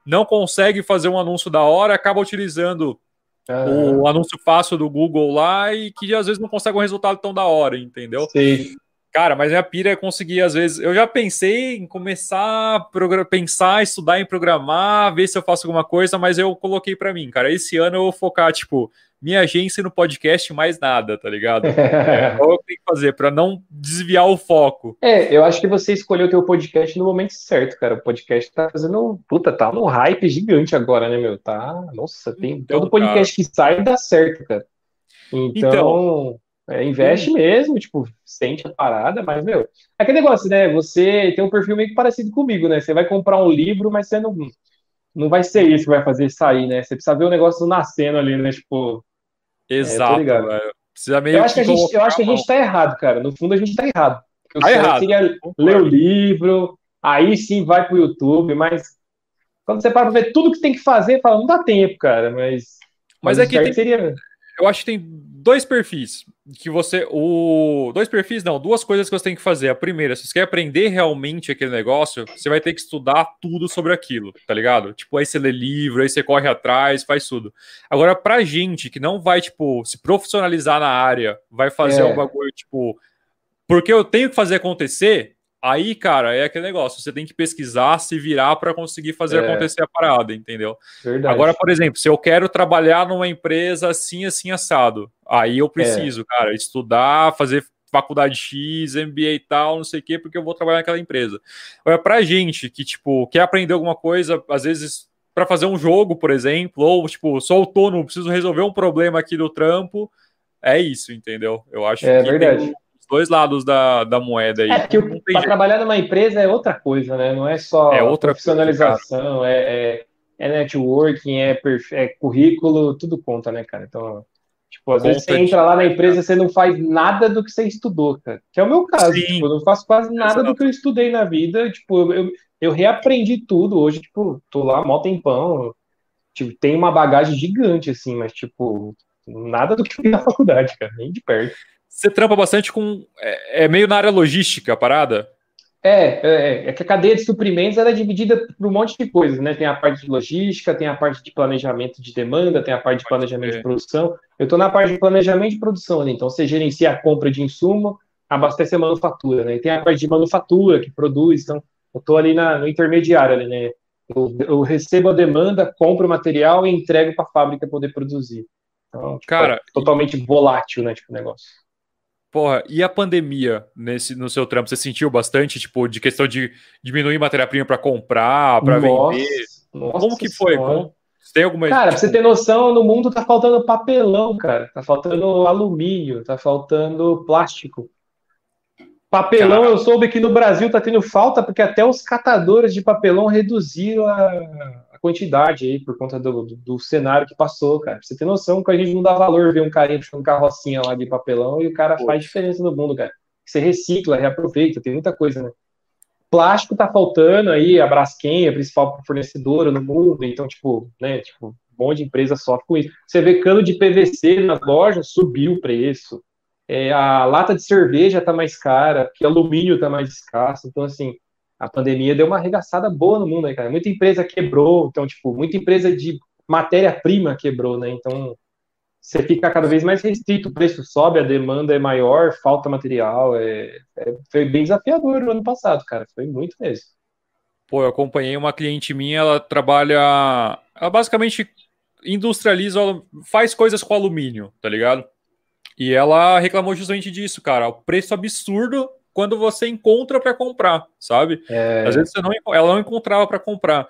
não consegue fazer um anúncio da hora, acaba utilizando uhum. o anúncio fácil do Google lá e que às vezes não consegue um resultado tão da hora, entendeu? Sim. Cara, mas minha pira é conseguir, às vezes. Eu já pensei em começar a pensar, estudar em programar, ver se eu faço alguma coisa, mas eu coloquei para mim, cara. Esse ano eu vou focar, tipo, minha agência no podcast mais nada, tá ligado? é, qual eu tenho que fazer para não desviar o foco? É, eu acho que você escolheu o teu podcast no momento certo, cara. O podcast tá fazendo. Puta, tá num hype gigante agora, né, meu? Tá. Nossa, tem. Então, todo podcast cara... que sai dá certo, cara. Então. então é, investe hum. mesmo, tipo, sente a parada, mas, meu, aquele negócio, né? Você tem um perfil meio parecido comigo, né? Você vai comprar um livro, mas você não, não vai ser isso que vai fazer sair, né? Você precisa ver o negócio nascendo ali, né? Tipo. É, Exato, é, velho. Precisa meio eu, acho que a gente, eu acho que a gente tá errado, cara. No fundo, a gente tá errado. Tá errado. seria ler o livro, aí sim vai pro YouTube, mas quando você para pra ver tudo que tem que fazer, fala, não dá tempo, cara, mas. Mas, mas é que tem, seria... eu acho que tem dois perfis que você. O, dois perfis, não, duas coisas que você tem que fazer. A primeira, se você quer aprender realmente aquele negócio, você vai ter que estudar tudo sobre aquilo, tá ligado? Tipo, aí você lê livro, aí você corre atrás, faz tudo. Agora, pra gente que não vai, tipo, se profissionalizar na área, vai fazer é. um bagulho, tipo, porque eu tenho que fazer acontecer, Aí, cara, é aquele negócio, você tem que pesquisar, se virar para conseguir fazer é. acontecer a parada, entendeu? Verdade. Agora, por exemplo, se eu quero trabalhar numa empresa assim, assim, assado, aí eu preciso, é. cara, estudar, fazer faculdade X, MBA e tal, não sei o quê, porque eu vou trabalhar naquela empresa. Agora, pra gente que, tipo, quer aprender alguma coisa, às vezes para fazer um jogo, por exemplo, ou, tipo, sou autônomo, preciso resolver um problema aqui do trampo, é isso, entendeu? Eu acho é, que verdade. os dois lados da, da moeda aí. É, para trabalhar numa empresa é outra coisa, né? Não é só é outra profissionalização, coisa, é, é, é, networking, é, é currículo, tudo conta, né, cara? Então, Tipo, às vezes você entra lá na empresa e você não faz nada do que você estudou, cara. Que é o meu caso. Tipo, eu não faço quase nada Exato. do que eu estudei na vida. Tipo, eu, eu reaprendi tudo. Hoje, tipo, tô lá mó tempão. Tipo, tem uma bagagem gigante, assim, mas, tipo, nada do que eu vi na faculdade, cara. Nem de perto. Você trampa bastante com. É, é meio na área logística a parada? É, é, é, que a cadeia de suprimentos ela é dividida por um monte de coisas, né? Tem a parte de logística, tem a parte de planejamento de demanda, tem a parte de planejamento de produção. Eu estou na parte de planejamento de produção, né? então você gerencia a compra de insumo, abastece a manufatura, né? E tem a parte de manufatura que produz, então eu estou ali na, no intermediário, ali, né? Eu, eu, recebo a demanda, compro o material e entrego para a fábrica poder produzir. Então, tipo, Cara, é totalmente volátil, né? Tipo, o negócio. Porra, e a pandemia nesse, no seu trampo? Você sentiu bastante, tipo, de questão de diminuir matéria-prima para comprar, para vender? Nossa Como que foi? Como, tem alguma Cara, pra você ter noção, no mundo tá faltando papelão, cara. Tá faltando alumínio, tá faltando plástico. Papelão, eu soube que no Brasil tá tendo falta porque até os catadores de papelão reduziram a, quantidade aí por conta do, do, do, cenário que passou, cara. Pra você ter noção que a gente não dá valor ver um carinha puxando carrocinha lá de papelão e o cara Pô. faz diferença no mundo, cara. Você recicla, reaproveita, tem muita coisa, né? Plástico tá faltando aí, a Braskem é a principal fornecedora no mundo, então, tipo, né, tipo, um monte de empresa sofre com isso. Você vê cano de PVC nas lojas, subiu o preço. É, a lata de cerveja tá mais cara, que alumínio tá mais escasso. Então, assim, a pandemia deu uma arregaçada boa no mundo, né, cara? Muita empresa quebrou, então, tipo, muita empresa de matéria-prima quebrou, né? Então, você fica cada vez mais restrito, o preço sobe, a demanda é maior, falta material. É, é, foi bem desafiador no ano passado, cara. Foi muito mesmo. Pô, eu acompanhei uma cliente minha, ela trabalha. Ela basicamente industrializa, faz coisas com alumínio, tá ligado? E ela reclamou justamente disso, cara. O preço absurdo quando você encontra para comprar, sabe? É... Às vezes você não, ela não encontrava para comprar.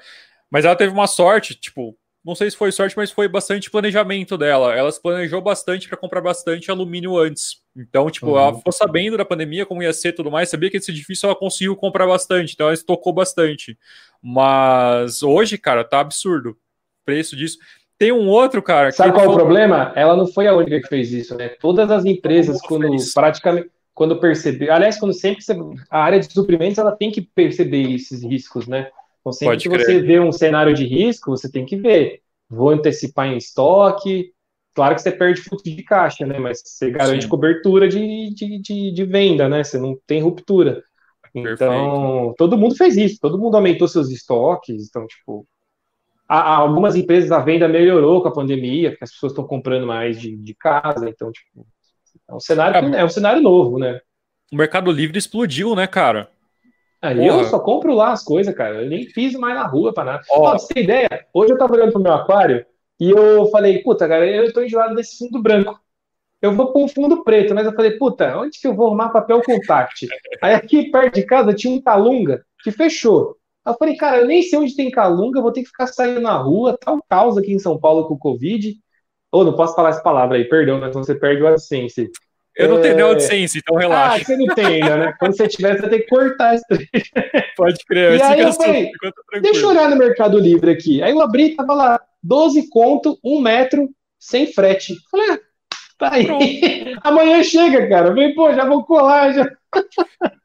Mas ela teve uma sorte, tipo, não sei se foi sorte, mas foi bastante planejamento dela. Ela se planejou bastante para comprar bastante alumínio antes. Então, tipo, uhum. ela ficou sabendo da pandemia, como ia ser tudo mais, sabia que esse difícil ela conseguiu comprar bastante, então ela estocou bastante. Mas hoje, cara, tá absurdo o preço disso. Tem um outro, cara. Sabe qual é o problema? Ela não foi a única que fez isso, né? Todas as empresas, quando praticamente quando perceber, aliás, quando sempre você, a área de suprimentos ela tem que perceber esses riscos, né? Então, sempre Pode que crer. você vê um cenário de risco, você tem que ver. Vou antecipar em estoque. Claro que você perde fluxo de caixa, né? Mas você garante Sim. cobertura de, de, de, de, venda, né? Você não tem ruptura. Então, Perfeito. todo mundo fez isso, todo mundo aumentou seus estoques. Então, tipo, a, algumas empresas a venda melhorou com a pandemia, porque as pessoas estão comprando mais de, de casa. Então, tipo, é um cenário, é, é um cenário novo, né? O Mercado Livre explodiu, né, cara? Aí eu só compro lá as coisas, cara. Eu nem fiz mais na rua para nada. Ó, pra você ter ideia, hoje eu tava olhando pro meu aquário e eu falei, puta, cara, eu tô enjoado desse fundo branco. Eu vou com um fundo preto, mas eu falei, puta, onde que eu vou arrumar papel contact? Aí aqui perto de casa tinha um Calunga que fechou. Aí eu falei, cara, eu nem sei onde tem Calunga, vou ter que ficar saindo na rua, tal causa aqui em São Paulo com o Covid. Oh, não posso falar essa palavra aí, perdão, mas você perde o AdSense. Eu não é... tenho AdSense, então relaxa. Ah, você não tem ainda, né? Quando você tiver, você vai ter que cortar isso Pode crer. E aí eu falei, deixa eu olhar no Mercado Livre aqui. Aí eu abri, tava lá, 12 conto, 1 metro, sem frete. Falei, ah, tá aí. Amanhã chega, cara. Falei, pô, já vou colar, já.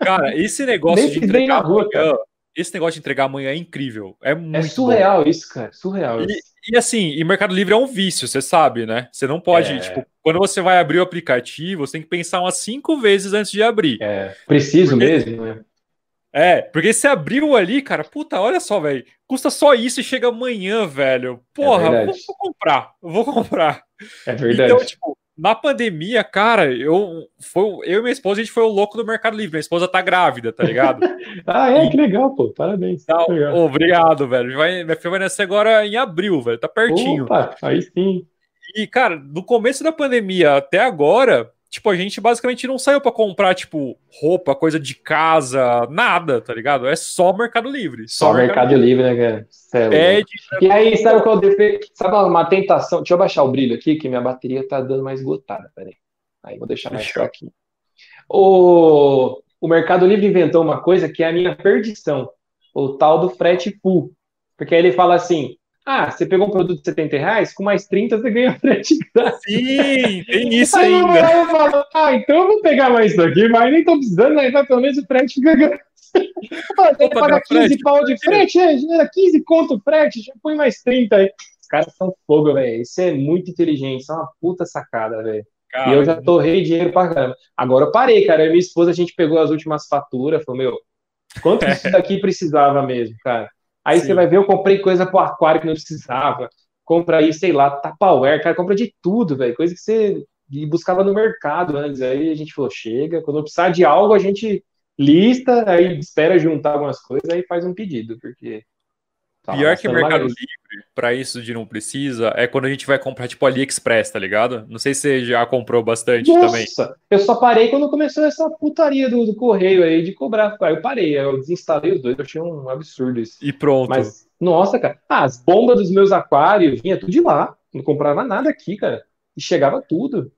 Cara, esse negócio Nem de entregar rua, cara esse negócio de entregar amanhã é incrível. É, muito é surreal bom. isso, cara. Surreal. E, e, assim, e Mercado Livre é um vício, você sabe, né? Você não pode, é... tipo, quando você vai abrir o aplicativo, você tem que pensar umas cinco vezes antes de abrir. É, preciso porque... mesmo, né? É, porque você abriu ali, cara, puta, olha só, velho. Custa só isso e chega amanhã, velho. Porra, é vou, vou, comprar, vou comprar. É verdade. Então, tipo, na pandemia, cara, eu, foi, eu e minha esposa, a gente foi o louco do Mercado Livre. Minha esposa tá grávida, tá ligado? ah, é? E... Que legal, pô. Parabéns. Tá, obrigado, velho. Vai, minha filha vai nascer agora em abril, velho. Tá pertinho. Opa, aí sim. E, cara, no começo da pandemia até agora, tipo, a gente basicamente não saiu para comprar, tipo, roupa, coisa de casa, nada, tá ligado? É só Mercado Livre. Só, só Mercado, Mercado Livre, né, cara? É, é. E aí, sabe qual é Sabe uma tentação? Deixa eu baixar o brilho aqui, que minha bateria tá dando mais esgotada, peraí. Aí, vou deixar mais pra aqui. O... o Mercado Livre inventou uma coisa que é a minha perdição. O tal do frete full. Porque aí ele fala assim, ah, você pegou um produto de 70 reais, com mais 30 você ganha frete grátis. Sim, tem isso aí ainda. Eu falo, ah, então eu vou pegar mais isso aqui, mas nem tô precisando, né? Então pelo menos o frete fica grátis. Você paga 15 frete, pau de frete, é, era 15 conto frete, já põe mais 30 aí. Os caras são fogo, velho. Isso é muito inteligente, isso é uma puta sacada, velho. E eu já torrei dinheiro pra caramba. Agora eu parei, cara. Eu e minha esposa, a gente pegou as últimas faturas, falou, meu, quanto isso daqui precisava mesmo, cara? Aí Sim. você vai ver, eu comprei coisa pro aquário que não precisava. Compra aí, sei lá, Tupperware, cara, compra de tudo, velho. Coisa que você buscava no mercado antes. Aí a gente falou, chega, quando precisar de algo, a gente lista, aí espera juntar algumas coisas, aí faz um pedido, porque Pior que Mercado Livre, para isso de não precisa, é quando a gente vai comprar tipo AliExpress, tá ligado? Não sei se você já comprou bastante Nossa, também. Eu só parei quando começou essa putaria do, do correio aí de cobrar. Aí eu parei, eu desinstalei os dois, eu achei um absurdo isso. E pronto. Mas, nossa, cara, ah, as bombas dos meus aquários vinha tudo de lá. Não comprava nada aqui, cara. E chegava tudo.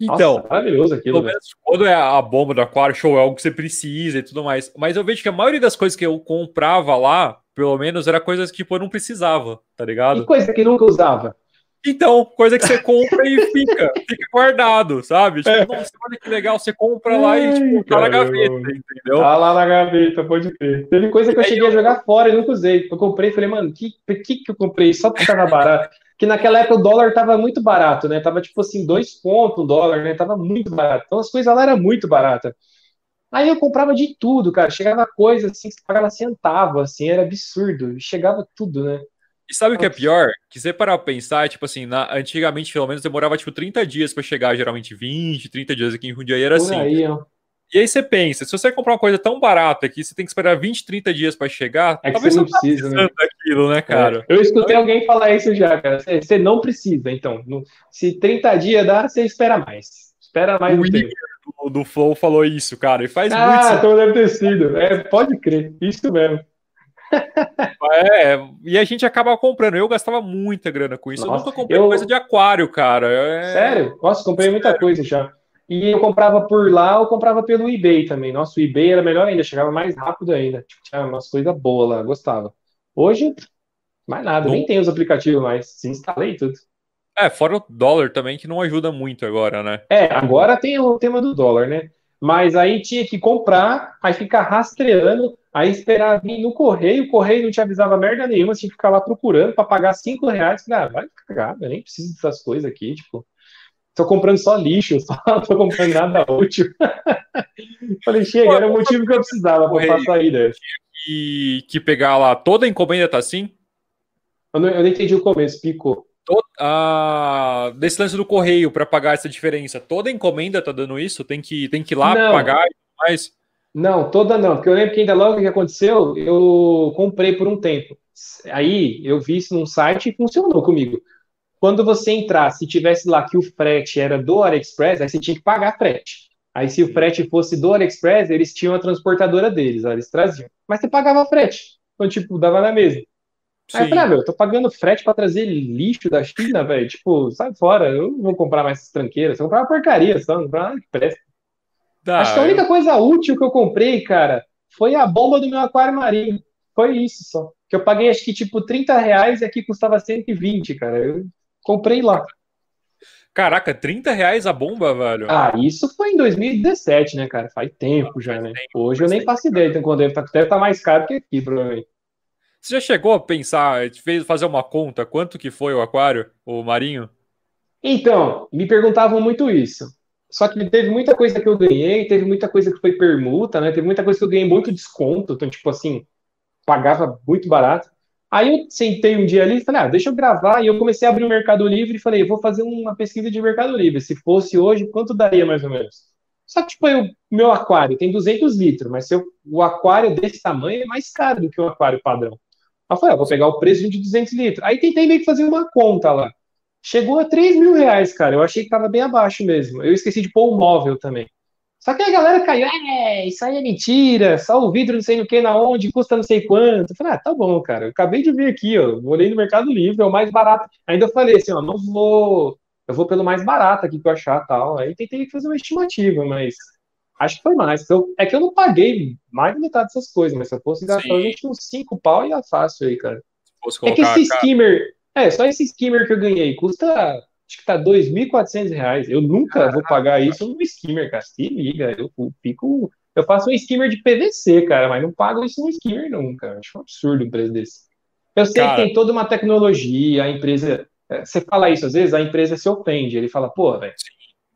Então, Nossa, maravilhoso aquilo. Quando é a bomba do aquário, show, é algo que você precisa e tudo mais. Mas eu vejo que a maioria das coisas que eu comprava lá, pelo menos, era coisas que tipo, eu não precisava, tá ligado? E coisa que nunca usava. Então, coisa que você compra e fica, fica guardado, sabe? Tipo, é. nossa, olha que legal, você compra lá e tipo, tá na gaveta, entendeu? Tá lá na gaveta, pode crer. Teve coisa que eu cheguei a jogar fora e nunca usei. Eu comprei e falei, mano, que, que que eu comprei? Só porque tava barato. que naquela época o dólar tava muito barato, né? Tava tipo assim, dois pontos o dólar, né? Tava muito barato. Então as coisas lá eram muito baratas. Aí eu comprava de tudo, cara. Chegava coisa assim, que você pagava centavo, assim, era absurdo. Chegava tudo, né? E sabe o que é pior? Que você parar pra pensar, tipo assim, na, antigamente, pelo menos, demorava tipo 30 dias para chegar, geralmente 20, 30 dias aqui em Jundiaí era Por assim. Aí, ó. E aí você pensa, se você comprar uma coisa tão barata que você tem que esperar 20, 30 dias para chegar, é talvez você não, não tá precisa, né? daquilo, né, cara? É. Eu escutei então, alguém falar isso já, cara. Você não precisa, então. Se 30 dias dá, você espera mais. Espera mais o um tempo. Do, do Flow falou isso, cara, e faz ah, muito Ah, então deve ter sido. É, pode crer, isso mesmo. É, e a gente acaba comprando. Eu gastava muita grana com isso. Nossa, eu nunca comprei eu... coisa de aquário, cara. É... Sério? Nossa, comprei Sério. muita coisa já. E eu comprava por lá, ou comprava pelo eBay também. Nossa, o eBay era melhor ainda, chegava mais rápido ainda. Tipo, tinha umas coisas boas lá, gostava. Hoje, mais nada, não... nem tem os aplicativos mais. Instalei tudo. É, fora o dólar também, que não ajuda muito agora, né? É, agora tem o tema do dólar, né? Mas aí tinha que comprar, aí ficar rastreando, aí esperar vir no correio, o correio não te avisava merda nenhuma, você tinha que ficar lá procurando para pagar cinco reais. Ah, vai cagar, eu nem preciso dessas coisas aqui, tipo tô comprando só lixo, só não tô comprando nada útil. Falei, chega, era o motivo que eu precisava para passar aí, né? E que pegar lá, toda a encomenda tá assim? Eu não, eu não entendi o começo, picou. Todo, ah, desse lance do correio para pagar essa diferença, toda encomenda tá dando isso? Tem que, tem que ir lá não. pagar e mais? Não, toda não, porque eu lembro que ainda logo que aconteceu, eu comprei por um tempo. Aí eu vi isso num site e funcionou comigo. Quando você entrar, se tivesse lá que o frete era do AliExpress, aí você tinha que pagar frete. Aí se o frete fosse do AliExpress, eles tinham a transportadora deles, eles traziam. Mas você pagava frete. Então, tipo, dava na mesma. Sim. Aí eu falei, ah, meu, eu tô pagando frete para trazer lixo da China, velho. Tipo, sai fora, eu não vou comprar mais tranqueiras. Eu vou comprar uma porcaria só, não comprar nada que presta. Tá, Acho que a única eu... coisa útil que eu comprei, cara, foi a bomba do meu aquário marinho. Foi isso só. Que eu paguei acho que tipo 30 reais e aqui custava 120, cara. Eu Comprei lá. Caraca, 30 reais a bomba, velho? Ah, isso foi em 2017, né, cara? Faz tempo já, né? Hoje eu nem faço ideia, então quando deve estar tá mais caro que aqui, provavelmente. Você já chegou a pensar, fez fazer uma conta, quanto que foi o aquário, o marinho? Então, me perguntavam muito isso. Só que teve muita coisa que eu ganhei, teve muita coisa que foi permuta, né? Teve muita coisa que eu ganhei muito desconto, então, tipo assim, pagava muito barato. Aí eu sentei um dia ali e falei, ah, deixa eu gravar. E eu comecei a abrir o Mercado Livre e falei, vou fazer uma pesquisa de Mercado Livre. Se fosse hoje, quanto daria mais ou menos? Só que, tipo, o meu aquário tem 200 litros, mas eu, o aquário desse tamanho é mais caro do que o aquário padrão. Aí eu falei, ah, vou pegar o preço de 200 litros. Aí tentei meio que fazer uma conta lá. chegou a 3 mil reais, cara. Eu achei que tava bem abaixo mesmo. Eu esqueci de pôr o móvel também. Só que a galera caiu, é, isso aí é mentira, só o vidro não sei no que, na onde, custa não sei quanto. Eu falei, ah, tá bom, cara. Eu acabei de ver aqui, ó. Olhei no Mercado Livre, é o mais barato. Ainda falei assim, ó, não vou. Eu vou pelo mais barato aqui que eu achar tal. Aí tentei fazer uma estimativa, mas acho que foi mais. Eu, é que eu não paguei mais da metade dessas coisas, mas se eu fosse gastar, a gente uns 5 pau ia fácil aí, cara. é que esse skimmer, é, só esse skimmer que eu ganhei custa acho que tá R$ 2.400. Eu nunca Caraca. vou pagar isso no skimmer, cara. Se liga, eu fico. Eu faço um skimmer de PVC, cara, mas não pago isso no skimmer nunca. Acho um absurdo um preço desse. Eu sei cara... que tem toda uma tecnologia, a empresa. É, você fala isso às vezes, a empresa se ofende. Ele fala, pô, velho,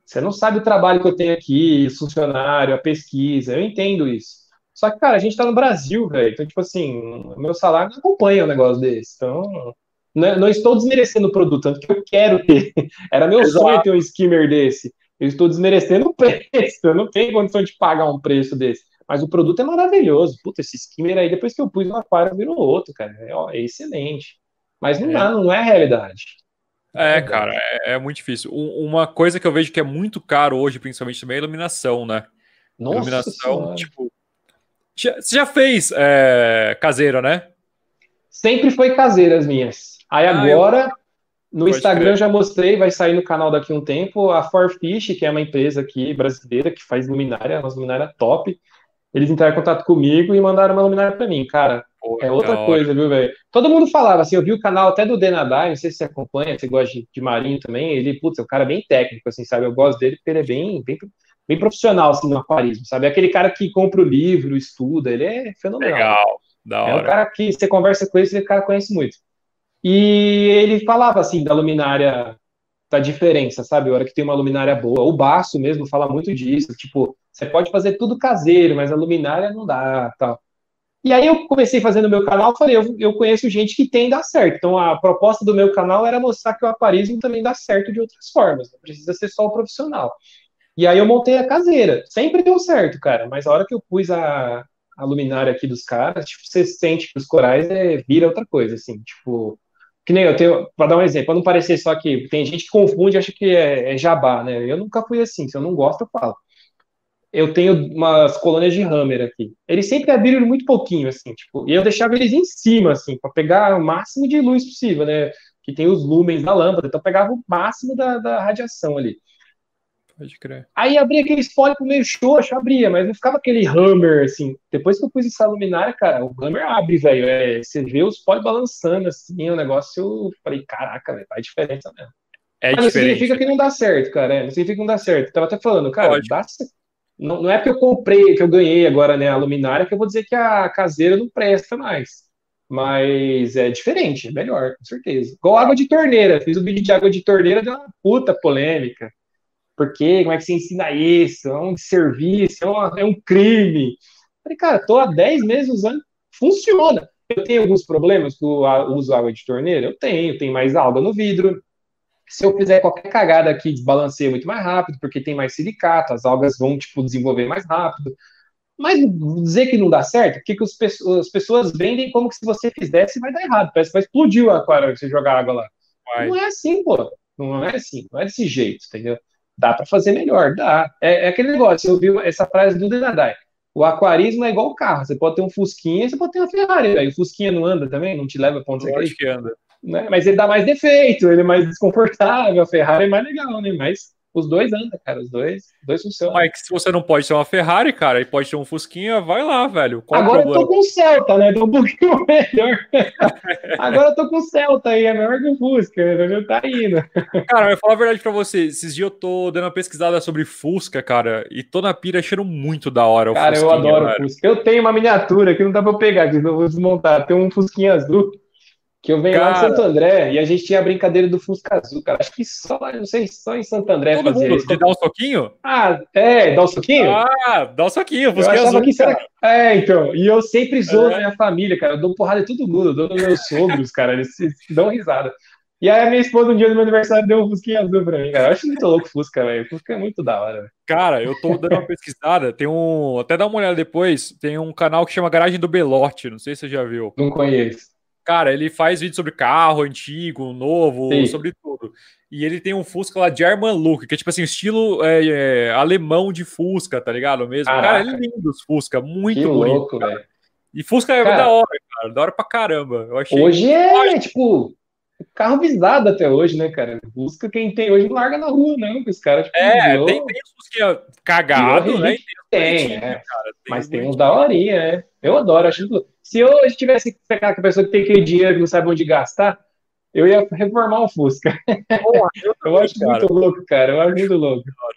você não sabe o trabalho que eu tenho aqui, funcionário, a pesquisa. Eu entendo isso. Só que, cara, a gente tá no Brasil, velho. Então, tipo assim, meu salário não acompanha um negócio desse. Então, não, não, estou desmerecendo o produto, tanto que eu quero ter. Era meu Exato. sonho ter um skimmer desse. Eu estou desmerecendo o preço, eu não tenho condição de pagar um preço desse. Mas o produto é maravilhoso. Puta, esse skimmer aí, depois que eu pus no aquário, virou outro, cara. É, ó, é excelente. Mas não, é. Dá, não é a realidade. É, cara, é, é, muito difícil. Uma coisa que eu vejo que é muito caro hoje, principalmente também, é iluminação, né? Nossa iluminação, senhora. tipo. Você já fez é, caseira, né? Sempre foi caseira as minhas. Aí ah, agora, eu... no Instagram crer. já mostrei, vai sair no canal daqui a um tempo, a Forfish, que é uma empresa aqui brasileira que faz luminária, uma luminária top. Eles entraram em contato comigo e mandaram uma luminária para mim. Cara, Pô, é outra coisa, viu, velho? Todo mundo falava assim, eu vi o canal até do Denadai, não sei se você acompanha, você gosta de, de marinho também. Ele, putz, é um cara bem técnico, assim, sabe? Eu gosto dele porque ele é bem, bem, bem profissional, assim, no aquarismo, sabe? É aquele cara que compra o livro, estuda, ele é fenomenal. Legal, da hora. É um cara que você conversa com ele, esse cara conhece muito. E ele falava assim da luminária, da diferença, sabe? A hora que tem uma luminária boa. O Baço mesmo fala muito disso. Tipo, você pode fazer tudo caseiro, mas a luminária não dá, tal. E aí eu comecei fazendo meu canal, falei, eu, eu conheço gente que tem dá certo. Então a proposta do meu canal era mostrar que o aparismo também dá certo de outras formas, não precisa ser só o profissional. E aí eu montei a caseira. Sempre deu certo, cara, mas a hora que eu pus a, a luminária aqui dos caras, tipo, você sente que os corais é, vira outra coisa, assim, tipo, que nem eu tenho, para dar um exemplo, para não parecer só que tem gente que confunde acha que é, é, jabá, né? Eu nunca fui assim, se eu não gosto, eu falo. Eu tenho umas colônias de hammer aqui. Eles sempre abriram muito pouquinho, assim, tipo, e eu deixava eles em cima, assim, para pegar o máximo de luz possível, né? Que tem os lumens da lâmpada, então eu pegava o máximo da, da radiação ali. Pode crer. Aí abria aquele spoiler meio xoxo, abria, mas não ficava aquele hammer, assim. Depois que eu pus essa luminária, cara, o hammer abre, velho. É, você vê os spoilers balançando, assim, o negócio, eu falei, caraca, velho, faz diferença mesmo. É mas não significa que não dá certo, cara. É, não significa que não dá certo. Eu tava até falando, cara, Pode. dá não, não é porque eu comprei, que eu ganhei agora, né, a luminária, que eu vou dizer que a caseira não presta mais. Mas é diferente, é melhor, com certeza. Igual água de torneira. Fiz um vídeo de água de torneira, deu uma puta polêmica. Por quê? Como é que você ensina isso? É um serviço, é, uma, é um crime. Falei, cara, tô há 10 meses usando, funciona. Eu tenho alguns problemas com o uso água de torneira? Eu tenho, tem mais alga no vidro. Se eu fizer qualquer cagada aqui, desbalanceia muito mais rápido, porque tem mais silicato, as algas vão, tipo, desenvolver mais rápido. Mas dizer que não dá certo, porque que os, as pessoas vendem como que se você fizesse vai dar errado. Parece que vai explodir o aquário se você jogar água lá. Vai. Não é assim, pô. Não é assim, não é desse jeito, entendeu? Dá para fazer melhor, dá. É, é, aquele negócio, eu vi essa frase do Denadai. O aquarismo é igual o carro. Você pode ter um Fusquinha, você pode ter uma Ferrari. O Fusquinha não anda também, não te leva para onde você quer. que anda. Né? Mas ele dá mais defeito, ele é mais desconfortável. A Ferrari é mais legal, né? Mas os dois andam, cara. Os dois, dois funcionam. Mas se você não pode ter uma Ferrari, cara, e pode ter um Fusquinha, vai lá, velho. Qual Agora eu tô com o Celta, né? Tô um pouquinho melhor. Agora eu tô com o Celta aí, é melhor que o Fusca, né? Tá indo. Cara, eu vou falar a verdade pra você. Esses dias eu tô dando uma pesquisada sobre Fusca, cara, e tô na pira achando muito da hora o Cara, eu adoro o Fusca. Eu tenho uma miniatura que não dá pra eu pegar, que eu vou desmontar. Tem um Fusquinha azul. Que eu venho cara, lá de Santo André e a gente tinha a brincadeira do Fusca Azul, cara. Acho que só, não sei, só em Santo André Todo fazia mundo, isso. De dar um soquinho? Ah, é, dar um soquinho? Ah, dá um soquinho, Fusca eu Azul. Que será... É, então. E eu sempre zoo é. na minha família, cara. Eu dou porrada em todo mundo, eu dou nos meus sogros, cara. Eles dão risada. E aí a minha esposa, um dia no meu aniversário, deu um Fusquinha azul pra mim, cara. Eu acho muito louco o Fusca, velho. Fusca é muito da hora, Cara, eu tô dando uma pesquisada, tem um... Até dá uma olhada depois, tem um canal que chama Garagem do Belote, não sei se você já viu. Não conheço. Cara, ele faz vídeo sobre carro antigo, novo, Sim. sobre tudo. E ele tem um Fusca lá de Look, que é tipo assim, estilo é, é, alemão de Fusca, tá ligado? Mesmo. Caraca. Cara, é lindo os Fusca, muito Que bonito. louco. E Fusca é Cara, da hora, cara. Da hora pra caramba. Eu achei. Hoje é, tipo, carro visado até hoje, né, cara? Busca quem tem hoje não larga na rua, não, os caras, tipo, É, virou- tem, tem os Fusquinha cagado, virou né? Tem, Tem, é. cara. Mas tem uns da horinha, né? Eu adoro, acho muito... Se eu hoje tivesse que pegar aquela pessoa que tem aquele dinheiro que não sabe onde gastar, eu ia reformar um Fusca. Porra, eu Eu acho cara. muito louco, cara. Eu acho muito louco. Cara,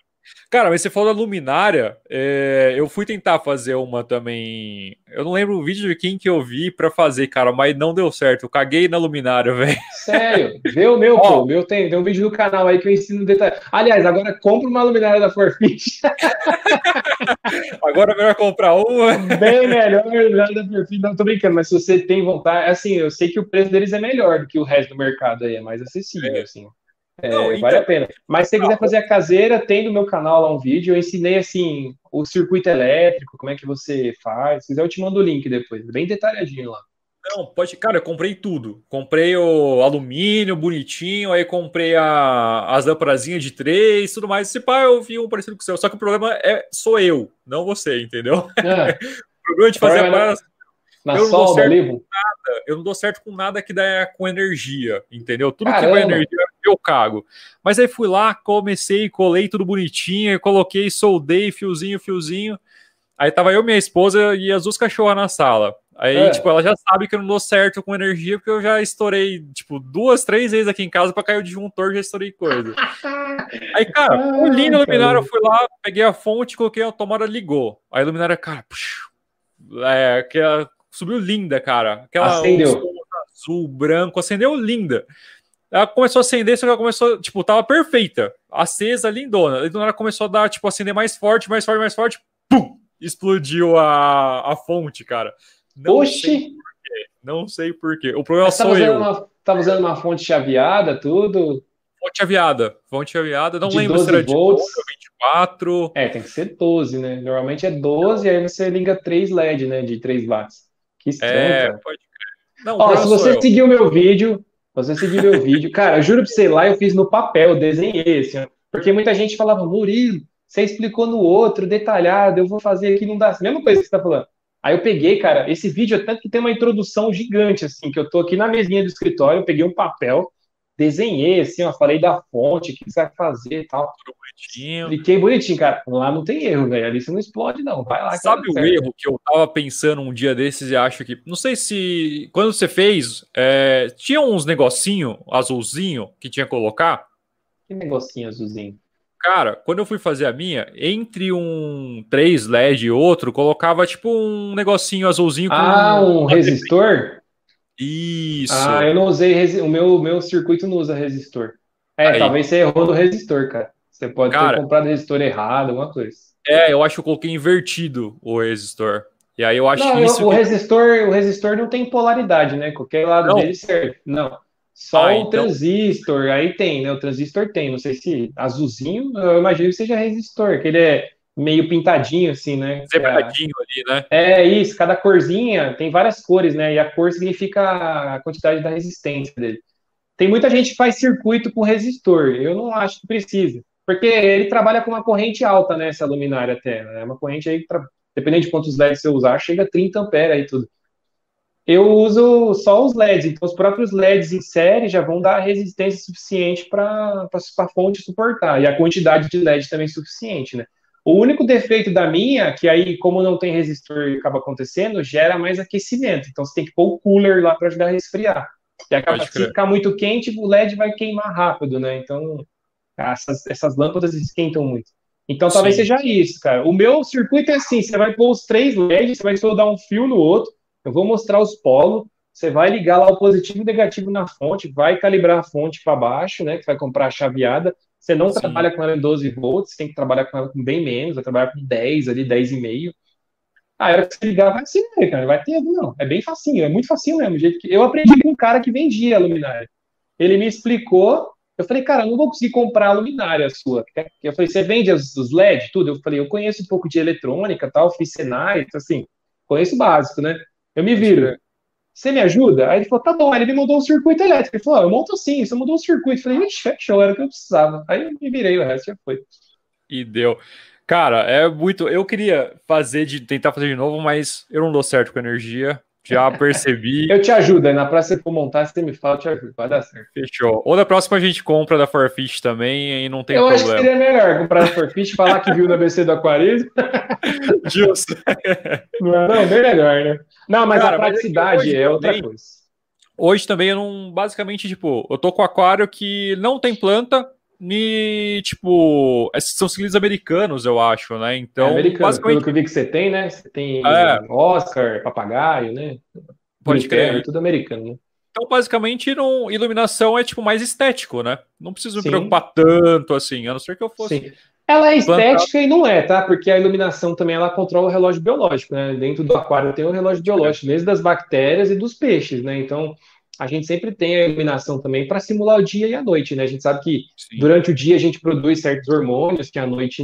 mas você falou da luminária. é, eu fui tentar fazer uma também. Eu não lembro o vídeo de quem que eu vi pra fazer, cara, mas não deu certo. Eu caguei na luminária, velho. Sério, vê o meu, pô. Meu tem, tem um vídeo no canal aí que eu ensino detalhe. Aliás, agora compra uma luminária da Forfit. Agora é melhor comprar uma. Bem melhor luminária da Forfit. Não, tô brincando, mas se você tem vontade, assim, eu sei que o preço deles é melhor do que o resto do mercado aí, é mais acessível, É. assim. É, Não, vale então- a pena. Mas se você quiser fazer a caseira, tem no meu canal lá um vídeo. Eu ensinei assim o circuito elétrico, como é que você faz. Se quiser, eu te mando o link depois. Bem detalhadinho lá. Não, pode. Cara, eu comprei tudo. Comprei o alumínio bonitinho, aí comprei a, as lamparazinhas de três, tudo mais. Esse pá, eu vi um parecido com o seu. Só que o problema é sou eu, não você, entendeu? Ah, O problema de fazer a parada na Eu não dou solda certo. ali, pô. eu não dou certo com nada que dá com energia, entendeu? Tudo que Caramba. vai energia eu cago. Mas aí fui lá, comecei, colei tudo bonitinho, coloquei, soldei, fiozinho, fiozinho. Aí tava eu, minha esposa e as duas cachorras na sala. Aí, É. tipo, ela já sabe que eu não dou certo com energia, porque eu já estourei, tipo, duas, três vezes aqui em casa pra cair o disjuntor, já estourei coisa. Aí, cara, Ah, o lindo caramba. eu fui lá, peguei a fonte, coloquei a tomada, ligou. Aí a luminária, cara, puxa, é, aquela, subiu linda, cara. Aquela azul, branco, acendeu linda. Ela começou a acender, só que ela começou, tipo, tava perfeita, acesa, lindona. Aí do nada começou a dar, tipo, acender mais forte, mais forte, mais forte, pum! Explodiu a, a fonte, cara. Não sei, Oxi, não sei porquê. O problema sou usando, eu. uma, tava usando uma fonte chaveada, tudo. Fonte aviada, fonte aviada. Não De lembro se 12 era de volts. 12 ou 24. É, tem que ser 12, né? Normalmente é 12, aí você liga 3 LED, né? De 3 watts. Que estranho, É, cara. pode crer. Não, Ó, se você eu. o meu vídeo, você seguir meu vídeo, cara, eu juro pra você, lá eu fiz no papel, desenhei, assim, porque muita gente falava, Murilo, você explicou no outro, detalhado, eu vou fazer aqui, não dá. Mesma coisa que você tá falando. Aí eu peguei, cara, esse vídeo é tanto que tem uma introdução gigante, assim, que eu tô aqui na mesinha do escritório, eu peguei um papel, desenhei, assim, ó, falei da fonte, o que você vai fazer e tal. Bonitinho. Expliquei bonitinho, cara. Lá não tem erro, velho. Ali você não explode, não. Vai lá. Sabe o certo. erro que eu tava pensando um dia desses e acho que. Não sei se. Quando você fez, é, tinha uns negocinho azulzinho que tinha que colocar. Que negocinho azulzinho. Cara, quando eu fui fazer a minha, entre um 3 LED e outro, colocava tipo um negocinho azulzinho com. Ah, um resistor? Isso. Ah, eu não usei. resi- O meu, meu circuito não usa resistor. É, Aí. talvez você errou no resistor, cara. Você pode Cara. ter comprado resistor errado, alguma coisa. É, eu acho que eu coloquei invertido o resistor. E aí eu acho Não, isso. eu- o que- resistor, o resistor não tem polaridade, né? Qualquer lado Não. dele serve. Não. Só Ah, o então- transistor, aí tem, né? O transistor tem. Não sei se azulzinho, eu imagino que seja resistor, que ele é meio pintadinho, assim, né? É- Separadinho ali, né? É isso, cada corzinha tem várias cores, né? E a cor significa a quantidade da resistência dele. Tem muita gente que faz circuito com resistor. Eu não acho que precisa. Porque ele trabalha com uma corrente alta, né? Essa luminária até. É uma corrente aí, pra, dependendo de quantos LEDs você usar, chega a 30 ampere aí tudo. Eu uso só os LEDs, então os próprios LEDs em série já vão dar resistência suficiente para a fonte suportar. E a quantidade de LED também é suficiente, né? O único defeito da minha, que aí, como não tem resistor acaba acontecendo, gera mais aquecimento. Então você tem que pôr o cooler lá para ajudar a resfriar. E acaba, se ficar muito quente, o LED vai queimar rápido, né? Então, essas, essas lâmpadas esquentam muito. Então talvez Sim. seja isso, cara. O meu circuito é assim: você vai pôr os três LEDs, você vai soldar um fio no outro, eu vou mostrar os polos, você vai ligar lá o positivo e o negativo na fonte, vai calibrar a fonte para baixo, né? Que vai comprar a chaveada. Você não Sim. trabalha com ela em 12 volts, tem que trabalhar com ela com bem menos, vai trabalhar com 10 ali, 10,5. Ah, a hora que você ligar, vai ser, né, cara? Vai ter, não. É bem facinho, é muito facinho mesmo. Jeito que... Eu aprendi com um cara que vendia a luminária. Ele me explicou, eu falei, cara, eu não vou conseguir comprar a luminária sua. Eu falei, você vende os, os LED, tudo? Eu falei, eu conheço um pouco de eletrônica, tal, fiz Senai, assim, conheço o básico, né? Eu me viro. Você me ajuda? Aí ele falou, tá bom. Aí ele me mandou um circuito elétrico. Ele falou, eu monto sim, você mudou um circuito. Eu falei, ixi, fechou, era o que eu precisava. Aí eu me virei, o resto já foi. E deu. Cara, é muito. Eu queria fazer de tentar fazer de novo, mas eu não dou certo com energia. Já percebi. eu te ajudo, aí na próxima você for montar, você me fala, eu te ajudo, vai dar certo. Fechou. Ou na próxima a gente compra da Forfish também e não tem eu problema. Eu acho que seria melhor comprar da Forfish, falar que viu na BC do Aquarismo. Justo. Não, é, não, bem melhor, né? Não, mas Cara, a praticidade mas é, é outra coisa. Hoje também eu não. Basicamente, tipo, eu tô com aquário que não tem planta, e, tipo, esses são cilindros americanos, eu acho, né? Então, é americano, basicamente... pelo que eu vi que você tem, né? Você tem é. Oscar, papagaio, né? Pode crer. Tudo americano, né? Então, basicamente, não, iluminação é tipo mais estético, né? Não preciso me Sim. preocupar tanto assim, a não ser que eu fosse. Sim. Ela é estética plantar. e não é, tá? Porque a iluminação também ela controla o relógio biológico, né? Dentro do aquário tem o relógio biológico, mesmo das bactérias e dos peixes, né? Então, a gente sempre tem a iluminação também para simular o dia e a noite, né? A gente sabe que Sim. durante o dia a gente produz certos hormônios que a noite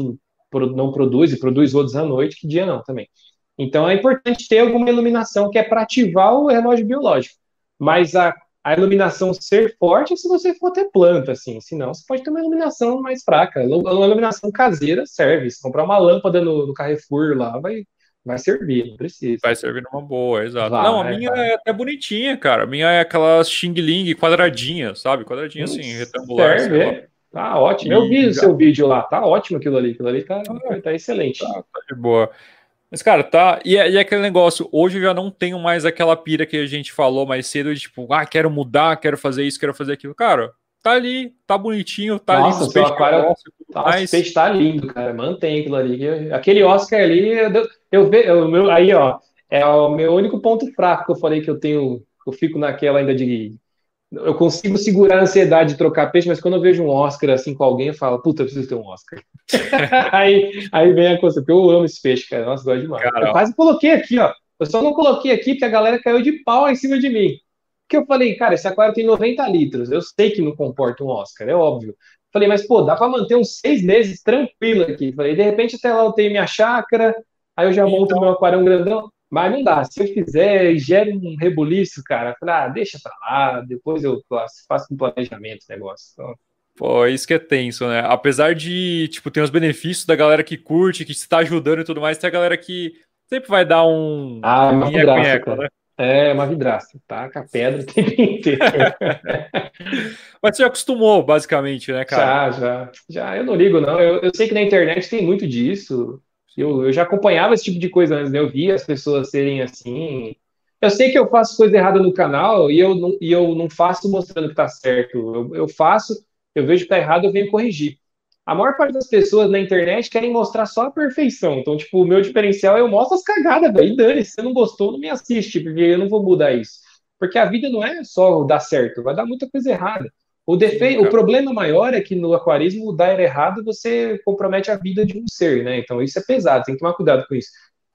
não produz e produz outros à noite, que dia não também. Então é importante ter alguma iluminação que é para ativar o relógio biológico. Mas a, a iluminação ser forte é se você for ter planta, assim. Senão você pode ter uma iluminação mais fraca. Uma iluminação caseira serve. Se comprar uma lâmpada no, no Carrefour lá, vai, Vai servir, não precisa. Vai servir numa boa, exato. Vai, não, a minha vai. é até bonitinha, cara. A minha é aquelas Xing Ling quadradinha, sabe? Quadradinha assim, retangular. Serve, Tá ótimo. Eu vi o seu vídeo lá, tá ótimo aquilo ali. Aquilo ali tá, ah, tá excelente. Tá, tá, de boa. Mas, cara, tá. E, é, e é aquele negócio, hoje eu já não tenho mais aquela pira que a gente falou mais cedo de tipo, ah, quero mudar, quero fazer isso, quero fazer aquilo. Cara, tá ali, tá bonitinho, tá Nossa, ali. Seu aquário, tá, mas... O peixe tá lindo, cara. Mantém aquilo ali. Aquele Oscar ali, eu, vejo. Aí, ó, é o meu único ponto fraco que eu falei que eu tenho. Eu fico naquela ainda de. Eu consigo segurar a ansiedade de trocar peixe, mas quando eu vejo um Oscar assim com alguém, eu falo, puta, eu preciso ter um Oscar. aí, aí vem a coisa, porque eu amo esse peixe, cara. Nossa, gosto demais. Cara, eu quase coloquei aqui, ó. Eu só não coloquei aqui porque a galera caiu de pau em cima de mim que eu falei, cara, esse aquário tem 90 litros, eu sei que não comporta um Oscar, é óbvio. Falei, mas pô, dá para manter uns seis meses tranquilo aqui. Falei, de repente até lá eu tenho minha chácara, aí eu já monto então... meu aquário grandão, mas não dá. Se eu fizer gere um rebuliço, cara, falei, ah, deixa pra lá, depois eu faço um planejamento negócio. Então... Pô, isso que é tenso, né? Apesar de, tipo, ter os benefícios da galera que curte, que está ajudando e tudo mais, tem a galera que sempre vai dar um. Ah, uma graça, né? É, uma vidraça, tá? Com a pedra o tempo inteiro. Mas você já acostumou, basicamente, né, cara? Já, já. Já, eu não ligo, não. Eu, eu sei que na internet tem muito disso. Eu, eu já acompanhava esse tipo de coisa antes, né? Eu via as pessoas serem assim. Eu sei que eu faço coisa errada no canal e eu não, e eu não faço mostrando que tá certo. Eu, eu faço, eu vejo que tá errado, eu venho corrigir a maior parte das pessoas na internet querem mostrar só a perfeição. Então, tipo, o meu diferencial é eu mostro as cagadas, velho. E dane, se você não gostou, não me assiste, porque eu não vou mudar isso. Porque a vida não é só dar certo, vai dar muita coisa errada. O, defe... o problema maior é que no aquarismo, dar errado, você compromete a vida de um ser, né? Então, isso é pesado, tem que tomar cuidado com isso.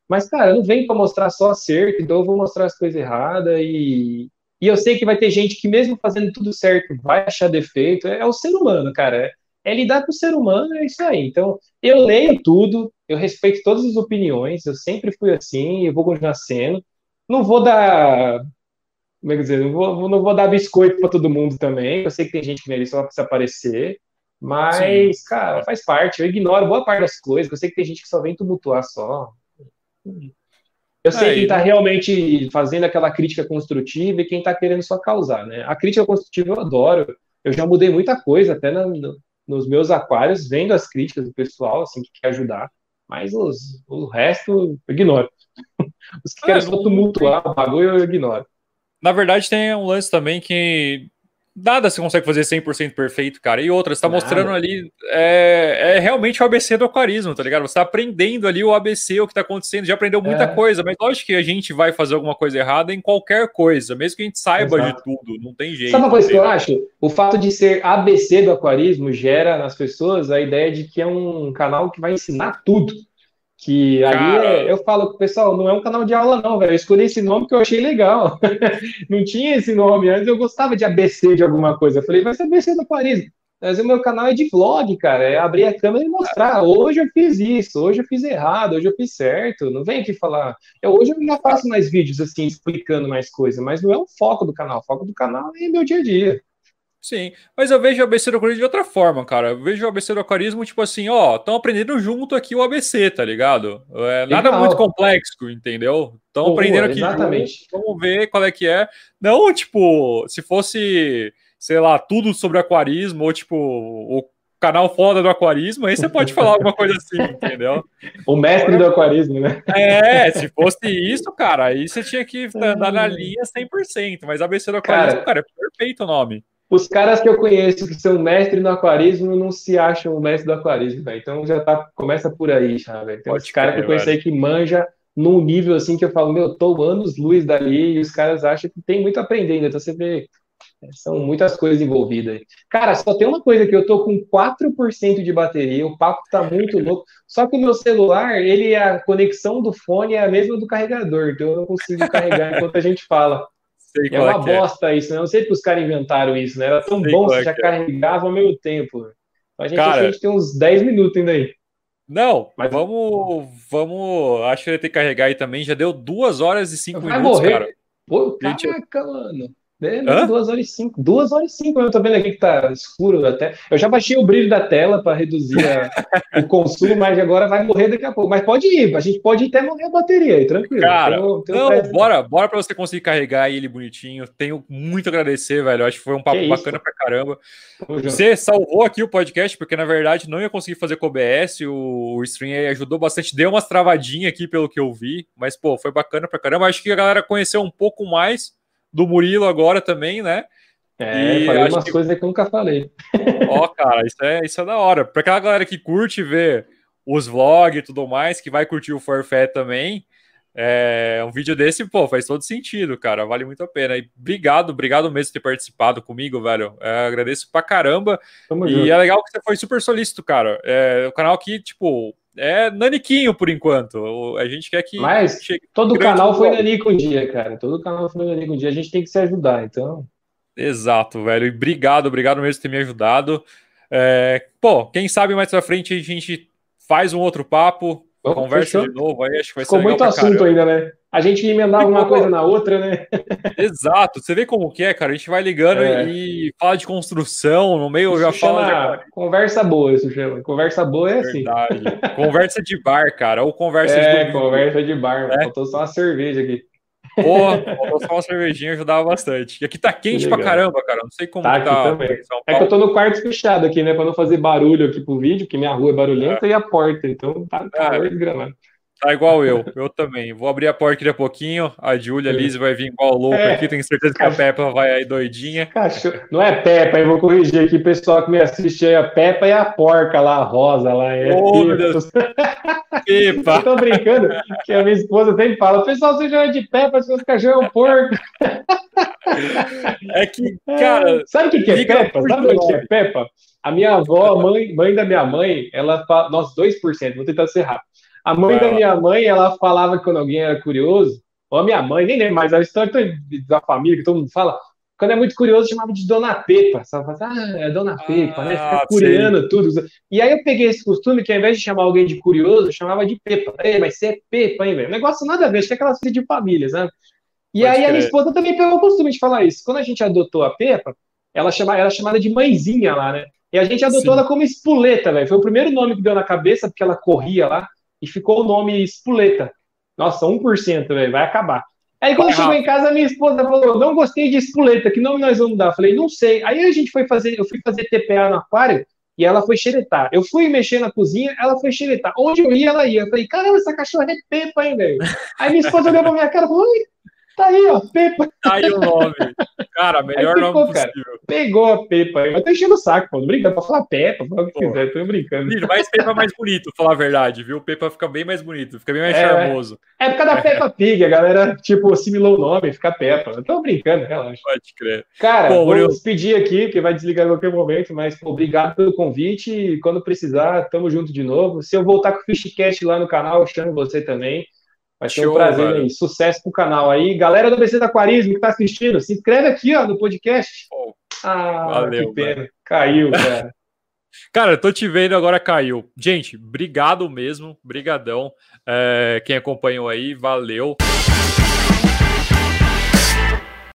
Mas, cara, eu não venho para mostrar só acerto, então eu vou mostrar as coisas erradas e. E eu sei que vai ter gente que, mesmo fazendo tudo certo, vai achar defeito. É, é o ser humano, cara. É lidar com o ser humano, é isso aí. Então, eu leio tudo, eu respeito todas as opiniões, eu sempre fui assim, eu vou continuar sendo. Não vou dar. Como é que dizer? Não vou, não vou dar biscoito para todo mundo também. Eu sei que tem gente que ali só se aparecer. Mas, Sim. cara, faz parte. Eu ignoro boa parte das coisas. Eu sei que tem gente que só vem tumultuar só. Eu sei é, quem está realmente fazendo aquela crítica construtiva e quem está querendo só causar, né? A crítica construtiva eu adoro. Eu já mudei muita coisa, até na, nos meus aquários, vendo as críticas do pessoal, assim, que quer ajudar, mas os, o resto eu ignoro. Os que ah, querem só tumultuar o bagulho eu ignoro. Na verdade, tem um lance também que nada você consegue fazer 100% perfeito, cara. E outra, você tá nada. mostrando ali, é, é, realmente o ABC do aquarismo, tá ligado? Você tá aprendendo ali o ABC, o que tá acontecendo, já aprendeu muita é. coisa, mas lógico que a gente vai fazer alguma coisa errada em qualquer coisa, mesmo que a gente saiba Exato. de tudo, não tem jeito. Sabe uma coisa que eu acho? O fato de ser ABC do aquarismo gera nas pessoas a ideia de que é um canal que vai ensinar tudo. Que ali é, eu falo, pessoal, não é um canal de aula, não, velho. Eu escolhi esse nome que eu achei legal. não tinha esse nome antes, eu gostava de ABC de alguma coisa. Eu falei, vai ser ABC do Paris. Mas o meu canal é de vlog, cara. É abrir a câmera e mostrar. Hoje eu fiz isso, hoje eu fiz errado, hoje eu fiz certo. Não vem aqui falar. Eu, hoje eu já faço mais vídeos assim, explicando mais coisas, mas não é o foco do canal. O foco do canal é meu dia a dia. Sim, mas eu vejo o ABC do aquarismo de outra forma, cara. Eu vejo o ABC do aquarismo, tipo assim, ó, estão aprendendo junto aqui o ABC, tá ligado? É nada muito complexo, entendeu? Estão aprendendo aqui exatamente. junto, vamos ver qual é que é. Não, tipo, se fosse, sei lá, tudo sobre aquarismo, ou tipo, o canal foda do aquarismo, aí você pode falar alguma coisa assim, entendeu? O mestre do aquarismo, né? É, se fosse isso, cara, aí você tinha que andar na linha 100%, mas ABC do aquarismo, cara, cara é perfeito o nome os caras que eu conheço que são mestres no aquarismo não se acham o mestre do aquarismo, velho. Então já tá, começa por aí, já, velho. Tem uns caras que eu conheço aí que manja num nível assim que eu falo, meu, tô anos luz dali, e os caras acham que tem muito a aprender ainda. Então você vê, é, são muitas coisas envolvidas aí. Cara, só tem uma coisa que eu tô com 4% de bateria, o papo tá muito louco. Só que o meu celular, ele a conexão do fone é a mesma do carregador, então eu não consigo carregar enquanto a gente fala. Sei é uma é, é. bosta isso, né? Eu não sei que os caras inventaram isso, né? Era tão sei bom se já é. carregava ao mesmo tempo. Então a gente, cara, a gente tem uns 10 minutos ainda aí. Não, mas vamos, vamos. Acho que ele tem que carregar aí também. Já deu 2 horas e 5 minutos, morrer. cara. Pô, caraca, gente... mano. É, não, duas horas e cinco. Duas horas e cinco. Eu tô vendo aqui que tá escuro até. Eu já baixei o brilho da tela para reduzir a, o consumo, mas agora vai morrer daqui a pouco. Mas pode ir, a gente pode até morrer a bateria aí, tranquilo. Cara, tenho, tenho não, bora, bora para você conseguir carregar ele bonitinho. Tenho muito a agradecer, velho. Acho que foi um papo que bacana isso? pra caramba. Você salvou aqui o podcast, porque na verdade não ia conseguir fazer com o OBS. O, o stream aí ajudou bastante. Deu umas travadinhas aqui pelo que eu vi, mas pô, foi bacana pra caramba. Acho que a galera conheceu um pouco mais do Murilo agora também, né? É, e falei umas que... coisas que eu nunca falei. Ó, cara, isso é, isso é da hora. Pra aquela galera que curte ver os vlogs e tudo mais, que vai curtir o Forfait também, é, um vídeo desse, pô, faz todo sentido, cara. Vale muito a pena. E obrigado, obrigado mesmo por ter participado comigo, velho. É, agradeço pra caramba. Tamo e junto. é legal que você foi super solícito, cara. É, o canal aqui, tipo, é naniquinho por enquanto. A gente quer que. Mas todo canal foi nanico um dia, cara. Todo canal foi nanico um dia. A gente tem que se ajudar, então. Exato, velho. E obrigado, obrigado mesmo por ter me ajudado. É, pô, quem sabe mais pra frente a gente faz um outro papo, Bom, conversa fechou. de novo aí, acho que vai Ficou ser muito assunto ainda, né? A gente emendava uma coisa na outra, né? Exato, você vê como que é, cara. A gente vai ligando é. e fala de construção, no meio isso já fala. De... Conversa boa, isso chama. Conversa boa é assim. Verdade. assim. conversa de bar, cara, ou conversa é, de. É, conversa de bar, né? faltou só uma cerveja aqui. Pô, faltou só uma cervejinha ajudava bastante. E aqui tá quente pra caramba, cara. Não sei como tá. tá é que eu tô no quarto fechado aqui, né? Pra não fazer barulho aqui pro vídeo, porque minha rua é barulhenta é. e a porta. Então tá calor é. desgramado. Tá igual eu, eu também. Vou abrir a porta daqui a pouquinho. A Júlia, a Liz vai vir igual louco é. aqui. Tenho certeza que a Peppa vai aí doidinha. Cachorro. Não é Peppa, eu vou corrigir aqui. Pessoal que me assiste aí, a Peppa e a porca lá, a rosa lá. É oh, meu Deus. Peppa. Eu tô brincando, que a minha esposa sempre fala: pessoal se chama de Peppa, seus cachorros é um porco. É que, cara. Sabe o que, que é Peppa? Sabe o que é Peppa? A minha avó, mãe, mãe da minha mãe, ela fala. Nossa, 2%, vou tentar ser rápido. A mãe da minha mãe, ela falava que quando alguém era curioso, ou a minha mãe, nem lembro mais, a história da família que todo mundo fala, quando é muito curioso, chamava de Dona Pepa. Sabe? Ah, é Dona Pepa, né? Fica ah, curiando tudo. E aí eu peguei esse costume que ao invés de chamar alguém de curioso, eu chamava de Pepa. Ei, mas você é Pepa, hein, velho? O negócio nada a ver, acho que é aquela coisa de família, sabe? E Pode aí a minha esposa também pegou o costume de falar isso. Quando a gente adotou a Pepa, ela chama, era chamada de mãezinha lá, né? E a gente adotou Sim. ela como espuleta, velho. Foi o primeiro nome que deu na cabeça, porque ela corria lá e ficou o nome Espuleta. Nossa, 1%, velho, vai acabar. Aí quando chegou em casa, minha esposa falou: não gostei de espuleta, que nome nós vamos dar? Eu falei, não sei. Aí a gente foi fazer, eu fui fazer TPA no aquário e ela foi xeretar. Eu fui mexer na cozinha, ela foi xeretar. Onde eu ia, ela ia. Eu falei, caramba, essa cachorra é pepa, hein, velho? Aí minha esposa olhou pra minha cara e falou: Tá aí, ó, Pepa. Tá aí o nome. Cara, melhor ficou, nome possível. Cara, pegou a Pepa aí. Mas tá enchendo o saco, pô. Não brincando pra falar Pepa, fala o que pô. quiser, tô brincando. Filho, mas Pepa é mais bonito, falar a verdade, viu? Pepa fica bem mais bonito, fica bem mais é, charmoso. É por causa da Peppa Pig, a galera, tipo, assimilou o nome, fica Pepa. Eu tô brincando, relaxa. Pode crer. Cara, pô, vou eu... despedir aqui, que vai desligar em qualquer momento, mas pô, obrigado pelo convite. E quando precisar, tamo junto de novo. Se eu voltar com o Fishcast lá no canal, eu chamo você também. Vai ser um prazer velho. Sucesso pro canal aí. Galera do BC da Aquarismo que tá assistindo, se inscreve aqui, ó, no podcast. Oh, ah, valeu, que pena. Caiu, cara. Cara, tô te vendo agora caiu. Gente, obrigado mesmo, brigadão. É, quem acompanhou aí, valeu.